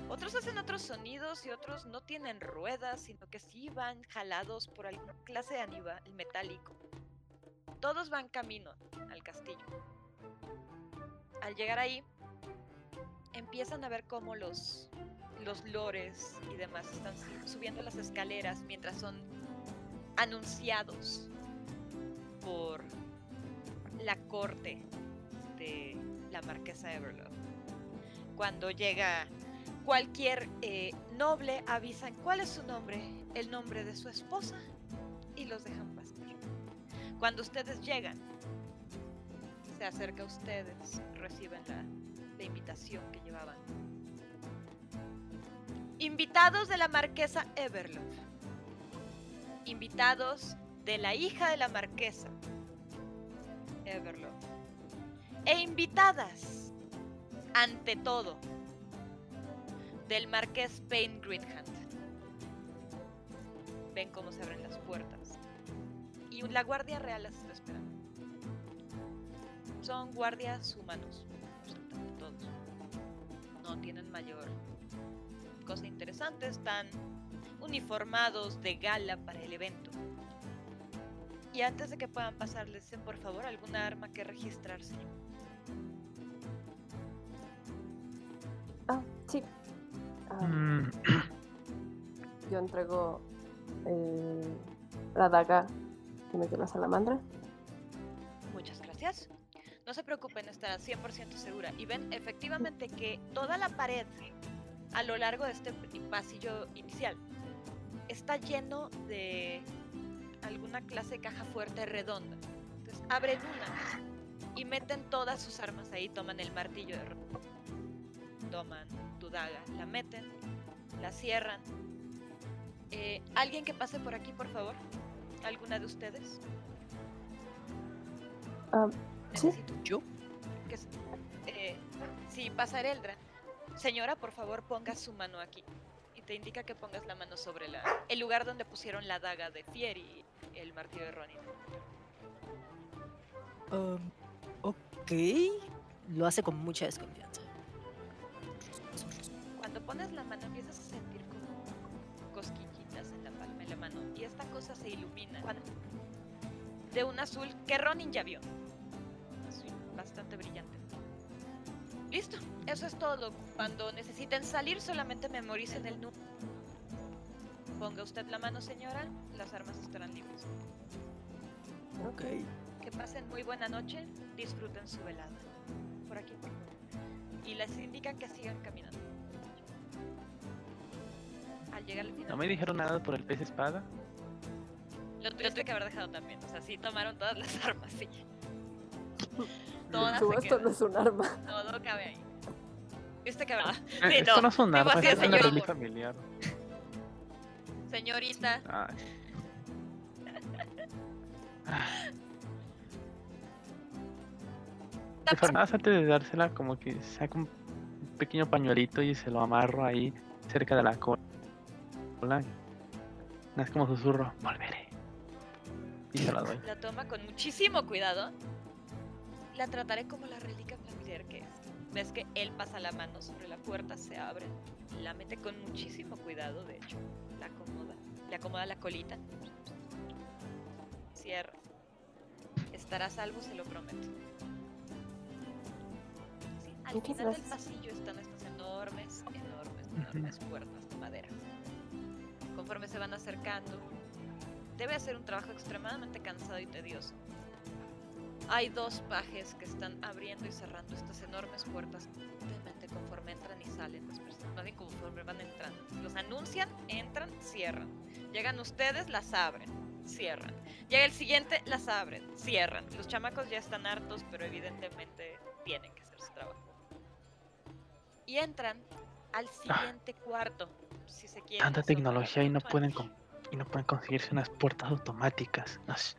otros hacen otros sonidos y otros no tienen ruedas, sino que sí van jalados por alguna clase de animal metálico. Todos van camino al castillo. Al llegar ahí, empiezan a ver cómo los, los lores y demás están su- subiendo las escaleras mientras son anunciados por la corte de la marquesa Everlove. Cuando llega cualquier eh, noble avisan cuál es su nombre, el nombre de su esposa y los dejan pasar. Cuando ustedes llegan, se acerca a ustedes, reciben la, la invitación que llevaban. Invitados de la marquesa Everlove. Invitados de la hija de la marquesa Everlove. E invitadas, ante todo, del marqués Payne Greenhand. Ven cómo se abren las puertas. Y la guardia real las está esperando. Son guardias humanos, todos. No tienen mayor cosa interesante, están uniformados de gala para el evento. Y antes de que puedan pasar, les dicen por favor alguna arma que registrarse. Ah, sí. Ah, Mm, yo entrego eh, la daga que me dio la salamandra. Muchas gracias. No se preocupen, estará 100% segura. Y ven efectivamente que toda la pared a lo largo de este pasillo inicial está lleno de alguna clase de caja fuerte redonda. Entonces abren una y meten todas sus armas ahí, toman el martillo de ro- toman tu daga, la meten, la cierran. Eh, ¿Alguien que pase por aquí, por favor? ¿Alguna de ustedes? Ah, sí. Necesito yo. Que, eh, sí, pasar Eldra. Señora, por favor, ponga su mano aquí. Y te indica que pongas la mano sobre la, el lugar donde pusieron la daga de Fieri el martillo de Ronin. Um, ok. Lo hace con mucha desconfianza. Cuando pones la mano empiezas a sentir como cosquillitas en la palma de la mano y esta cosa se ilumina de un azul que Ronin ya vio. Azul bastante brillante. Listo, eso es todo. Cuando necesiten salir solamente memoricen el número Ponga usted la mano, señora. Las armas estarán limpias. Ok. Que pasen muy buena noche. Disfruten su velada. Por aquí, por favor. Y les indican que sigan caminando. Al llegar al final. ¿No me dijeron nada por el pez espada? Lo tuviste que haber dejado también. O sea, sí tomaron todas las armas, sí. Todas Su esto no es un arma. Todo cabe ahí. ¿Viste que verdad? Eh, Sí, esto no es un arma, es una reliquia familiar. Señorita, Ay. Ah. Antes de dársela, como que saco un pequeño pañuelito y se lo amarro ahí cerca de la cola. Es como susurro, volveré. Y se la doy. la toma con muchísimo cuidado. La trataré como la reliquia familiar que es. Ves que él pasa la mano sobre la puerta, se abre, la mete con muchísimo cuidado, de hecho, la acomoda, le acomoda la colita, cierra. Estará a salvo, se lo prometo. Sí, al final del pasillo están estas enormes, enormes, enormes puertas de madera. Conforme se van acercando, debe ser un trabajo extremadamente cansado y tedioso. Hay dos pajes que están abriendo y cerrando estas enormes puertas constantemente conforme entran y salen las personas, más bien conforme van entrando. Los anuncian, entran, cierran. Llegan ustedes, las abren, cierran. Llega el siguiente, las abren, cierran. Los chamacos ya están hartos, pero evidentemente tienen que hacer su trabajo. Y entran al siguiente cuarto, si se quiere. Tanta tecnología y no pueden con- y no pueden conseguirse unas puertas automáticas. As-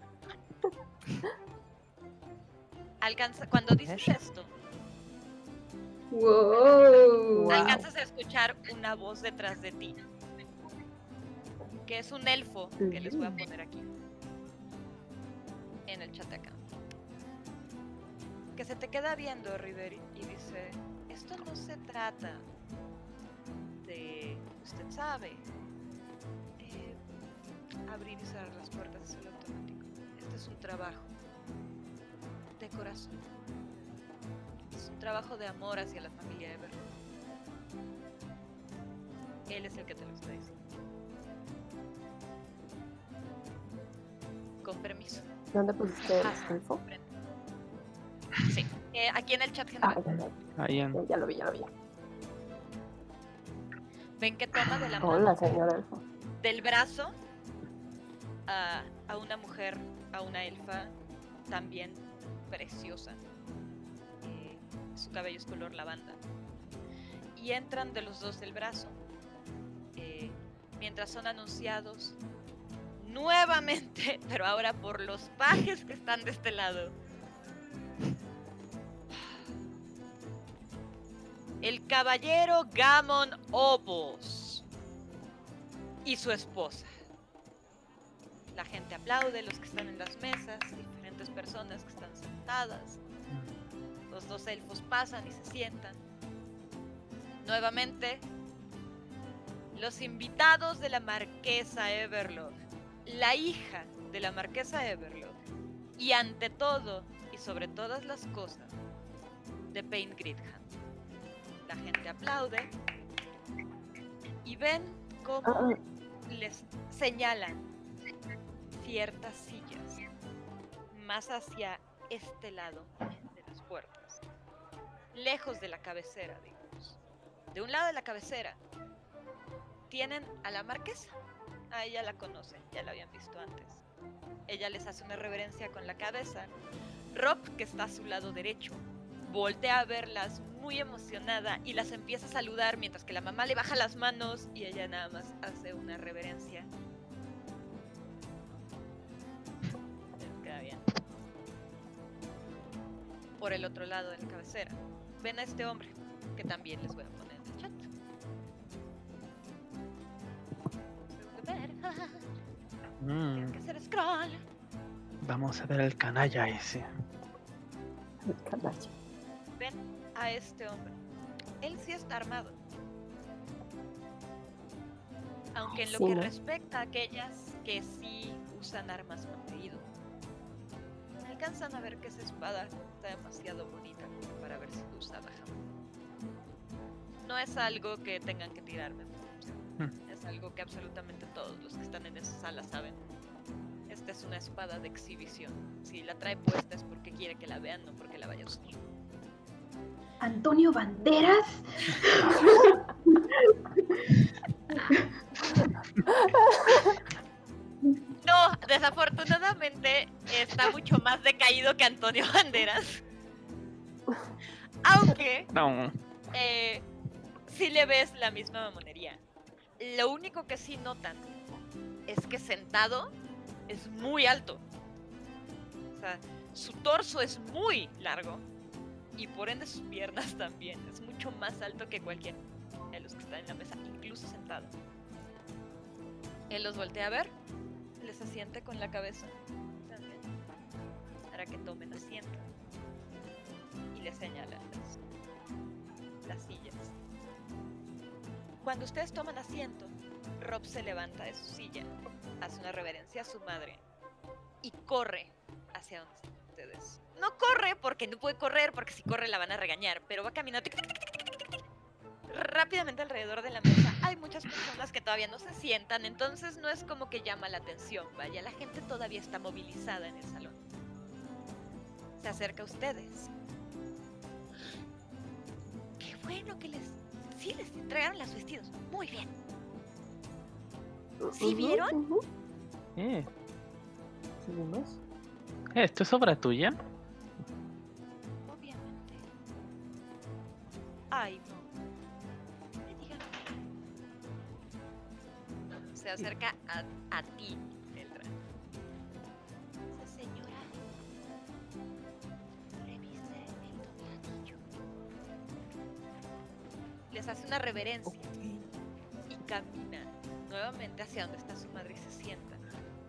Alcanza, cuando dices esto, Wow. Alcanzas a escuchar una voz detrás de ti. Que es un elfo que les voy a poner aquí. En el chat acá. Que se te queda viendo, Riveri, y dice, esto no se trata de, usted sabe, eh, abrir y cerrar las puertas es solo automático. Este es un trabajo de corazón. Es un trabajo de amor hacia la familia Ever. Él es el que te lo está diciendo. Con permiso. ¿Dónde pusiste el Ah, elfo? frente. Sí. Eh, aquí en el chat Ah, general. ya, ya, Ahí en- ya, ya lo vi, ya lo vi. Ven que toma de la mano Hola, señor elfo. del brazo a, a una mujer, a una elfa también preciosa. Su cabello es color lavanda. Y entran de los dos del brazo. eh, mientras son anunciados nuevamente, pero ahora por los pajes que están de este lado. El caballero Gamon Obos y su esposa. La gente aplaude, los que están en las mesas, diferentes personas que están sentadas. Los dos elfos pasan y se sientan. Nuevamente, los invitados de la marquesa Everlock, la hija de la marquesa Everlock, y ante todo y sobre todas las cosas, de Pain Gridham. La gente aplaude y ven cómo Ah, les señalan ciertas sillas más hacia este lado de las puertas, lejos de la cabecera, digamos. De un lado de la cabecera tienen a la marquesa. A ella la conocen, ya la habían visto antes. Ella les hace una reverencia con la cabeza. Rob, que está a su lado derecho, voltea a verlas muy emocionada y las empieza a saludar mientras que la mamá le baja las manos y ella nada más hace una reverencia. Por el otro lado de la cabecera, ven a este hombre que también les voy a poner en el chat. Mm, Tengo que hacer scroll. vamos a ver el canalla ese. el canalla. Ven a este hombre. Él sí está armado. Aunque en lo Sí, que ¿no? respecta a aquellas que sí usan armas proteído, alcanzan a ver que esa espada está demasiado bonita para haber sido usada jamás. No es algo que tengan que tirarme. Mm. Es es algo que absolutamente todos los que están en esa sala saben. Esta es una espada de exhibición. Si la trae puesta es porque quiere que la vean, no porque la vaya a usar. Antonio Banderas. No, desafortunadamente está mucho más decaído que Antonio Banderas. Aunque No. eh, sí le ves la misma mamonería. Lo único que sí notan es que sentado es muy alto. O sea, su torso es muy largo y por ende sus piernas también. Es mucho más alto que cualquiera de los que están en la mesa, incluso sentado. Él los voltea a ver, les asiente con la cabeza también, para que tomen asiento y les señala las, las sillas. Cuando ustedes toman asiento, Rob se levanta de su silla, hace una reverencia a su madre y corre hacia donde están ustedes. No corre porque no puede correr, porque si corre la van a regañar, pero va caminando tic, tic, tic, rápidamente alrededor de la mesa. Hay muchas personas que todavía no se sientan, entonces no es como que llama la atención. Vaya, la gente todavía está movilizada en el salón. Se acerca a ustedes. Qué bueno que les... Sí, les entregaron los vestidos. Muy bien. ¿Sí vieron? Eh, ¿Sí vimos? ¿Esto es obra tuya? Obviamente. Ay, no. Se acerca a, a ti, Eldra. Esa señora. Revise el dobladillo. Les hace una reverencia y camina nuevamente hacia donde está su madre y se sienta.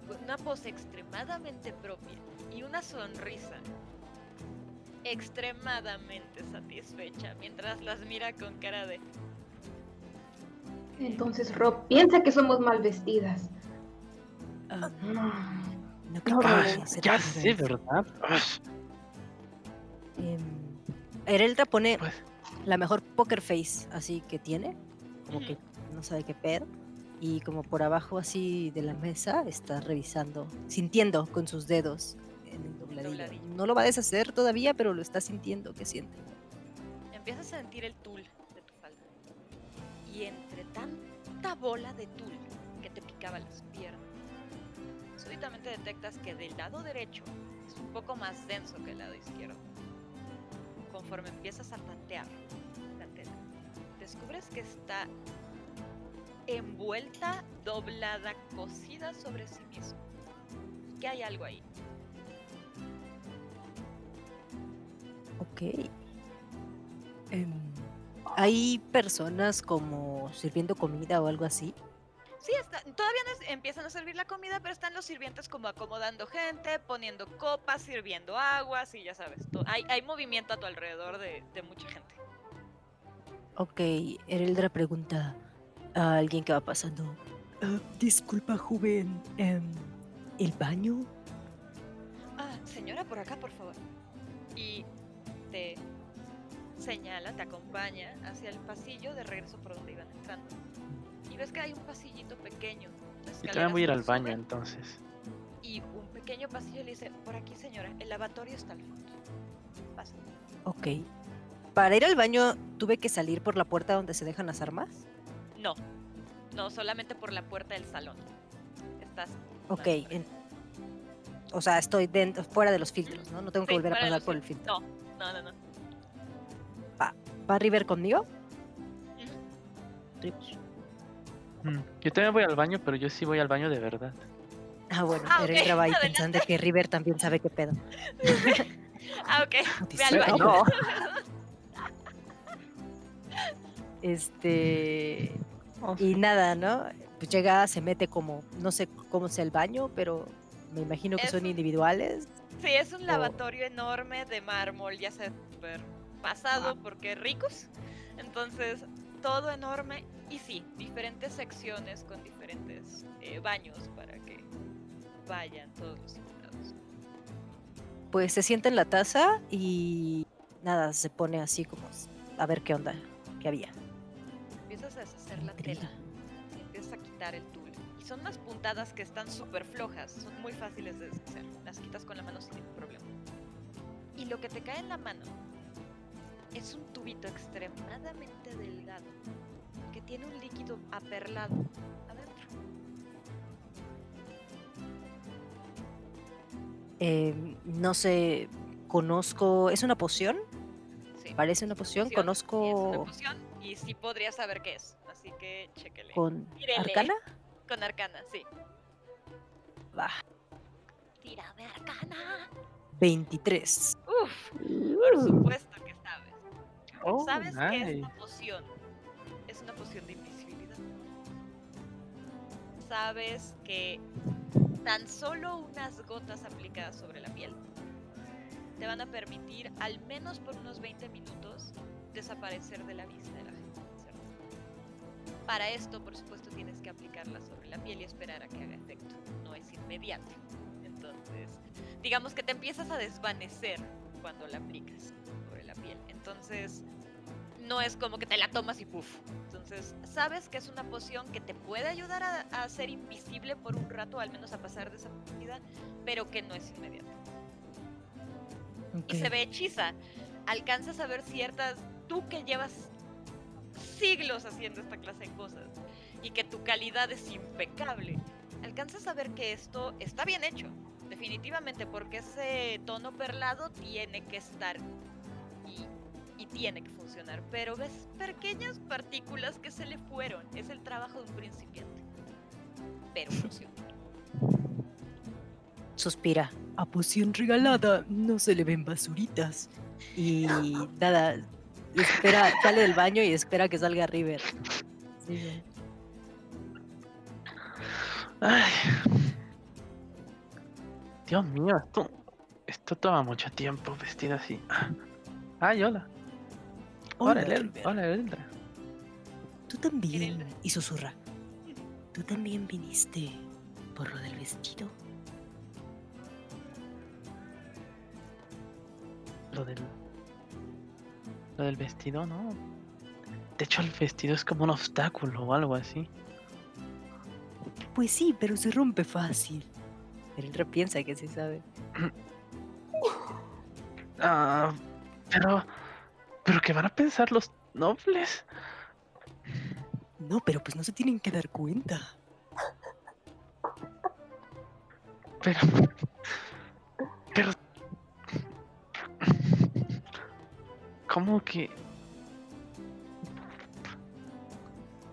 Con una pose extremadamente propia y una sonrisa extremadamente satisfecha mientras las mira con cara de Entonces Rob piensa que somos mal vestidas. No creo No, que no, Ya sé. ¿verdad? Erelda pone Pues, la mejor poker face así que tiene, como que no sabe qué pedo. Y como por abajo así de la mesa está revisando, sintiendo con sus dedos en el dobladillo. dobladillo. No lo va a deshacer todavía, pero lo está sintiendo, ¿qué siente? empiezas a sentir el tul de tu falda. Y entre tanta bola de tul que te picaba las piernas, súbitamente detectas que del lado derecho es un poco más denso que el lado izquierdo. Conforme empiezas a tantear la tela, descubres que está envuelta, doblada, cosida sobre sí mismo. Que hay algo ahí. Ok. Em, ¿Hay personas como sirviendo comida o algo así? Sí, está, todavía no es- empiezan a servir la comida, pero están los sirvientes como acomodando gente, poniendo copas, sirviendo aguas y ya sabes, hay, hay movimiento a tu alrededor de, de mucha gente. Ok, Ereldra pregunta a alguien que va pasando. Ah, disculpa, joven. em, ¿El baño? Ah, señora, por acá, por favor. Y te señala, te acompaña hacia el pasillo de regreso por donde iban entrando. Y ves que hay un pasillito pequeño. Yo también voy a ir al que baño suben, entonces. Y un pequeño pasillo le dice, por aquí señora, el lavatorio está al fondo. Pasa. Ok. Para ir al baño, ¿tuve que salir por la puerta donde se dejan las armas? No, no, solamente por la puerta del salón. Estás. Ok. En- O sea, estoy dentro, fuera de los filtros, ¿no? No tengo que Sí, volver a pasar por el filtro. No, no, no, no. ¿Va River conmigo? Mm, Yo también voy al baño, pero yo sí voy al baño de verdad. Ah, bueno, Ah, ok, Ereldra va ahí adelante. pensando que River también sabe qué pedo. Ah, ok. Ve al baño. No. Este. Oh, Y nada, ¿no? Pues llega, se mete como, no sé cómo sea el baño, pero me imagino que Es son un- individuales. Sí, es un O- lavatorio enorme de mármol, ya sé, súper pasado porque ricos. Entonces, todo enorme. Y sí, diferentes secciones con diferentes eh, baños para que vayan todos los invitados. Pues se sienta en la taza y nada, se pone así como a ver qué onda, qué había. Empiezas a deshacer la Intriga. tela. y Empiezas a quitar quitar el tul. Y son unas puntadas que están súper flojas, son muy fáciles de deshacer. Las quitas con la mano sin ningún problema. Y lo que te cae en la mano es un tubito extremadamente delgado que tiene un líquido aperlado adentro. Eh, no sé, conozco. ¿Es una poción? Sí. Parece una poción. Poción, Conozco. es una poción y sí podría saber qué es. Así que chéquele. ¿Con Tírele. arcana? Con arcana, sí. Va. Tírame arcana. 23. Uf, por supuesto. Oh, ¿Sabes que nice. esta poción es una poción de invisibilidad? ¿Sabes que tan solo unas gotas aplicadas sobre la piel te van a permitir, al menos por unos 20 minutos, desaparecer de la vista de la gente? ¿cierto? Para esto, por supuesto, tienes que aplicarla sobre la piel y esperar a que haga efecto. No es inmediato. Entonces, digamos que te empiezas a desvanecer cuando la aplicas piel. Entonces, no es como que te la tomas y puff. Entonces, sabes que es una poción que te puede ayudar a, a ser invisible por un rato, al menos a pasar desapercibida, pero que no es inmediato. Y se ve hechiza. Alcanzas a ver ciertas. Tú que llevas siglos haciendo esta clase de cosas y que tu calidad es impecable, alcanzas a ver que esto está bien hecho. Definitivamente, porque ese tono perlado tiene que estar y, tiene que funcionar. Pero ves pequeñas partículas que se le fueron. Es el trabajo de un principiante. Pero funciona. Suspira. A poción regalada no se le ven basuritas. Y nada. Espera, sale del baño y espera que salga River. Sí, Ay. Dios mío, esto, esto toma mucho tiempo vestido así. Ay, hola. Hola, Hola, Eldra. Tú también. Y susurra. Tú también viniste por lo del vestido. Lo del. Lo del vestido, ¿no? De hecho, el vestido es como un obstáculo o algo así. Pues sí, pero se rompe fácil. El piensa que sí sabe. Ah, pero. ¿Qué van a pensar los nobles? No, pero pues no se tienen que dar cuenta. Pero. Pero. ¿Cómo que.?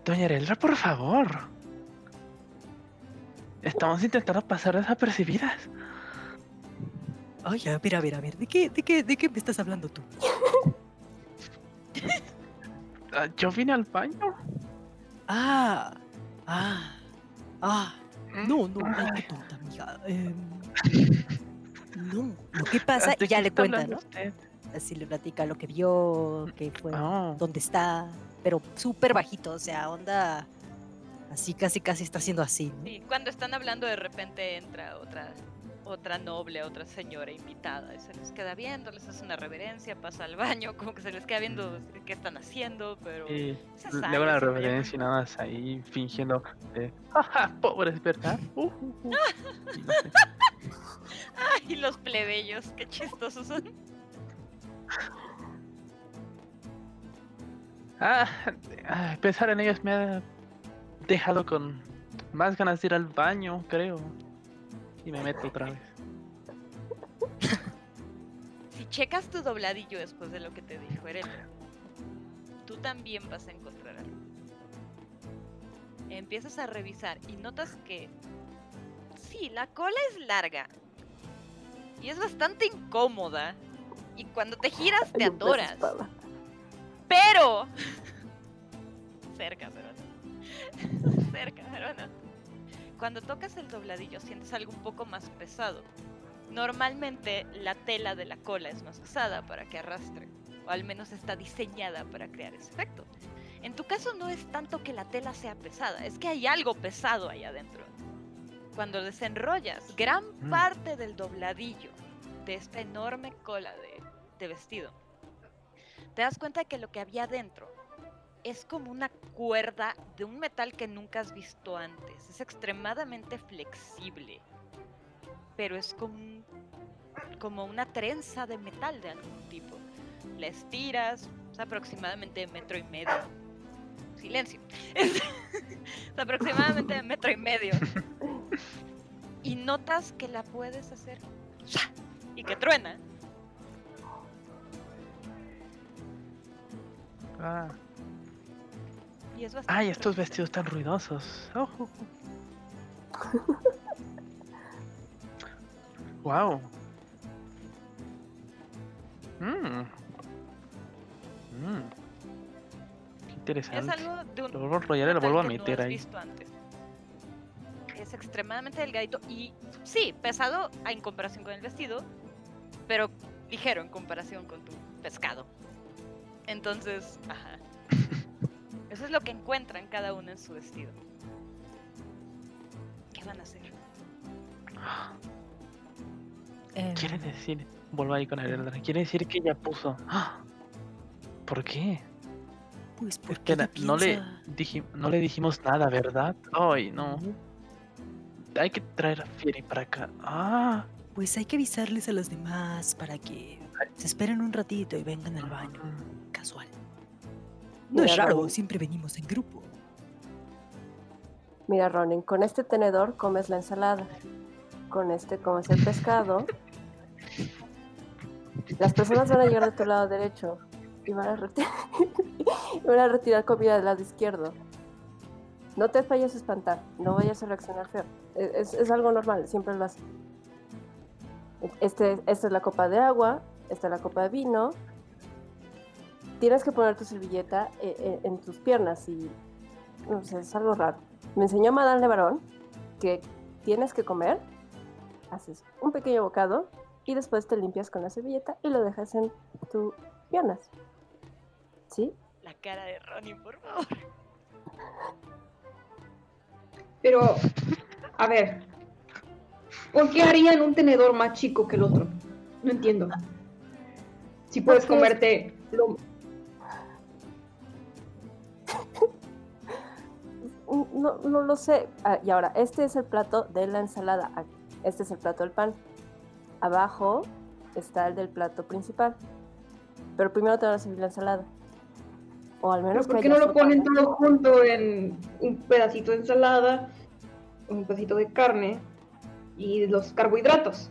Doña Ereldra, por favor. Estamos intentando pasar desapercibidas. Ay, a ver, a ver, a ver. ¿De qué, de qué, de qué me estás hablando tú? Ah, Yo vine al baño. Ah, ah, ah. No, no, ay, qué tonta, amiga. Em, no, Lo que pasa, ¿De y ya qué le cuenta, ¿no? usted? Así le platica lo que vio, que fue, Ah, dónde está, pero súper bajito, o sea, onda así, casi, casi está haciendo así. ¿no? Sí, cuando están hablando de repente entra otra otra noble, otra señora invitada y se les queda viendo, les hace una reverencia, pasa al baño, como que se les queda viendo qué están haciendo, pero se le hago la reverencia y nada más ahí fingiendo. de, ¡Jaja! Pobres, ¿verdad? Uh, uh, uh". Y no sé. Ay, los plebeyos, qué chistosos son. Ah, pensar en ellos me ha dejado con más ganas de ir al baño, creo. Y me meto otra vez. Si checas tu dobladillo después de lo que te dijo Erendra, tú también vas a encontrar algo. Empiezas a revisar y notas que sí, la cola es larga y es bastante incómoda. Y cuando te giras te atoras. Pero. Cerca, pero no. Cerca, pero no. Cuando tocas el dobladillo sientes algo un poco más pesado. Normalmente la tela de la cola es más pesada para que arrastre. O al menos está diseñada para crear ese efecto. En tu caso no es tanto que la tela sea pesada, es que hay algo pesado ahí adentro. Cuando desenrollas gran Mm. parte del dobladillo de esta enorme cola de, de vestido, te das cuenta que lo que había dentro es como una cuerda de un metal que nunca has visto antes. Es extremadamente flexible, pero es como, como una trenza de metal de algún tipo. La estiras, es aproximadamente metro y medio. Silencio. Es, es aproximadamente metro y medio. Y notas que la puedes hacer y que truena. Ah. Y es bastante Ay, estos vestidos tan ruidosos. Oh, oh, oh. wow. Mm. Mm. Qué Es interesante. algo de un Lo vuelvo a enrollar y lo vuelvo a no meter has ahí. visto antes. Es extremadamente delgadito y sí, pesado en comparación con el vestido, pero ligero en comparación con tu pescado. Entonces, ajá. Eso es lo que encuentran cada uno en su vestido. ¿Qué van a hacer? Em, Quiere decir, vuelvo ahí con el Quiere decir que ella puso. ¿Por qué? Pues porque Espera, no le, no le dijimos nada, ¿verdad? Ay, no. Hay que traer a Fieri para acá. Ah. Pues hay que avisarles a los demás para que se esperen un ratito y vengan al baño. Casual. No es raro, siempre venimos en grupo. Mira, Ronin, con este tenedor comes la ensalada. Con este comes el pescado. Las personas van a llegar de tu lado derecho y van a, reti- y van a retirar comida del lado izquierdo. No te vayas a espantar, no vayas a reaccionar feo. E- Es, es algo normal, siempre lo hace. Este, esta es la copa de agua, esta es la copa de vino. Tienes que poner tu servilleta eh, eh, en tus piernas y no sé, es algo raro. Me enseñó Madame Levarón que tienes que comer, haces un pequeño bocado y después te limpias con la servilleta y lo dejas en tus piernas. ¿Sí? La cara de Ronnie, por favor. Pero, a ver, ¿por qué harían un tenedor más chico que el otro? No entiendo. Si puedes comerte lo- No, no lo sé. Ah, y ahora, este es el plato de la ensalada. Ah, Este es el plato del pan. Abajo está el del plato principal. Pero primero te van a servir la ensalada. O al ¿Pero menos por qué no lo ponen todo junto en un pedacito de ensalada, un pedacito de carne y los carbohidratos?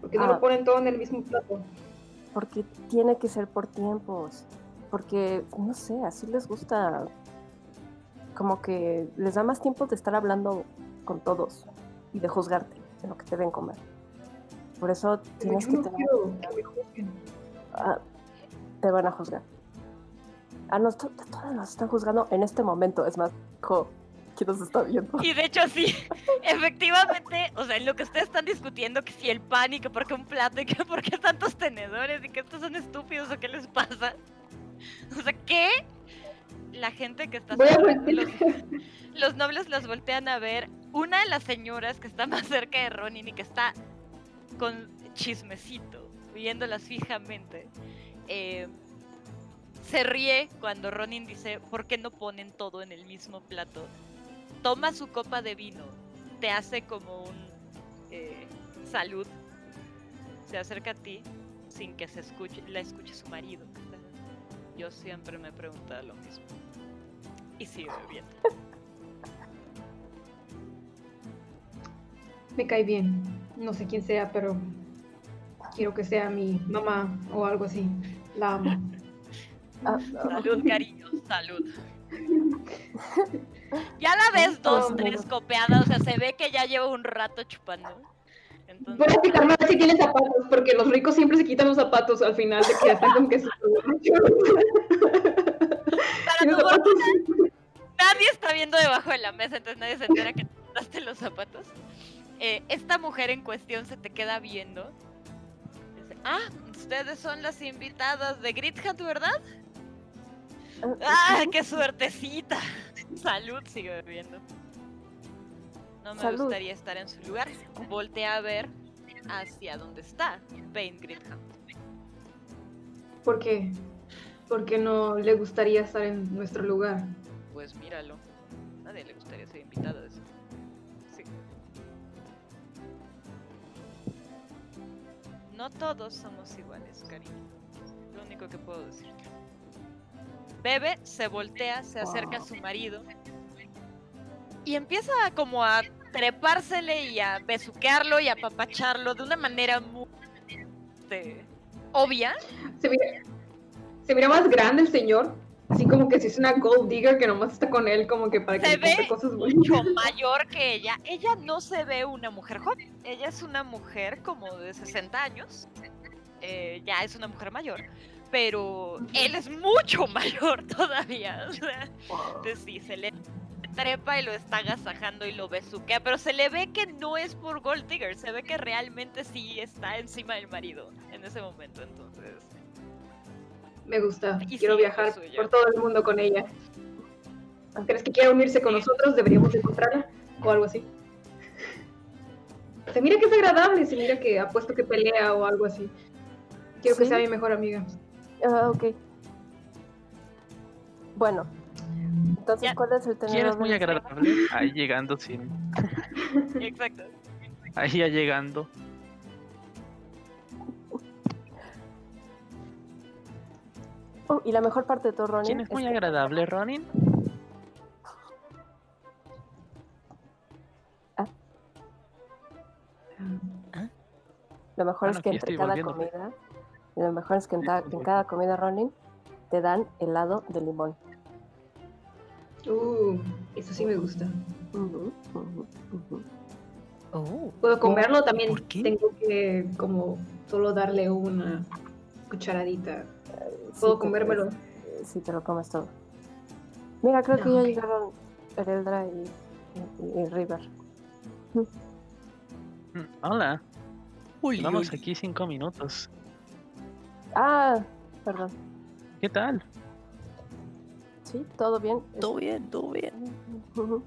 ¿Por qué no Ah. lo ponen todo en el mismo plato? Porque tiene que ser por tiempos. Porque, no sé, así les gusta. Como que les da más tiempo de estar hablando con todos y de juzgarte en lo que te ven comer. Por eso Pero tienes yo que no tener. quiero que me ah, te van a juzgar. Ah, no, to- to- todos nos están juzgando en este momento. Es más, jo, ¿quién nos está viendo? Y de hecho sí, efectivamente, o sea, en lo que ustedes están discutiendo, que si el pan y que por qué un plato y que por qué tantos tenedores y que estos son estúpidos o qué les pasa. O sea, ¿qué? La gente que está... Los, los nobles los voltean a ver. Una de las señoras que está más cerca de Ronin y que está con chismecito, viéndolas fijamente, eh, se ríe cuando Ronin dice, ¿por qué no ponen todo en el mismo plato? Toma su copa de vino, te hace como un eh, salud, se acerca a ti sin que se escuche, la escuche su marido. Yo siempre me preguntaba lo mismo. Y sigue bebiendo. Me cae bien. No sé quién sea, pero quiero que sea mi mamá o algo así. La amo. Ah, Salud, cariño, salud. Ya la ves dos, Oh, tres copeadas, o sea, se ve que ya lleva un rato chupando. Entonces, Voy a fijarme a ver si tiene zapatos, porque los ricos siempre se quitan los zapatos al final de que están como que nadie está viendo debajo de la mesa, entonces nadie se entera que te quitaste los zapatos. Eh, esta mujer en cuestión se te queda viendo. Dice, ah, ustedes son las invitadas de Grit Hunt, ¿verdad? ¡Ah, qué suertecita! Salud, sigue bebiendo. No me Salud. gustaría estar en su lugar. Voltea a ver hacia donde está Bane Gritham. ¿Por qué? ¿Por qué no le gustaría estar en nuestro lugar? Pues míralo. Nadie le gustaría ser invitado a eso. Sí. No todos somos iguales, cariño. Lo único que puedo decir. Bebe se voltea, se acerca a su marido y empieza como a trepársele y a besuquearlo y a papacharlo de una manera muy este, obvia. Se mira, se mira más grande el señor. Así como que si es una gold digger que nomás está con él como que para que Se le compre ve cosas mucho buenas. mayor que ella. Ella no se ve una mujer joven. Ella es una mujer como de 60 años. Eh, ya es una mujer mayor. Pero él es mucho mayor todavía. O sea, entonces sí, se le trepa y lo está agasajando y lo besuquea. Pero se le ve que no es por Gold Digger. Se ve que realmente sí está encima del marido en ese momento. Entonces, Me gusta. Y Quiero sí, viajar por todo el mundo con ella. ¿Crees que quiera unirse con nosotros? Deberíamos encontrarla o algo así. Se mira que es agradable, se mira que apuesto que pelea o algo así. Quiero que Sí. sea mi mejor amiga. Ah, ok. Bueno. Entonces, Ya. ¿cuál es el ¿Quién tenedor es muy agradable? Ahí llegando sin. exacto. Ahí ya llegando. Oh, y la mejor parte de todo, Ronin, ¿Quién es muy que agradable, Ronin? Lo mejor Ah, es no, que entre cada comida, lo mejor es que en, ta- en cada comida Ronin te dan helado de limón. Uh, eso sí me gusta. Ujú. Oh, ¿Puedo comerlo? También ¿Por qué? tengo que como solo darle una cucharadita. Sí ¿Puedo te- comérmelo? Sí, te lo comes todo. Mira, creo que ya llegaron Ereldra y, y- y River. Mm, Hola, Oli, vamos aquí cinco minutos. Ah, perdón. ¿Qué tal? Sí, todo bien. Todo bien, todo bien. Ujú.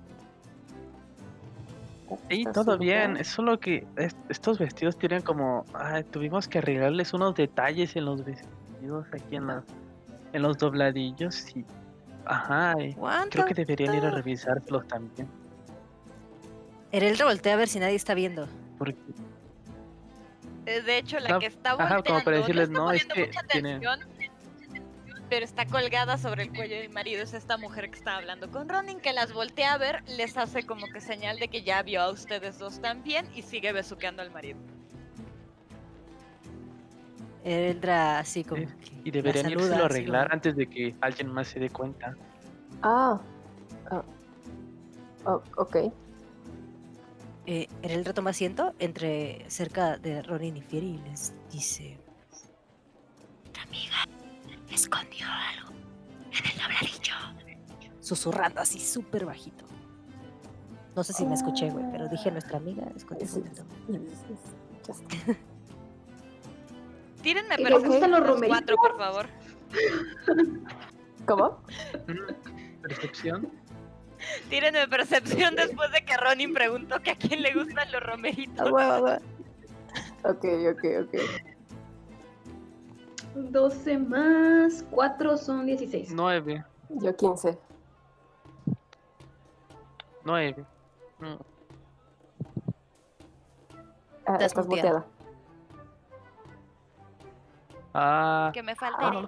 Sí, Está todo bien. Es solo que es- estos vestidos tienen como. ah, tuvimos que arreglarles unos detalles en los vestidos aquí en, la, en los dobladillos y. Ajá, y creo que deberían ir a revisárselos también. Ereldra voltea a ver si nadie está viendo. Porque Eh, De hecho, la No, que está ajá, volteando como para decirles, está no, es que mucha tiene- atención, pero está colgada sobre el cuello del marido. Es esta mujer que está hablando con Ronin, que las voltea a ver, les hace como que señal de que ya vio a ustedes dos también y sigue besuqueando al marido. Ereldra así como Eh, que y deberían saluda, irse a arreglar como- antes de que alguien más se dé cuenta. Ah. ah. Oh, ok. Eh, Ereldra toma asiento entre cerca de Ronin y Fieri y les dice: "Tu amiga escondió algo en el dobladillo. Susurrando así súper bajito. No sé si me escuché, güey, pero dije nuestra amiga escondió dobladillo". Ya está. Tírenme ¿Y les percepción gustan los los romeritos? cuatro, por favor. ¿Cómo? Mm, Percepción. Tírenme percepción después de que Ronin preguntó que a quién le gustan los romeritos. Ah. Ok, ok, ok. 12 más 4 son 16. Nueve. Yo 15. Nueve. Mm, Ah, estás muteada. Ah, Que me falta ah.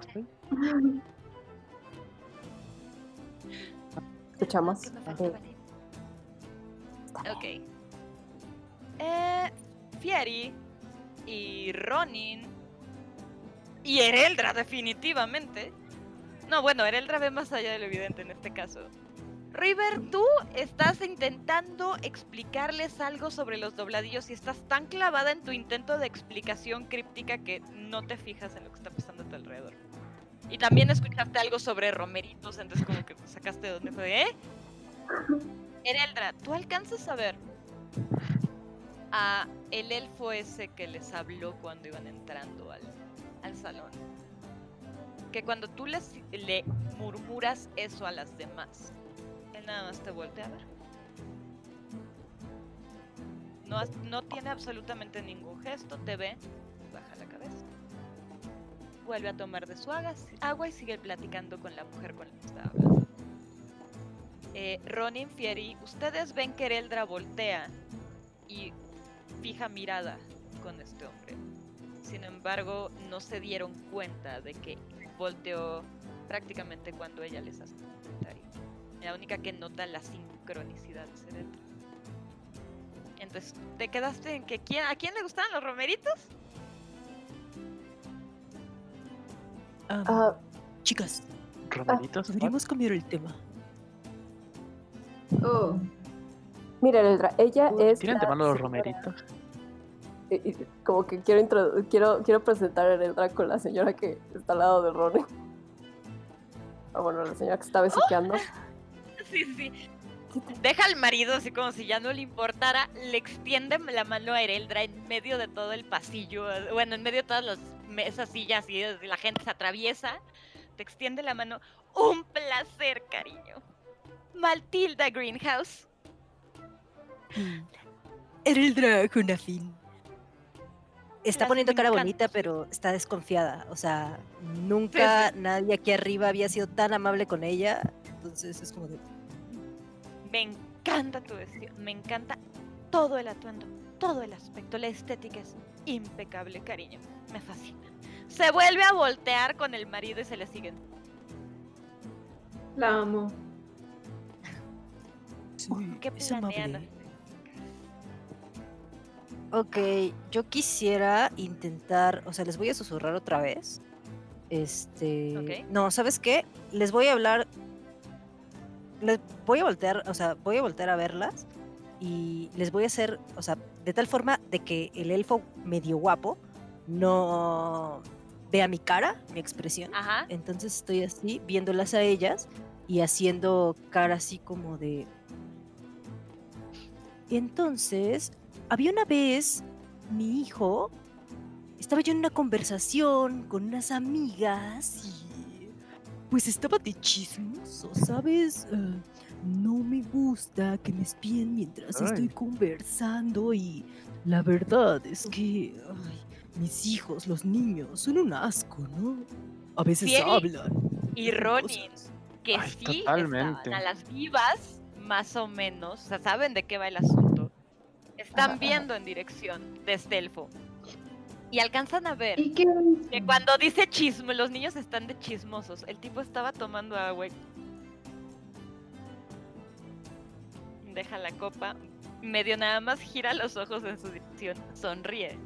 Escuchamos. Que me falta Valeria. Ok. Eh, Fieri y Ronin y Ereldra definitivamente. No, bueno, Ereldra ve más allá de lo evidente en este caso. River, tú estás intentando explicarles algo sobre los dobladillos y estás tan clavada en tu intento de explicación críptica que no te fijas en lo que está pasando a tu alrededor. Y también escuchaste algo sobre romeritos, entonces como que sacaste de donde fue, ¿eh? Ereldra, ¿tú alcanzas a ver a el elfo ese que les habló cuando iban entrando al, al salón? Que cuando tú les, le murmuras eso a las demás, nada más te voltea a ver. No, tiene absolutamente ningún gesto, te ve, baja la cabeza. vuelve a tomar de su agua y sigue platicando con la mujer con la que estaba hablando. Eh, Ronin Fieri, ustedes ven que Ereldra voltea y fija mirada con este hombre. Sin embargo, no se dieron cuenta de que volteó prácticamente cuando ella les hace. La única que nota la sincronicidad Ereldra. Entonces, ¿te quedaste en que quién, a quién le gustaban los romeritos? Ah, Ah, chicas, Romeritos. what? deberíamos cambiar el tema. Oh, mira, Eldra, ella es. ¿Tienen de mano los romeritos? como que quiero, introdu- quiero, quiero presentar a Eldra con la señora que está al lado de Ronnie. Ah, bueno, la señora que está besuqueando. Sí, sí. Deja al marido así como si ya no le importara, le extiende la mano a Ereldra en medio de todo el pasillo, bueno, en medio de todas las mesas, sillas y la gente se atraviesa, te extiende la mano. Un placer, cariño. Matilda Greenhouse. Mm. Ereldra Junafin. Está Las- poniendo cara bonita, pero está desconfiada. O sea, nunca nadie aquí arriba había sido tan amable con ella. Entonces es como de. Me encanta tu vestido, me encanta todo el atuendo, todo el aspecto, la estética es impecable, cariño. Me fascina. Se vuelve a voltear con el marido y se le siguen. la amo. Sí, ¿Qué es planean? Ok, yo quisiera intentar. O sea, les voy a susurrar otra vez. Este. Ok. No, ¿sabes qué? Les voy a hablar. Les voy a voltear, o sea, voy a voltear a verlas. Y les voy a hacer, o sea, de tal forma de que el elfo medio guapo no vea mi cara, mi expresión. Ajá. Entonces estoy así, viéndolas a ellas y haciendo cara así como de... Y entonces, había una vez mi hijo, estaba yo en una conversación con unas amigas y... Pues estaba de chismoso, ¿sabes? Ah, no me gusta que me espíen mientras estoy conversando y la verdad es que ay, mis hijos, los niños, son un asco, ¿no? A veces Fieri hablan. Y Ronin, que Ay, sí totalmente. a las vivas, más o menos, o sea, saben de qué va el asunto. Están viendo en dirección de este elfo. Y alcanzan a ver ¿Y qué que cuando dice chisme, los niños están de chismosos. El tipo estaba tomando agua. Deja la copa, medio nada más gira los ojos en su dirección, sonríe.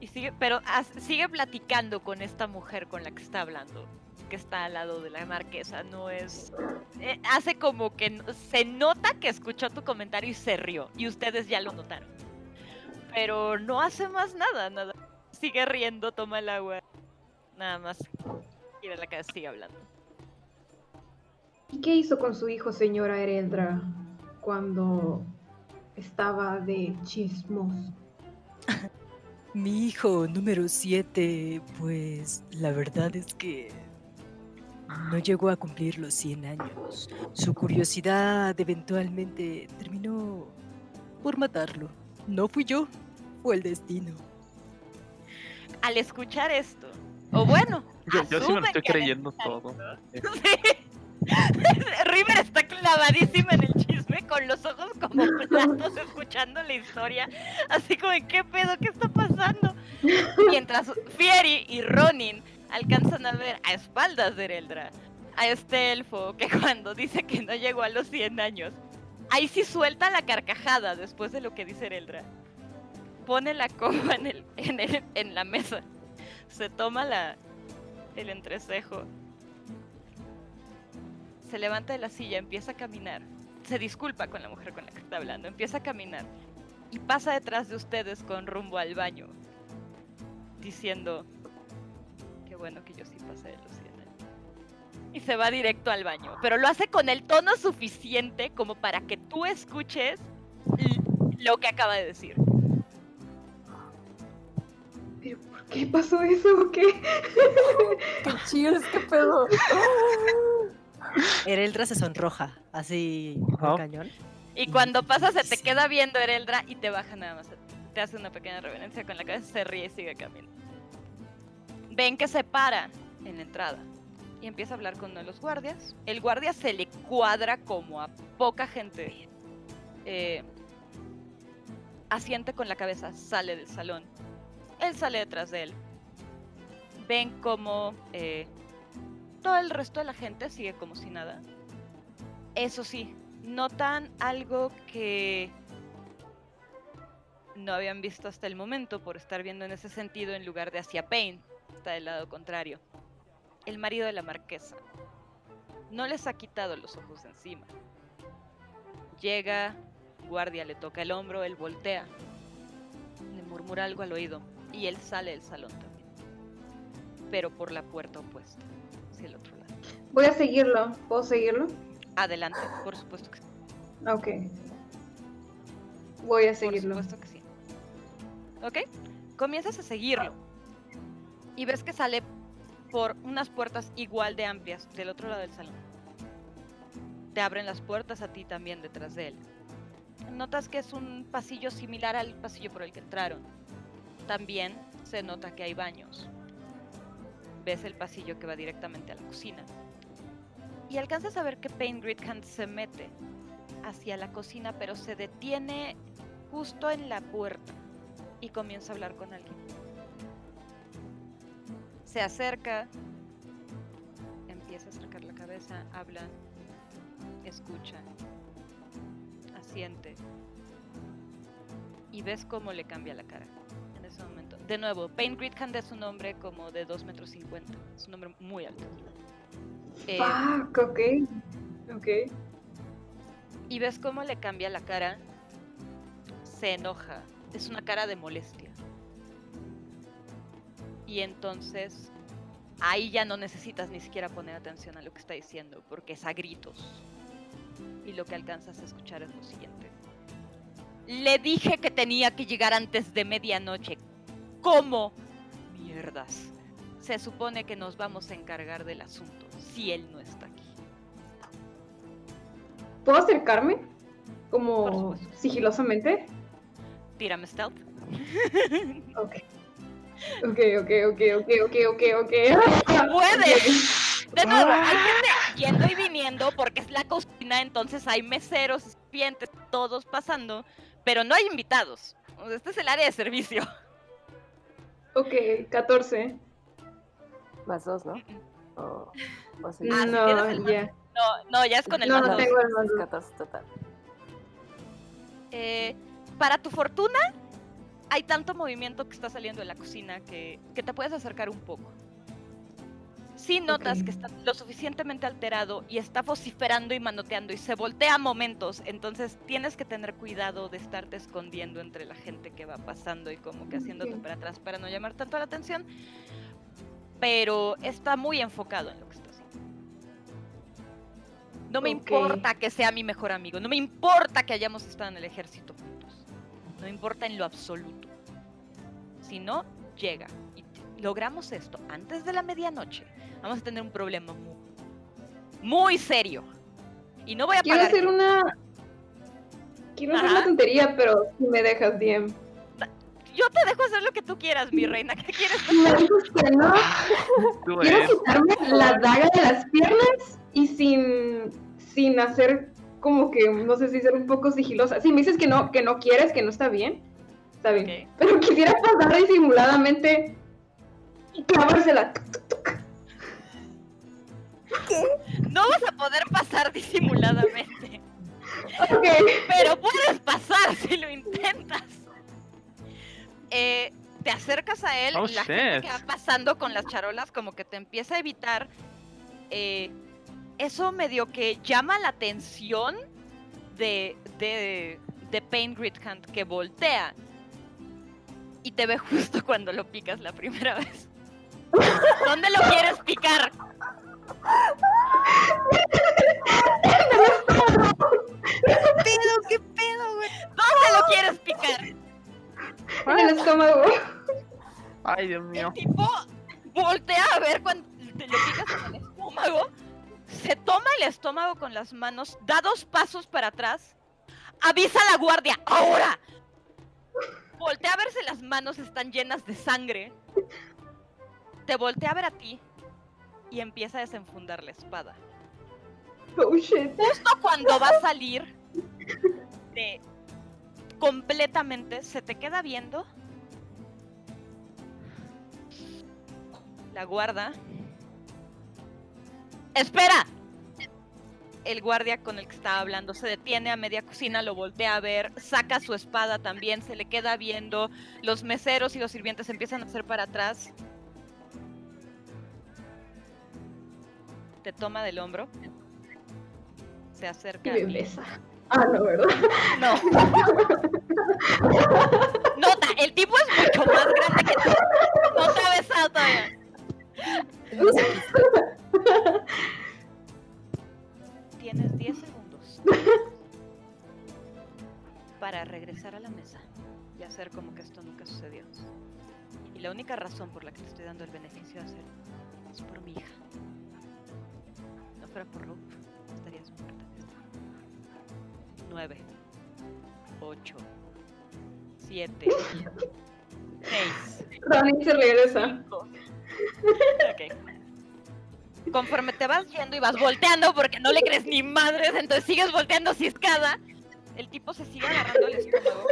Y sigue, pero as- sigue platicando con esta mujer con la que está hablando, que está al lado de la marquesa. No es. eh, hace como que se nota que escuchó tu comentario y se rió. Y ustedes ya lo notaron. Pero no hace más nada, nada. Sigue riendo, toma el agua. Nada más. Gira la cabeza, sigue hablando. ¿Y qué hizo con su hijo, señora Ereldra, cuando estaba de chismos? Mi hijo número 7, pues la verdad es que no llegó a cumplir los 100 años. Su curiosidad eventualmente terminó por matarlo. No fui yo, fue el destino. Al escuchar esto, o bueno, Yo, yo sí me lo estoy creyendo todo. Sí. River está clavadísima en el chisme con los ojos como platos escuchando la historia. Así como, ¿qué pedo? ¿Qué está pasando? Mientras Fieri y Ronin alcanzan a ver a espaldas de Ereldra a este elfo que cuando dice que no llegó a los 100 años, ahí sí suelta la carcajada después de lo que dice Ereldra. Pone la copa en, el, en, el- en la mesa, se toma la, el entrecejo, se levanta de la silla, empieza a caminar, se disculpa con la mujer con la que está hablando, empieza a caminar. Y pasa detrás de ustedes con rumbo al baño, diciendo, qué bueno que yo sí pasé de los 100 años. Y se va directo al baño, pero lo hace con el tono suficiente como para que tú escuches lo que acaba de decir. Qué pasó eso o qué? ¡Qué cheers! ¡Qué pedo! Ereldra se sonroja, así cañón. Y cuando pasa se te queda viendo Ereldra y te baja nada más. Te hace una pequeña reverencia con la cabeza, se ríe y sigue caminando. ven que se para en la entrada y empieza a hablar con uno de los guardias. El guardia se le cuadra como a poca gente. Eh, asiente con la cabeza, sale del salón. Él sale detrás de él. Ven como eh, todo el resto de la gente sigue como si nada. Eso sí, notan algo que no habían visto hasta el momento por estar viendo en ese sentido en lugar de hacia Payne, está del lado contrario. El marido de la marquesa. No les ha quitado los ojos de encima. Llega, guardia le toca el hombro, él voltea, le murmura algo al oído y él sale del salón también. Pero por la puerta opuesta, hacia el otro lado. Voy a seguirlo. ¿Puedo seguirlo? Adelante, por supuesto que sí. Ok. Voy a Por seguirlo. supuesto que sí. ¿Ok? Comienzas a seguirlo. Y ves que sale por unas puertas igual de amplias del otro lado del salón. Te abren las puertas a ti también detrás de él. Notas que es un pasillo similar al pasillo por el que entraron. También se nota que hay baños. Ves el pasillo que va directamente a la cocina. Y alcanzas a ver que Payne Gridhand se mete hacia la cocina, pero se detiene justo en la puerta y comienza a hablar con alguien. Se acerca, empieza a acercar la cabeza, habla, escucha, asiente. Y ves cómo le cambia la cara ese momento. De nuevo, Payne Gridhand es un hombre como de 2 metros 50. Es un hombre muy alto. Eh, Fuck, ok. Ok. y ves cómo le cambia la cara. Se enoja. Es una cara de molestia. Y entonces ahí ya no necesitas ni siquiera poner atención a lo que está diciendo, porque es a gritos. Y lo que alcanzas a escuchar es lo siguiente. Le dije que tenía que llegar antes de medianoche. ¿Cómo? Mierdas. Se supone que nos vamos a encargar del asunto si él no está aquí. ¿Puedo acercarme? Como sigilosamente. Tírame stealth. Ok. Ok, ok, ok, ok, ok, ok, ok. ¡Puedes! De nuevo, Ah. hay gente yendo y viniendo porque es la cocina, entonces hay meseros, clientes, todos pasando, pero no hay invitados. O sea, Este es el área de servicio. Ok, 14. Más dos, ¿no? O, o sí, Ah, sí, no, tienes el ya. No, no, ya es con el No, más no dos. tengo el más dos. 14 total. Eh, para tu fortuna, hay tanto movimiento que está saliendo de la cocina que, que te puedes acercar un poco. Si notas que está lo suficientemente alterado y está vociferando y manoteando y se voltea a momentos, entonces tienes que tener cuidado de estarte escondiendo entre la gente que va pasando y como que haciéndote para atrás para no llamar tanto la atención. Pero está muy enfocado en lo que está haciendo. No me importa que sea mi mejor amigo, no me importa que hayamos estado en el ejército juntos. No importa en lo absoluto. Si no, llega logramos esto antes de la medianoche, vamos a tener un problema muy, muy serio. Y no voy a Quiero pagar. hacer una. Quiero hacer una tontería, pero si me dejas bien. Yo te dejo hacer lo que tú quieras, mi reina. ¿Qué quieres? Me dices que no. Quiero quitarme la daga de las piernas y sin, sin hacer como que, no sé si ser un poco sigilosa. Si me dices que no, que no quieres, que no está bien, está bien. Pero quisiera pasar disimuladamente y clavársela. No vas a poder pasar disimuladamente. Ok. Pero puedes pasar si lo intentas. Eh, te acercas a él, Oh, la gente shit. que va pasando con las charolas como que te empieza a evitar. eh, eso medio que llama la atención de, de, de Pain Gridhand que voltea y te ve justo cuando lo picas la primera vez. ¿Dónde lo quieres picar? Pedo? ¿Qué pedo, güey? ¿Dónde lo quieres picar? En el estómago. Ay, Dios mío. El tipo voltea a ver cuando te lo picas en el estómago, se toma el estómago con las manos, da dos pasos para atrás, avisa a la guardia, ¡ahora! Voltea a ver si las manos están llenas de sangre. te voltea a ver a ti y empieza a desenfundar la espada. Oh shit. Justo cuando va a salir de completamente, se te queda viendo. La guarda. ¡Espera! El guardia con el que estaba hablando se detiene a media cocina, lo voltea a ver, saca su espada también, se le queda viendo. Los meseros y los sirvientes empiezan a hacer para atrás. Te toma del hombro. Se Y acerca. a me besa. Ah, no, ¿verdad? No. Nota, el tipo es mucho más grande que tú. No te ha besado todavía. Tienes 10 segundos para regresar a la mesa y hacer como que esto nunca sucedió. Y la única razón por la que te estoy dando el beneficio de hacerlo es por mi hija. Fuera por Ruth, estarías muerta. 9, 8, 7, 6, Ronnie se regresa. Ok. Conforme te vas yendo y vas volteando porque no le crees ni madres, entonces sigues volteando ciscada. El tipo se sigue agarrando el estómago.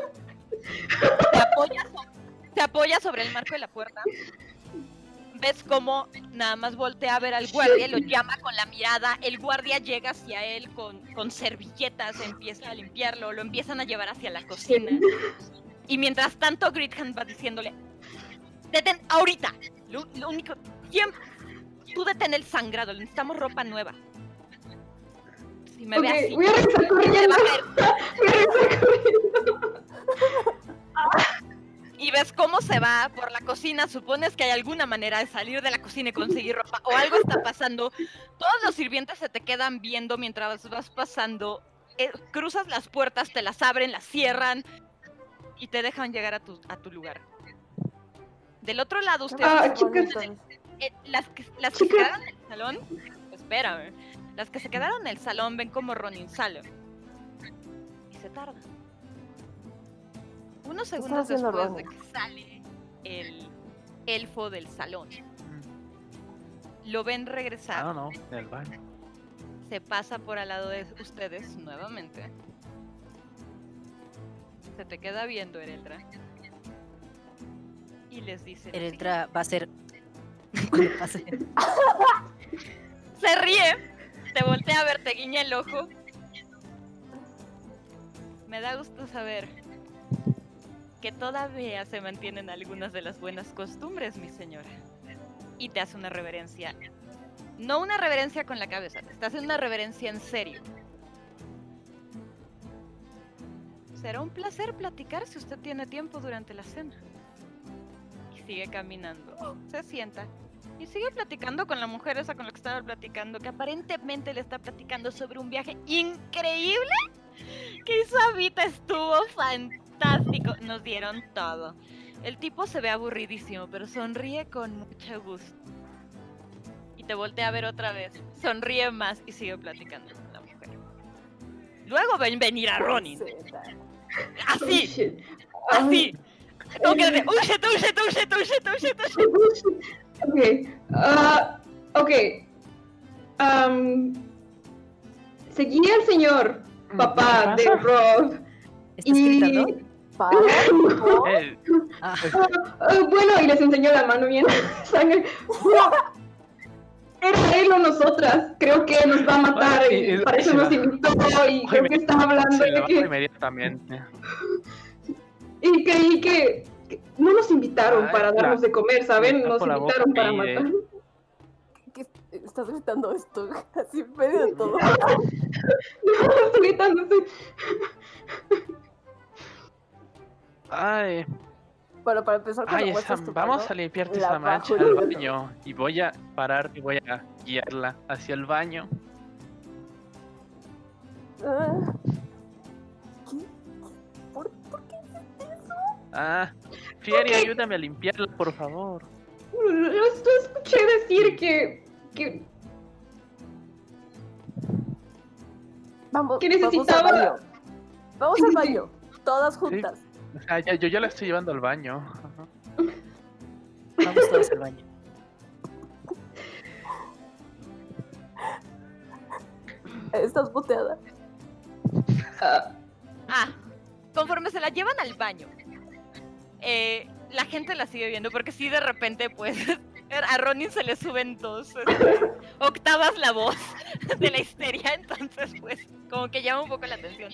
Se apoya, so- se apoya sobre el marco de la puerta. Ves cómo nada más voltea a ver al guardia, lo llama con la mirada. El guardia llega hacia él con, con servilletas, empieza a limpiarlo, lo empiezan a llevar hacia la cocina. Y mientras tanto, Gritham va diciéndole: Detén ahorita. Lo, lo único. Tiempo. Tú detén el sangrado. Necesitamos ropa nueva. Si me ve así. voy a regresar corriendo. Voy a regresar corriendo. Y ves cómo se va por la cocina. Supones que hay alguna manera de salir de la cocina y conseguir ropa. O algo está pasando. Todos los sirvientes se te quedan viendo mientras vas pasando. Eh, cruzas las puertas, te las abren, las cierran. Y te dejan llegar a tu, a tu lugar. Del otro lado, ustedes Ah, chicas. Eh, las que, las que se quedaron en el salón, espérame, las que se quedaron en el salón ven como Ronin sale. Y se tarda. Unos segundos después de que sale el elfo del salón, lo ven regresar, Ah, no, en el baño. se pasa por al lado de ustedes nuevamente. Se te queda viendo, Ereldra. Y les dice... entra va a ser. Se ríe, te voltea a ver, te guiña el ojo. Me da gusto saber que todavía se mantienen algunas de las buenas costumbres, mi señora. Y te hace una reverencia. No una reverencia con la cabeza, te está haciendo una reverencia en serio. Será un placer platicar si usted tiene tiempo durante la cena. Y sigue caminando. Se sienta y sigue platicando con la mujer esa con la que estaba platicando, que aparentemente le está platicando sobre un viaje increíble que hizo Avita. Estuvo fantástico. Nos dieron todo. El tipo se ve aburridísimo, pero sonríe con mucho gusto. Y te voltea a ver otra vez. Sonríe más y sigue platicando con la mujer. Luego ven venir a Ronin. Así, así. Como que de, "Oh, shit, shit, shit, shit, shit, shit". Ok. seguí al señor, papá ¿Qué de? Rob. ¿Estás Y... gritando? Eh, Ah, Ah, bueno, y les enseñó la mano bien. Sangre. Era él o nosotras. Creo que nos va a matar. Bueno, y- Y y- para y eso nos va. invitó. Y creo que estaba hablando se de que. inmediatamente. Y creí que. que no nos invitaron Ay, para la- darnos de comer, ¿saben? Nos invitaron para eh, matar. ¿Qué estás gritando esto? Así en medio de todo. No, estoy gritando, estoy- Ay, Bueno, para empezar, cuando ay, esa- tu vamos a limpiarte la esa mancha al baño. Y voy a parar y voy a guiarla hacia el baño. Ah. ¿Qué? ¿Por, por qué? Ah, Fieri, ayúdame a limpiarla, por favor. Lo, escuché decir que. que Vamos, ¿Qué vamos al necesitaba? baño. Vamos al baño. Todas juntas. Yo ya la estoy llevando al baño. Vamos todos al baño. Estás boteada. Ah, ah. conforme se la llevan al baño, eh, la gente la sigue viendo porque si de repente, pues, a Ronin se le suben dos este, octavas la voz de la histeria, entonces, pues, como que llama un poco la atención.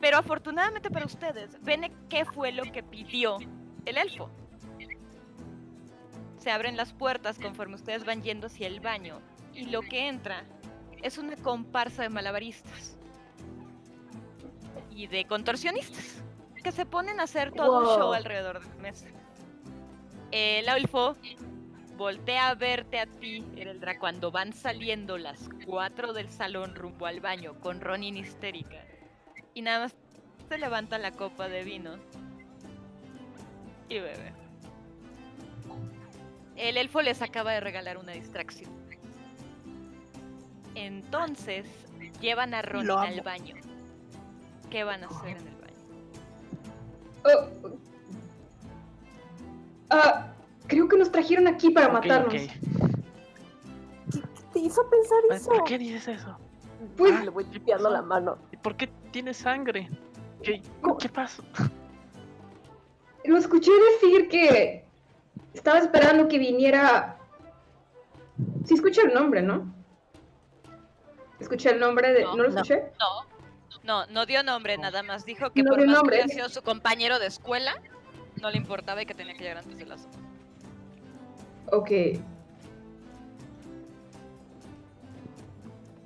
Pero afortunadamente para ustedes, ven qué fue lo que pidió el elfo. Se abren las puertas conforme ustedes van yendo hacia el baño y lo que entra es una comparsa de malabaristas y de contorsionistas que se ponen a hacer todo un show alrededor de la mesa. El elfo voltea a verte a ti, Ereldra, cuando van saliendo las cuatro del salón rumbo al baño con Ronin histérica. Y nada más se levanta la copa de vino y bebe. El elfo les acaba de regalar una distracción. Entonces, llevan a Lo al baño. ¿Qué van a hacer en el baño? Ah, creo que nos trajeron aquí para matarnos. ¿Qué, qué te hizo pensar eso? ¿Por qué dices eso? Pues- Ah, Le voy ¿qué limpiando la mano. ¿Y por qué tiene sangre? ¿Qué. ¿Qué pasó? Lo escuché decir que estaba esperando que viniera. Sí, escuché el nombre, ¿no? Escuché el nombre de. No, ¿No lo no. escuché? No, no, no dio nombre, nada más dijo que No por más nombre. que había sido su compañero de escuela, no le importaba y que tenía que llegar antes de las Ok.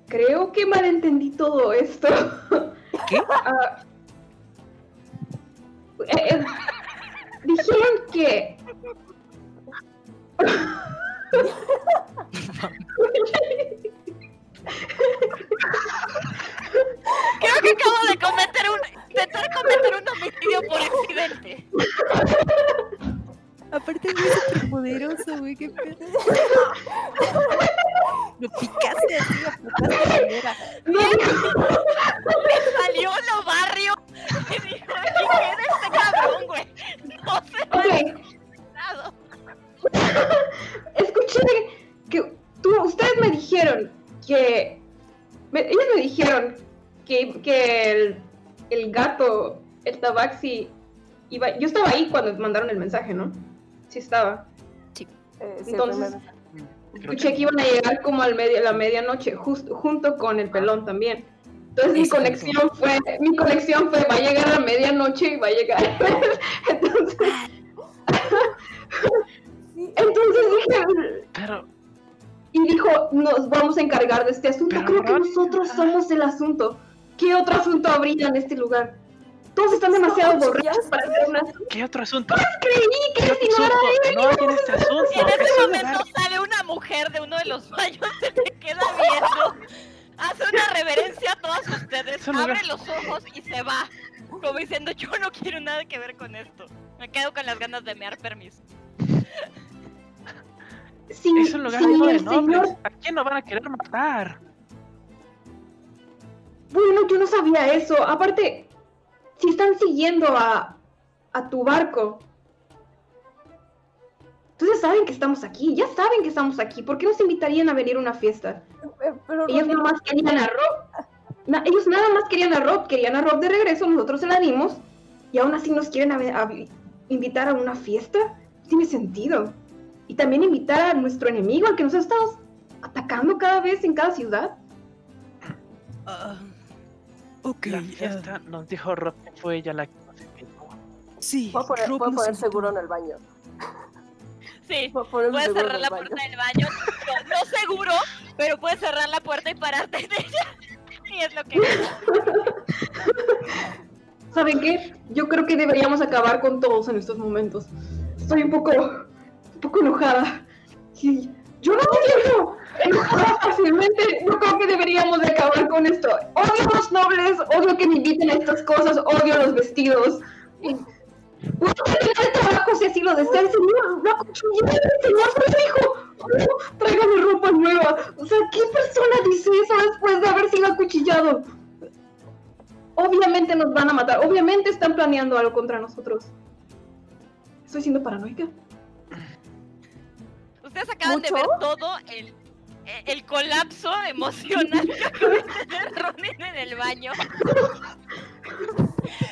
Creo que malentendí todo esto. ¿Qué? Eh, eh, dijeron que. Creo que acabo de cometer un. intentar cometer un homicidio por accidente. Aparte es súper poderoso, güey, qué pedo. mensaje, ¿no? Sí estaba. Eh, sí, Entonces- primero. Creo Escuché que iban a llegar como al medio, a la medianoche, justo junto con el pelón también. Entonces mi conexión fue, mi conexión fue, va a llegar a medianoche y va a llegar. entonces, Sí, entonces dije, Pero, y dijo, nos vamos a encargar de este asunto. Pero Creo que nosotros somos el asunto. ¿Qué otro asunto habría en este lugar? Todos están demasiado borrachos para hacer una... ¿qué otro asunto? Creí que ¿Qué otro si no era asunto? No hay en este asunto. Y en Es ese un momento sale una mujer de uno de los baños, se te queda viendo, hace una reverencia a todas ustedes, Es abre los ojos y se va. Como diciendo, yo no quiero nada que ver con esto. Me quedo con las ganas de mear permiso. Es un lugar lleno de nobles. señor... ¿A quién no van a querer matar? Bueno, yo no sabía eso. Aparte, si están siguiendo a, a tu barco... Entonces saben que estamos aquí, ya saben que estamos aquí. ¿Por qué nos invitarían a venir a una fiesta? eh, pero Ellos nada más querían a Rob. Na- ellos nada más querían a Rob, querían a Rob de regreso, nosotros se la dimos. Y aún así nos quieren a invitar a una fiesta. Tiene sentido. Y también invitar a nuestro enemigo, al que nos ha estado atacando cada vez en cada ciudad. Ah, ok, La fiesta nos dijo Rob que fue ella la que nos invitó. sí, voy a poner, Rob voy a poner seguro en el baño. Sí, puedes cerrar la baño. puerta del baño. No, no seguro, pero puedes cerrar la puerta y pararte en ella. Y es lo que... ¿Saben qué? Yo creo que deberíamos acabar con todos en estos momentos. Estoy un poco, un poco enojada. Sí, yo no siento enojada fácilmente. Yo creo que deberíamos de acabar con esto. Odio a los nobles, odio que me inviten a estas cosas, odio los vestidos. Puedo terminar el trabajo si así lo desea el señor. Lo acuchilló, el señor me dijo, "Oh, tráigame ropa nueva. O sea, ¿qué persona dice eso después de haber sido acuchillado? Obviamente nos van a matar. Obviamente están planeando algo contra nosotros. Estoy siendo paranoica. Ustedes acaban de ver todo el e- el colapso emocional que acaba de tener Ronin en el baño.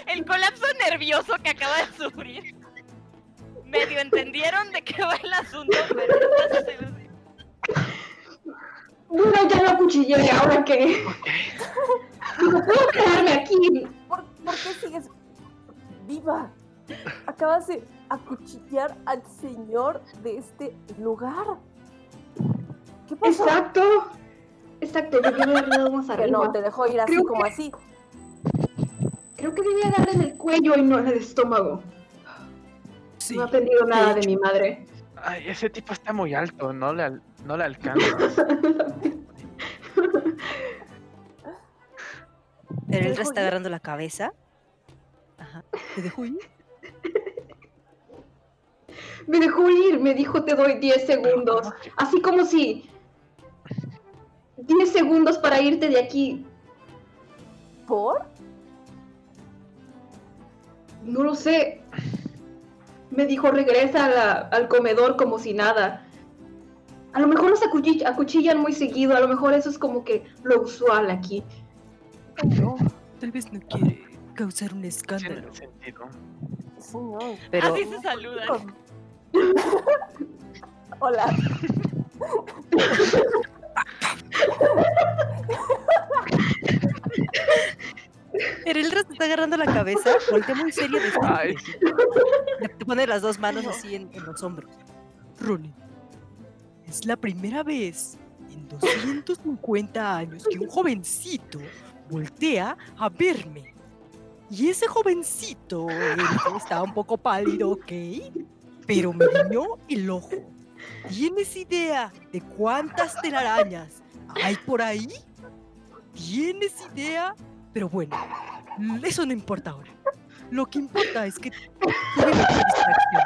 El colapso nervioso que acaba de sufrir. Medio entendieron de qué va el asunto, pero si- Bueno, ya lo acuchillé, ¿ahora qué? No puedo quedarme aquí. ¿Por, por qué sigues viva? Acabas de acuchillar al señor de este lugar. ¿Qué pasó? Exacto. Exacto, Que arriba. no, te dejó ir así Creo como que- así. Creo que debía darle en el cuello y no en el estómago. Sí. No he aprendido nada de mi madre. Ay, ese tipo está muy alto, no le, al- no le alcanza. Pero él está agarrando la cabeza. Ajá. ¿Te dejó ir? Me dejó ir, me dijo te doy 10 segundos. Así como si 10 segundos para irte de aquí. ¿Por? No lo sé. Me dijo regresa a la- al comedor como si nada. A lo mejor los acuchill- acuchillan muy seguido, a lo mejor eso es como que lo usual aquí. No, tal vez no quiere causar un Tiene escándalo. Pero Así se saludan. Hola. Erelra se está agarrando la cabeza, voltea muy serio de Ay, sí. Te pone las dos manos así en, en los hombros. Ronin, es la primera vez en 250 años que un jovencito voltea a verme. Y ese jovencito está un poco pálido, ¿ok? Pero me guiñó el ojo. ¿Tienes idea de cuántas telarañas hay por ahí? ¿Tienes idea? Pero bueno, eso no importa ahora. Lo que importa es que tuve una distracción.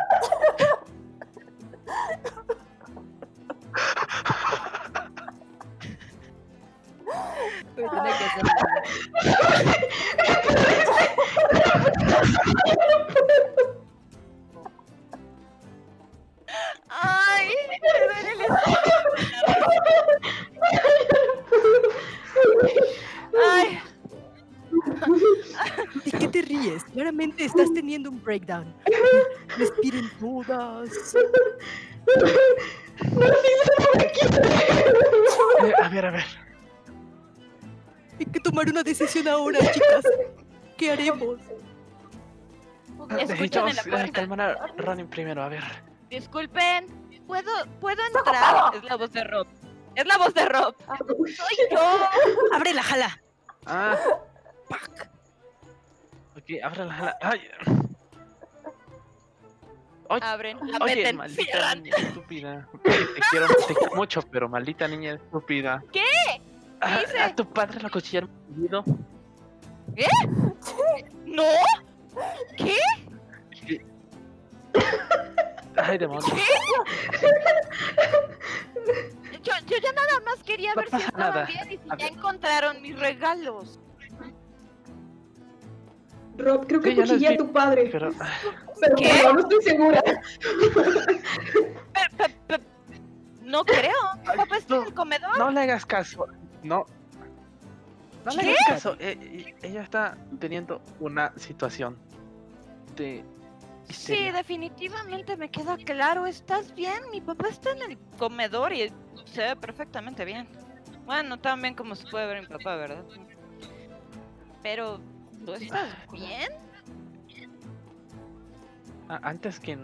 Ay, me duele el estómago. Ay, ¿De qué te ríes? Claramente estás teniendo un breakdown. Respiren todas. Eh, a ver, a ver. Hay que tomar una decisión ahora, chicas. ¿Qué haremos? Escuchen Necesitamos en la puerta. calmar a Ronin primero, a ver. Disculpen, ¿puedo, ¿puedo entrar? Es la voz de Rob. Es la voz de Rob. Soy yo. ¡Abre la jala! Ah. Ok, abre la jala. Ay. Oye, Abren, la oye, meten, maldita cierran. niña estúpida. Te quiero, te quiero mucho, pero maldita niña estúpida. ¿Qué? Ah, hice? ¿A tu padre lo cuchillaron seguido? ¿No? ¿Qué? Ay, demonios. Yo, yo ya nada más quería No ver si estaban nada. bien y si ya encontraron mis regalos. Rob, creo que Sí, ya los cuchillé vi, a tu padre. Pero, Pero ¿Qué? no, no estoy segura. Pe- pe- pe- No creo. Ay, papá está en no, el comedor. no le hagas caso. No. No le ¿Qué? hagas caso. eh, eh, ella está teniendo una situación de Sí, definitivamente me queda claro. ¿Estás bien? Mi papá está en el comedor y se ve perfectamente bien. Bueno, tan bien como se puede ver mi papá, ¿verdad? Pero, ¿tú estás bien? Ah, antes que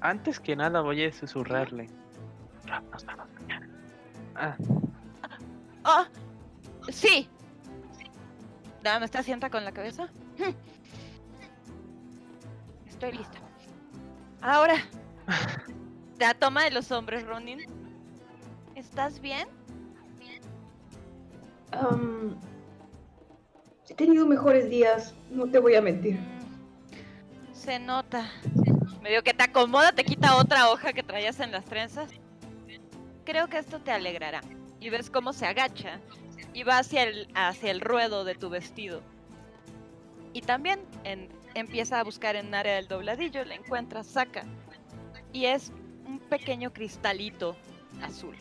antes que nada voy a susurrarle. Vamos mañana. Ah, Ah, sí. Nada, ¿me está sienta con la cabeza? Estoy lista. Ahora, la toma de los hombres, Ronin. ¿Estás bien? Am, he tenido mejores días, no te voy a mentir. Mm, Se nota. Medio que te acomoda, te quita otra hoja que traías en las trenzas. Creo que esto te alegrará. Y ves cómo se agacha y va hacia el, hacia el ruedo de tu vestido. Y también en- empieza a buscar en área del dobladillo, la encuentra, saca. Y es un pequeño cristalito azul.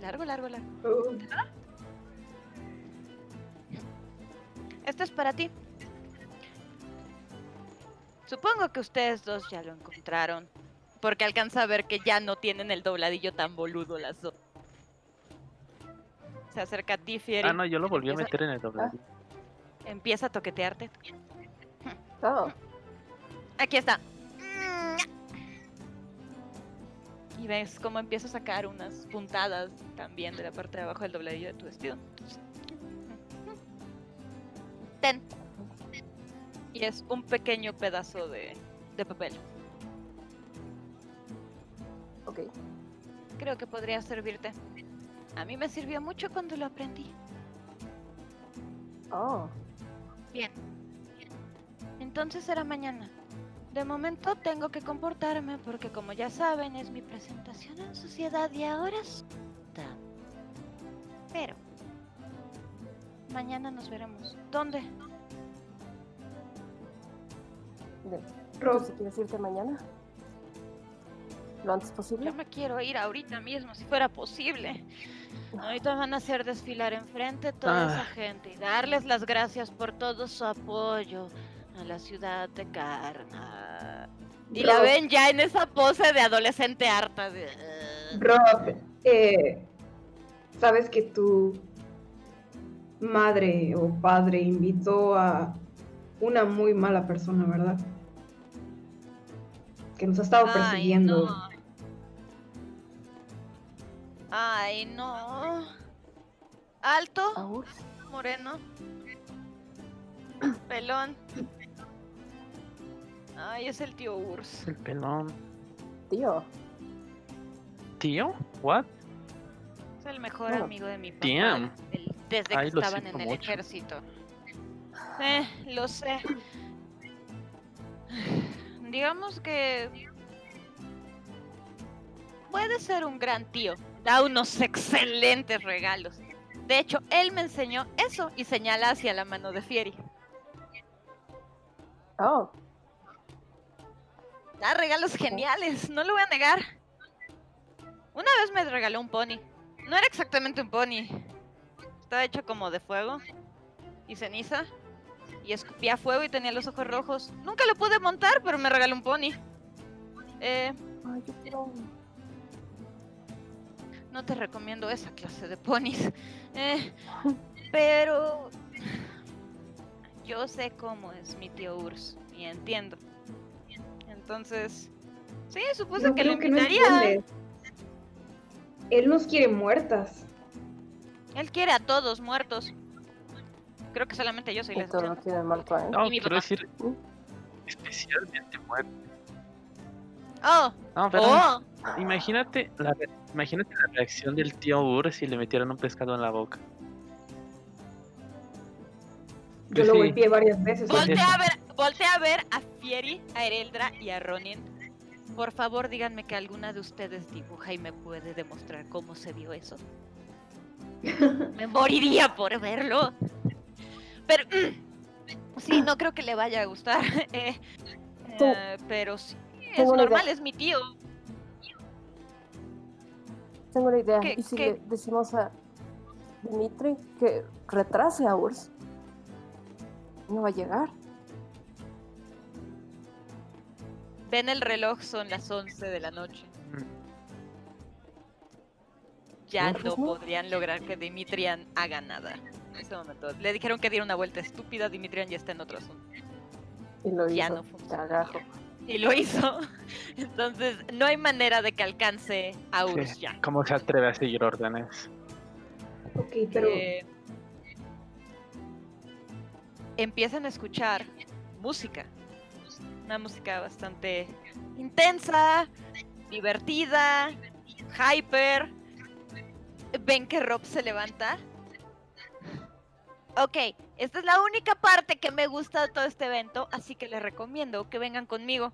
Largo, largo, largo. Uh, Esto es para ti. Supongo que ustedes dos ya lo encontraron. Porque alcanza a ver que ya no tienen el dobladillo tan boludo las dos. Se acerca a ti, Fieri. Ah, no, yo lo volví a meter en el doble. Empieza a toquetearte. Oh, Aquí está. Y ves cómo empieza a sacar unas puntadas también de la parte de abajo del dobladillo de tu vestido. Ten. Y es un pequeño pedazo de, de papel. ok. Creo que podría servirte. A mí me sirvió mucho cuando lo aprendí. Oh, Bien. Entonces será mañana. De momento tengo que comportarme porque como ya saben es mi presentación en sociedad y ahora está. Pero mañana nos veremos. ¿Dónde? bien. Rob, ¿Tú si quieres irte mañana? ¿Lo antes posible? Yo me quiero ir ahorita mismo si fuera posible. Ahorita van a hacer desfilar enfrente toda esa Ah. gente y darles las gracias por todo su apoyo a la ciudad de Karna. Y la ven ya en esa pose de adolescente harta. De... Rob, eh, sabes que tu madre o padre invitó a una muy mala persona, ¿verdad? Que nos ha estado Ay, persiguiendo. no. Ay, no. Alto, moreno. Pelón. Ay, es el tío Urs. El pelón. Tío, ¿Tío? ¿What? Es el mejor No. amigo de mi papá. Damn. el- desde Ay, que estaban en el mucho. ejército. Eh, lo sé. Digamos que puede ser un gran tío. Da unos excelentes regalos. De hecho, él me enseñó eso y señala hacia la mano de Fieri. oh, Da regalos geniales, no lo voy a negar. Una vez me regaló un pony. No era exactamente un pony. Estaba hecho como de fuego y ceniza. Y escupía fuego y tenía los ojos rojos. Nunca lo pude montar, pero me regaló un pony. Eh, no te recomiendo esa clase de ponis. Eh, pero yo sé cómo es mi tío Urs y entiendo. Entonces, sí, supuse que lo no invitaría. Él nos quiere muertas. Él quiere a todos muertos. Creo que solamente yo soy la excepción. tiene muerto, ¿eh? No, quiero papá. decir ¿Mm? especialmente muerto. Oh, No, pero oh, imagínate la, imagínate la reacción del tío Ur si le metieran un pescado en la boca. Yo Sí, lo sí. golpeé varias veces. Voltea a ver, voltea a ver a Fieri, a Ereldra y a Ronin. Por favor, díganme que alguna de ustedes dibuja y me puede demostrar cómo se vio eso. Me moriría por verlo. Pero mm, sí, no creo que le vaya a gustar. eh, eh, pero sí, es idea. normal, es mi tío. Tengo una idea. ¿Qué- ¿Y si qué? le decimos a Dimitri que retrase a Urs? No va a llegar. Ven el reloj, son las 11 de la noche. Mm. Ya No, podrían lograr que Dimitrian haga nada. En este momento. Le dijeron que diera una vuelta estúpida, Dimitrian ya está en otro asunto. Y lo Ya hizo. no funciona. Cagajo. Y lo hizo. Entonces, no hay manera de que alcance a Sí, Urs ya. ¿Cómo se atreve a seguir órdenes? Ok, pero Eh, empiezan a escuchar música. Una música bastante intensa, divertida, hyper. Ven que Rob se levanta. Ok, esta es la única parte que me gusta de todo este evento, así que les recomiendo que vengan conmigo.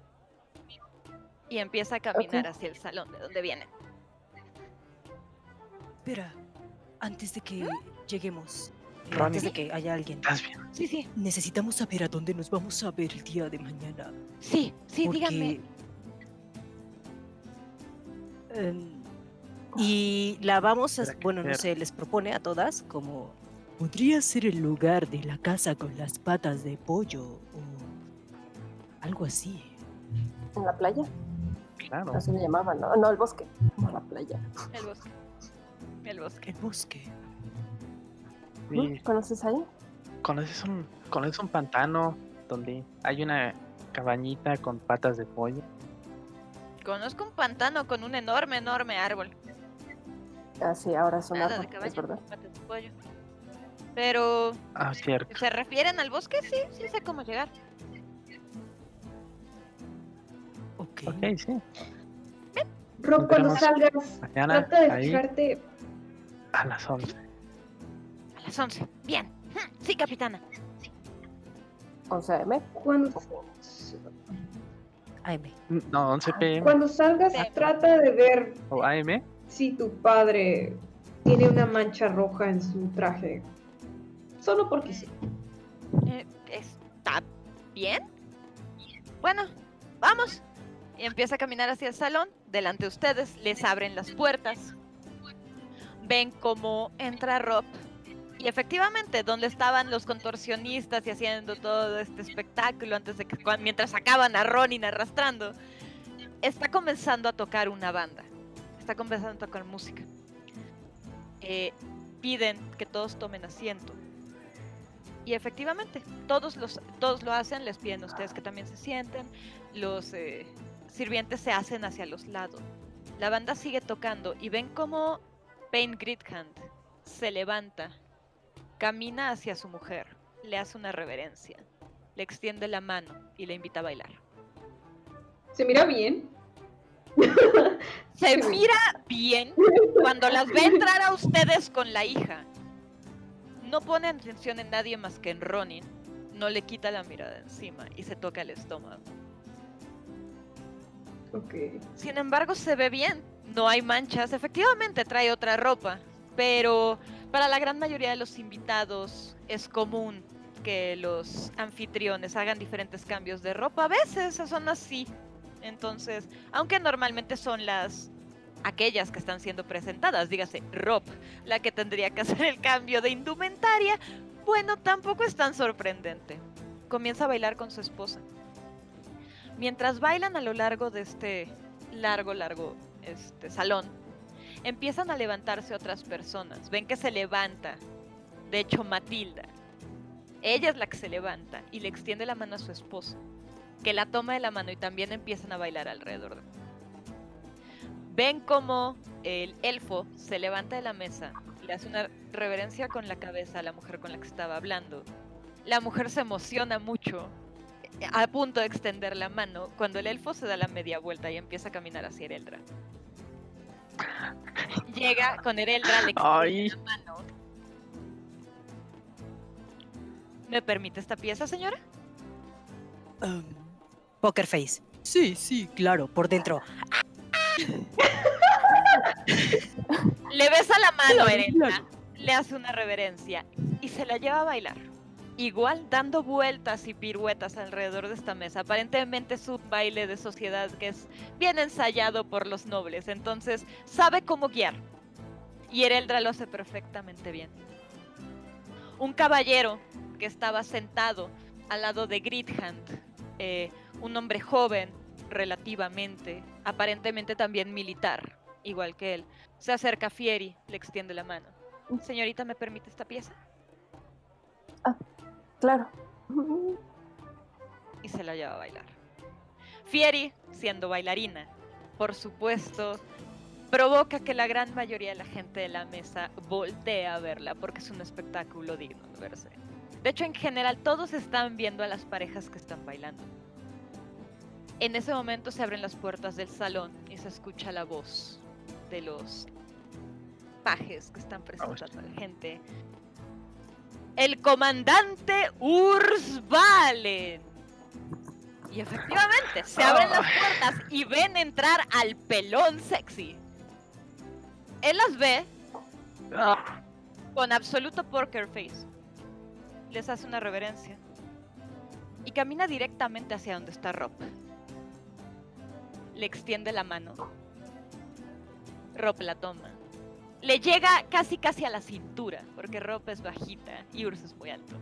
Y empieza a caminar hacia el salón de donde viene. Espera, antes de que lleguemos, eh, Ronnie. antes de que haya alguien, ¿Estás bien? Sí, sí, necesitamos saber a dónde nos vamos a ver el día de mañana. sí, sí, díganme. Porque... em, Y la vamos a, bueno, no sé, les propone a todas como Podría ser el lugar de la casa con las patas de pollo o algo así. En la playa, Claro. así le llamaban, ¿no? No, el bosque, no la playa. El bosque. El bosque. El bosque. Sí, ¿Conoces ahí? ¿Conoces un, conoces un pantano donde hay una cabañita con patas de pollo? Conozco un pantano con un enorme, enorme árbol. Ah, sí, ahora es un Nada de es verdad. patas de pollo. Pero, Ah, cierto. ¿se refieren al bosque? Sí, sí sé cómo llegar. Ok. Ok, sí. Rob, cuando salgas, Mañana trata de ahí fijarte. a las 11. Las 11. Bien. Sí, capitana. 11 AM. Cuando, AM. No, 11 pm cuando salgas, trata de ver o AM. si tu padre tiene una mancha roja en su traje. Solo porque sí. Eh, ¿Está bien? Bueno, vamos. Y empieza a caminar hacia el salón. Delante de ustedes les abren las puertas. Ven cómo entra Rob. Y efectivamente, donde estaban los contorsionistas y haciendo todo este espectáculo antes de que mientras sacaban a Ronin arrastrando, está comenzando a tocar una banda. Está comenzando a tocar música. Eh, piden que todos tomen asiento. Y efectivamente, todos, los, todos lo hacen, les piden a ustedes que también se sienten, los eh, sirvientes se hacen hacia los lados. La banda sigue tocando y ven como Pain Gridhand se levanta, camina hacia su mujer, le hace una reverencia, le extiende la mano y le invita a bailar. Se mira bien. Se mira bien cuando las ve entrar a ustedes con la hija. No pone atención en nadie más que en Ronin. No le quita la mirada encima y se toca el estómago. Ok. Sin embargo, se ve bien. No hay manchas. Efectivamente, trae otra ropa. Pero para la gran mayoría de los invitados es común que los anfitriones hagan diferentes cambios de ropa. A veces son así. Entonces, aunque normalmente son las aquellas que están siendo presentadas, dígase Rob, la que tendría que hacer el cambio de indumentaria, bueno, tampoco es tan sorprendente. Comienza a bailar con su esposa. Mientras bailan a lo largo de este largo, largo este, salón, empiezan a levantarse otras personas. Ven que se levanta, de hecho, Matilda. Ella es la que se levanta y le extiende la mano a su esposo, que la toma de la mano y también empiezan a bailar alrededor de Ven como el elfo se levanta de la mesa, le hace una reverencia con la cabeza a la mujer con la que estaba hablando. La mujer se emociona mucho, a punto de extender la mano, cuando el elfo se da la media vuelta y empieza a caminar hacia Ereldra. Llega con Ereldra, le Ay. la mano. ¿Me permite esta pieza, señora? Am, Poker face. sí, sí, claro, por dentro. Le besa la mano Claro, Ereldra. claro. le hace una reverencia y se la lleva a bailar. Igual dando vueltas y piruetas alrededor de esta mesa. Aparentemente es un baile de sociedad que es bien ensayado por los nobles, entonces sabe cómo guiar. Y Ereldra lo hace perfectamente bien. Un caballero que estaba sentado al lado de Gridhand, eh, un hombre joven, relativamente, aparentemente también militar, igual que él, se acerca a Fieri, le extiende la mano. Señorita, ¿me permite esta pieza? Claro. Y se la lleva a bailar. Fieri, siendo bailarina, por supuesto, provoca que la gran mayoría de la gente de la mesa voltee a verla porque es un espectáculo digno de verse. De hecho, en general, todos están viendo a las parejas que están bailando. En ese momento se abren las puertas del salón y se escucha la voz de los pajes que están presentando a la gente. El comandante Urs Valen. Y efectivamente, se abren las puertas y ven entrar al pelón sexy. Él las ve con absoluto poker face. Les hace una reverencia. Y camina directamente hacia donde está Rob. Le extiende la mano. Rob la toma. Le llega casi casi a la cintura, porque Rob es bajita y Urs es muy alto.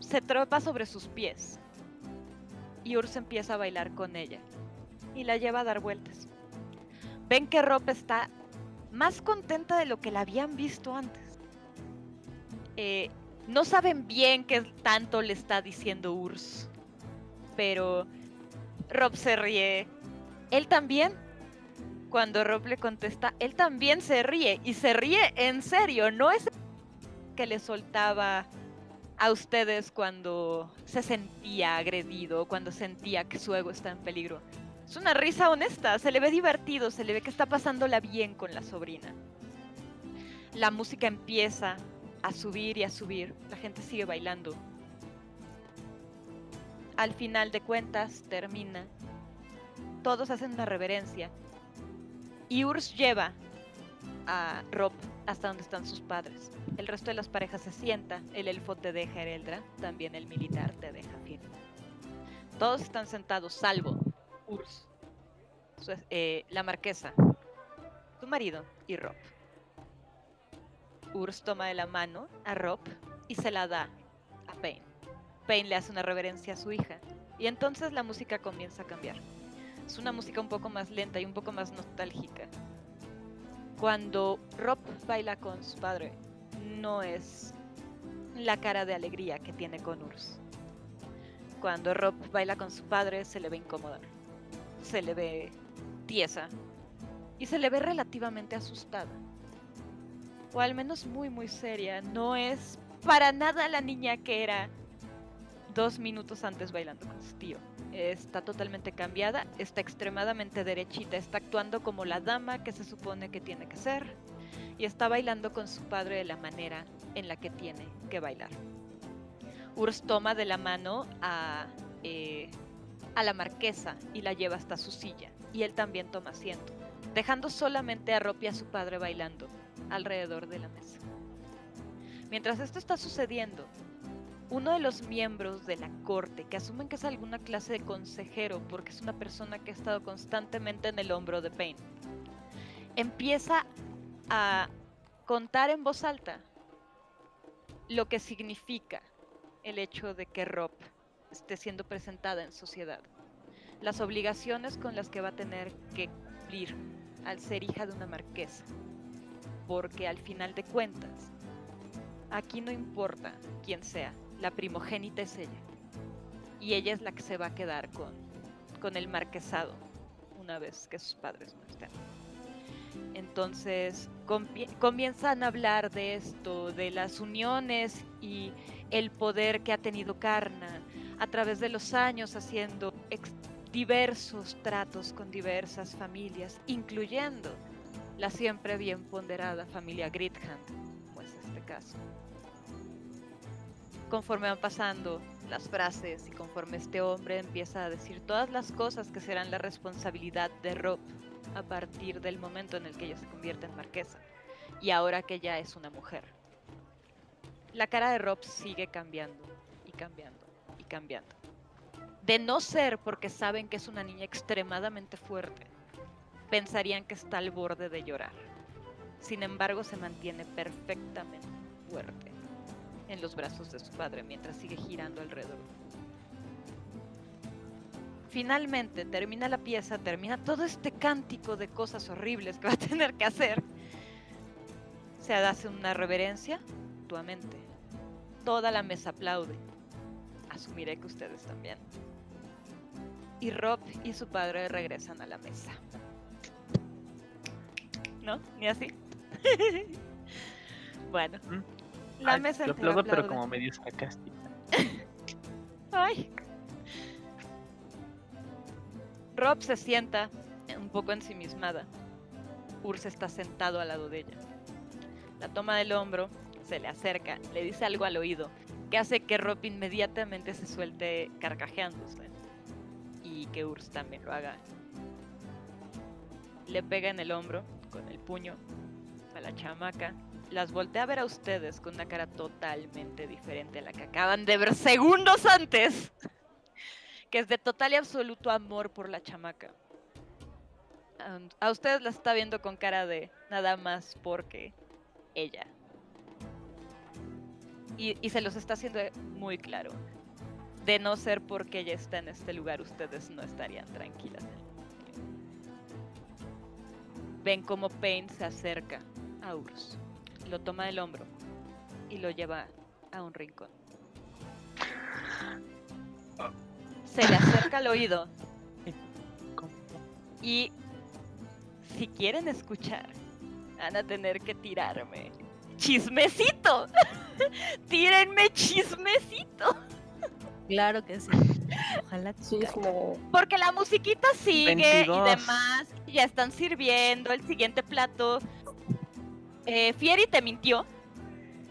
Se tropa sobre sus pies. Y Urs empieza a bailar con ella. Y la lleva a dar vueltas. Ven que Rob está más contenta de lo que la habían visto antes. Eh, no saben bien qué tanto le está diciendo Urs, pero Rob se ríe. Él también. Cuando Rob le contesta, él también se ríe y se ríe en serio, no es que le soltaba a ustedes cuando se sentía agredido, cuando sentía que su ego está en peligro. Es una risa honesta, se le ve divertido, se le ve que está pasándola bien con la sobrina. La música empieza a subir y a subir, la gente sigue bailando. Al final de cuentas termina, todos hacen una reverencia y Urs lleva a Rob hasta donde están sus padres. El resto de las parejas se sienta, el elfo te deja Ereldra, también el militar te deja firme. Todos están sentados, salvo Urs, eh, la marquesa, tu marido y Rob. Urs toma de la mano a Rob y se la da a Pain. Pain le hace una reverencia a su hija y entonces la música comienza a cambiar. Es una música un poco más lenta y un poco más nostálgica. Cuando Rob baila con su padre, no es la cara de alegría que tiene con Urs. Cuando Rob baila con su padre, se le ve incómoda, se le ve tiesa y se le ve relativamente asustada. O al menos muy, muy seria. No es para nada la niña que era dos minutos antes bailando con su tío está totalmente cambiada, está extremadamente derechita, está actuando como la dama que se supone que tiene que ser y está bailando con su padre de la manera en la que tiene que bailar. Urs toma de la mano a, eh, a la marquesa y la lleva hasta su silla y él también toma asiento, dejando solamente a Ropi a su padre bailando alrededor de la mesa. Mientras esto está sucediendo, uno de los miembros de la corte, que asumen que es alguna clase de consejero porque es una persona que ha estado constantemente en el hombro de Payne, empieza a contar en voz alta lo que significa el hecho de que Rob esté siendo presentada en sociedad, las obligaciones con las que va a tener que cumplir al ser hija de una marquesa, porque al final de cuentas, aquí no importa quién sea, la primogénita es ella. Y ella es la que se va a quedar con, con el marquesado una vez que sus padres no estén. Entonces comienzan a hablar de esto, de las uniones y el poder que ha tenido Karna a través de los años haciendo diversos tratos con diversas familias, incluyendo la siempre bien ponderada familia Grithand, como es este caso conforme van pasando las frases y conforme este hombre empieza a decir todas las cosas que serán la responsabilidad de Rob a partir del momento en el que ella se convierte en marquesa y ahora que ya es una mujer. La cara de Rob sigue cambiando y cambiando y cambiando. De no ser porque saben que es una niña extremadamente fuerte, pensarían que está al borde de llorar. Sin embargo, se mantiene perfectamente fuerte en los brazos de su padre mientras sigue girando alrededor. Finalmente termina la pieza, termina todo este cántico de cosas horribles que va a tener que hacer. Se hace una reverencia mutuamente. Toda la mesa aplaude. Asumiré que ustedes también. Y Rob y su padre regresan a la mesa. ¿No? ¿Ni así? bueno. ¿Mm? La mesa aplaudo, pero como medio sarcástica. Ay. Rob se sienta un poco ensimismada. Urs está sentado al lado de ella. La toma del hombro, se le acerca, le dice algo al oído, que hace que Rob inmediatamente se suelte carcajeándose. Y que Urs también lo haga. Le pega en el hombro con el puño a la chamaca las volteé a ver a ustedes con una cara totalmente diferente a la que acaban de ver segundos antes. Que es de total y absoluto amor por la chamaca. a ustedes la está viendo con cara de nada más porque ella. Y, se los está haciendo muy claro. De no ser porque ella está en este lugar, ustedes no estarían tranquilas. Ven como Pain se acerca a Urs, lo toma del hombro y lo lleva a un rincón. Se le acerca al oído y si quieren escuchar, van a tener que tirarme. ¡Chismecito! ¡Tírenme chismecito! Claro que sí. Ojalá Chisme. Porque la musiquita sigue 22. y demás. Ya están sirviendo el siguiente plato. Eh, Fieri te mintió.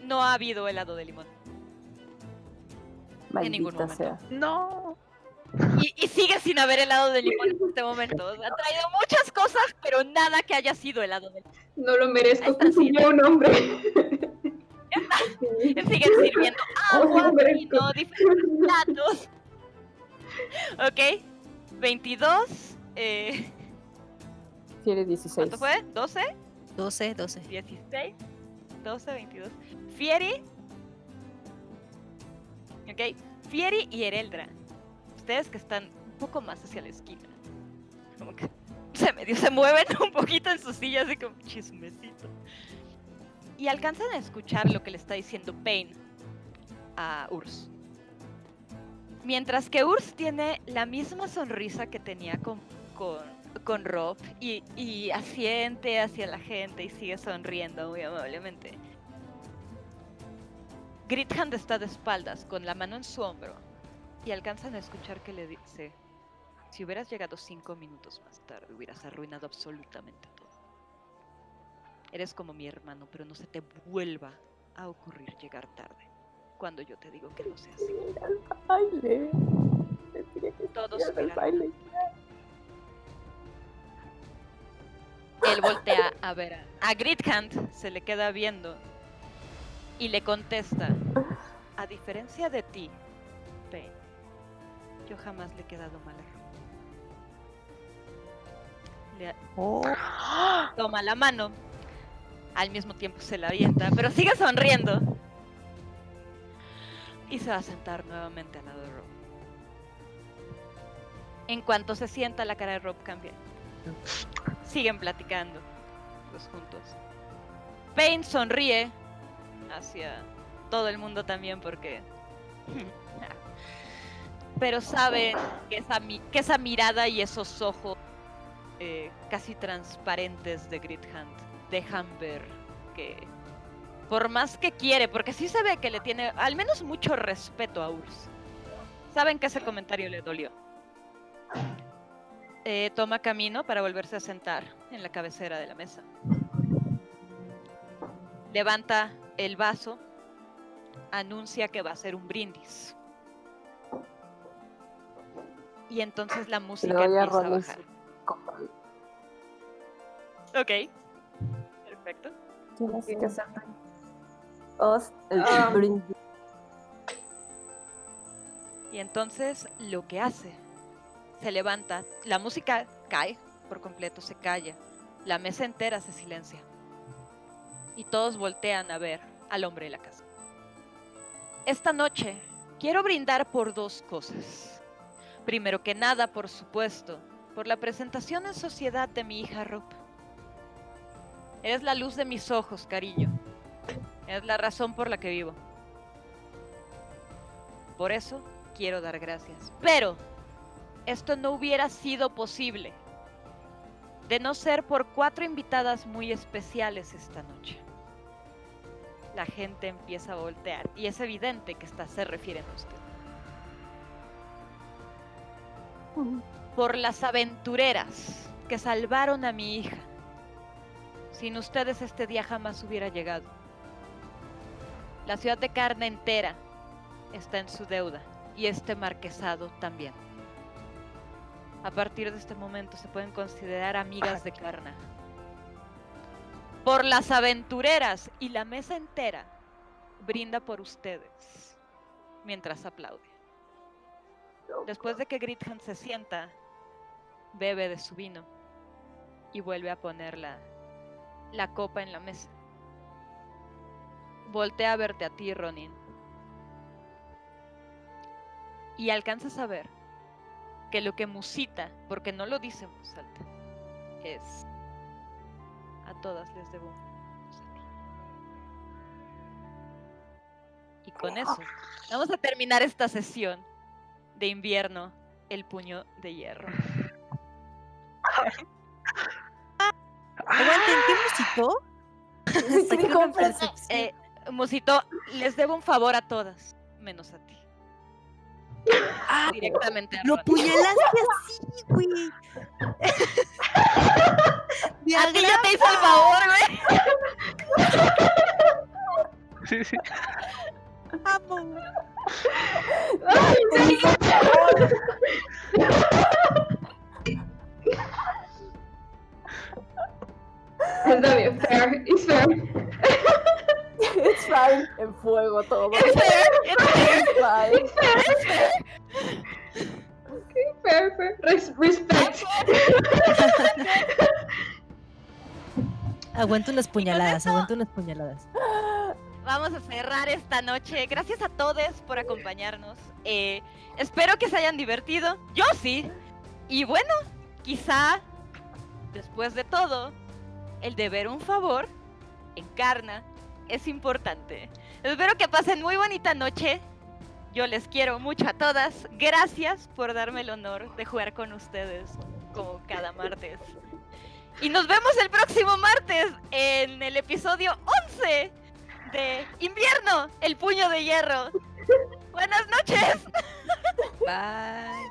No ha habido helado de limón. En ningún Maldita sea. No. Y, y sigue sin haber helado de limón en este momento. O sea, ha traído muchas cosas, pero nada que haya sido helado de limón. No lo merezco, soy un hombre. Sí. Siguen sirviendo agua, vino, diferentes platos. Ok. 22. Eh, Quiere 16. ¿Cuánto fue? ¿12? 12, 12. 16, 12, 22. Fieri. Ok. Fieri y Ereldra. Ustedes que están un poco más hacia la esquina. Como que se medio se mueven un poquito en sus sillas así como chismecito. Y alcanzan a escuchar lo que le está diciendo Pain a Urs. Mientras que Urs tiene la misma sonrisa que tenía con, con, con Rob y, y asiente hacia la gente y sigue sonriendo muy amablemente. Grithand está de espaldas con la mano en su hombro y alcanzan a escuchar que le dice, si hubieras llegado cinco minutos más tarde hubieras arruinado absolutamente todo. Eres como mi hermano, pero no se te vuelva a ocurrir llegar tarde cuando yo te digo que no sea así. Baile. Tiene que Todos Él voltea a ver a, a Grithand, se le queda viendo y le contesta, a diferencia de ti, Pain, yo jamás le he quedado mal a Rob". Le a- toma la mano, al mismo tiempo se la avienta, pero sigue sonriendo y se va a sentar nuevamente al lado de Rob. En cuanto se sienta, la cara de Rob cambia. Siguen platicando los juntos. Pain sonríe hacia todo el mundo también porque... Pero saben que esa, mirada y esos ojos eh, casi transparentes de Grithand dejan ver que por más que quiere, porque sí se ve que le tiene al menos mucho respeto a Urs. Saben que ese comentario le dolió. Eh, toma camino para volverse a sentar en la cabecera de la mesa. Levanta el vaso, anuncia que va a ser un brindis. Y entonces la música a empieza a bajar. Ok. Perfecto. Tienes que hacer Os, el Ah. brindis. Y entonces lo que hace, se levanta, la música cae por completo, se calla, la mesa entera se silencia. Y todos voltean a ver al hombre de la casa. Esta noche quiero brindar por dos cosas. Primero que nada, por supuesto, por la presentación en sociedad de mi hija Rob. Eres la luz de mis ojos, cariño. Es la razón por la que vivo. Por eso quiero dar gracias. Pero esto no hubiera sido posible de no ser por cuatro invitadas muy especiales esta noche. La gente empieza a voltear y es evidente que esta se refiere a usted. Por las aventureras que salvaron a mi hija. Sin ustedes este día jamás hubiera llegado. La ciudad de carne entera está en su deuda y este marquesado también. A partir de este momento se pueden considerar amigas de Carna. Por las aventureras y la mesa entera brinda por ustedes mientras aplaude. Después de que Grithand se sienta, bebe de su vino y vuelve a poner la, la copa en la mesa. Voltea a verte a ti, Ronin. Y alcanzas a ver que lo que musita, porque no lo dice en voz alta, es a todas les debo Y con eso vamos a terminar esta sesión de invierno, el puño de hierro. Aguanten, ¿qué musitó? Eh, musito, les debo un favor a todas, menos a ti. Ah, Directamente lo puñalaste así, güey. A ti ya te hice el favor, güey. Sí, sí. Amo. Ay, sí. Está bien, fair, it's fair. It's fine. En fuego todo. It's fair, it's fair. It's fine. Fair, fair. Res- respect. Aguanta unas puñaladas, aguanta unas puñaladas. Vamos a cerrar esta noche. Gracias a todos por acompañarnos. Eh, espero que se hayan divertido. Yo sí. Y bueno, quizá, después de todo, el deber un favor encarna es importante. Espero que pasen muy bonita noche. Yo les quiero mucho a todas. Gracias por darme el honor de jugar con ustedes como cada martes. Y nos vemos el próximo martes en el episodio 11 de Invierno, el puño de hierro. Buenas noches. Bye.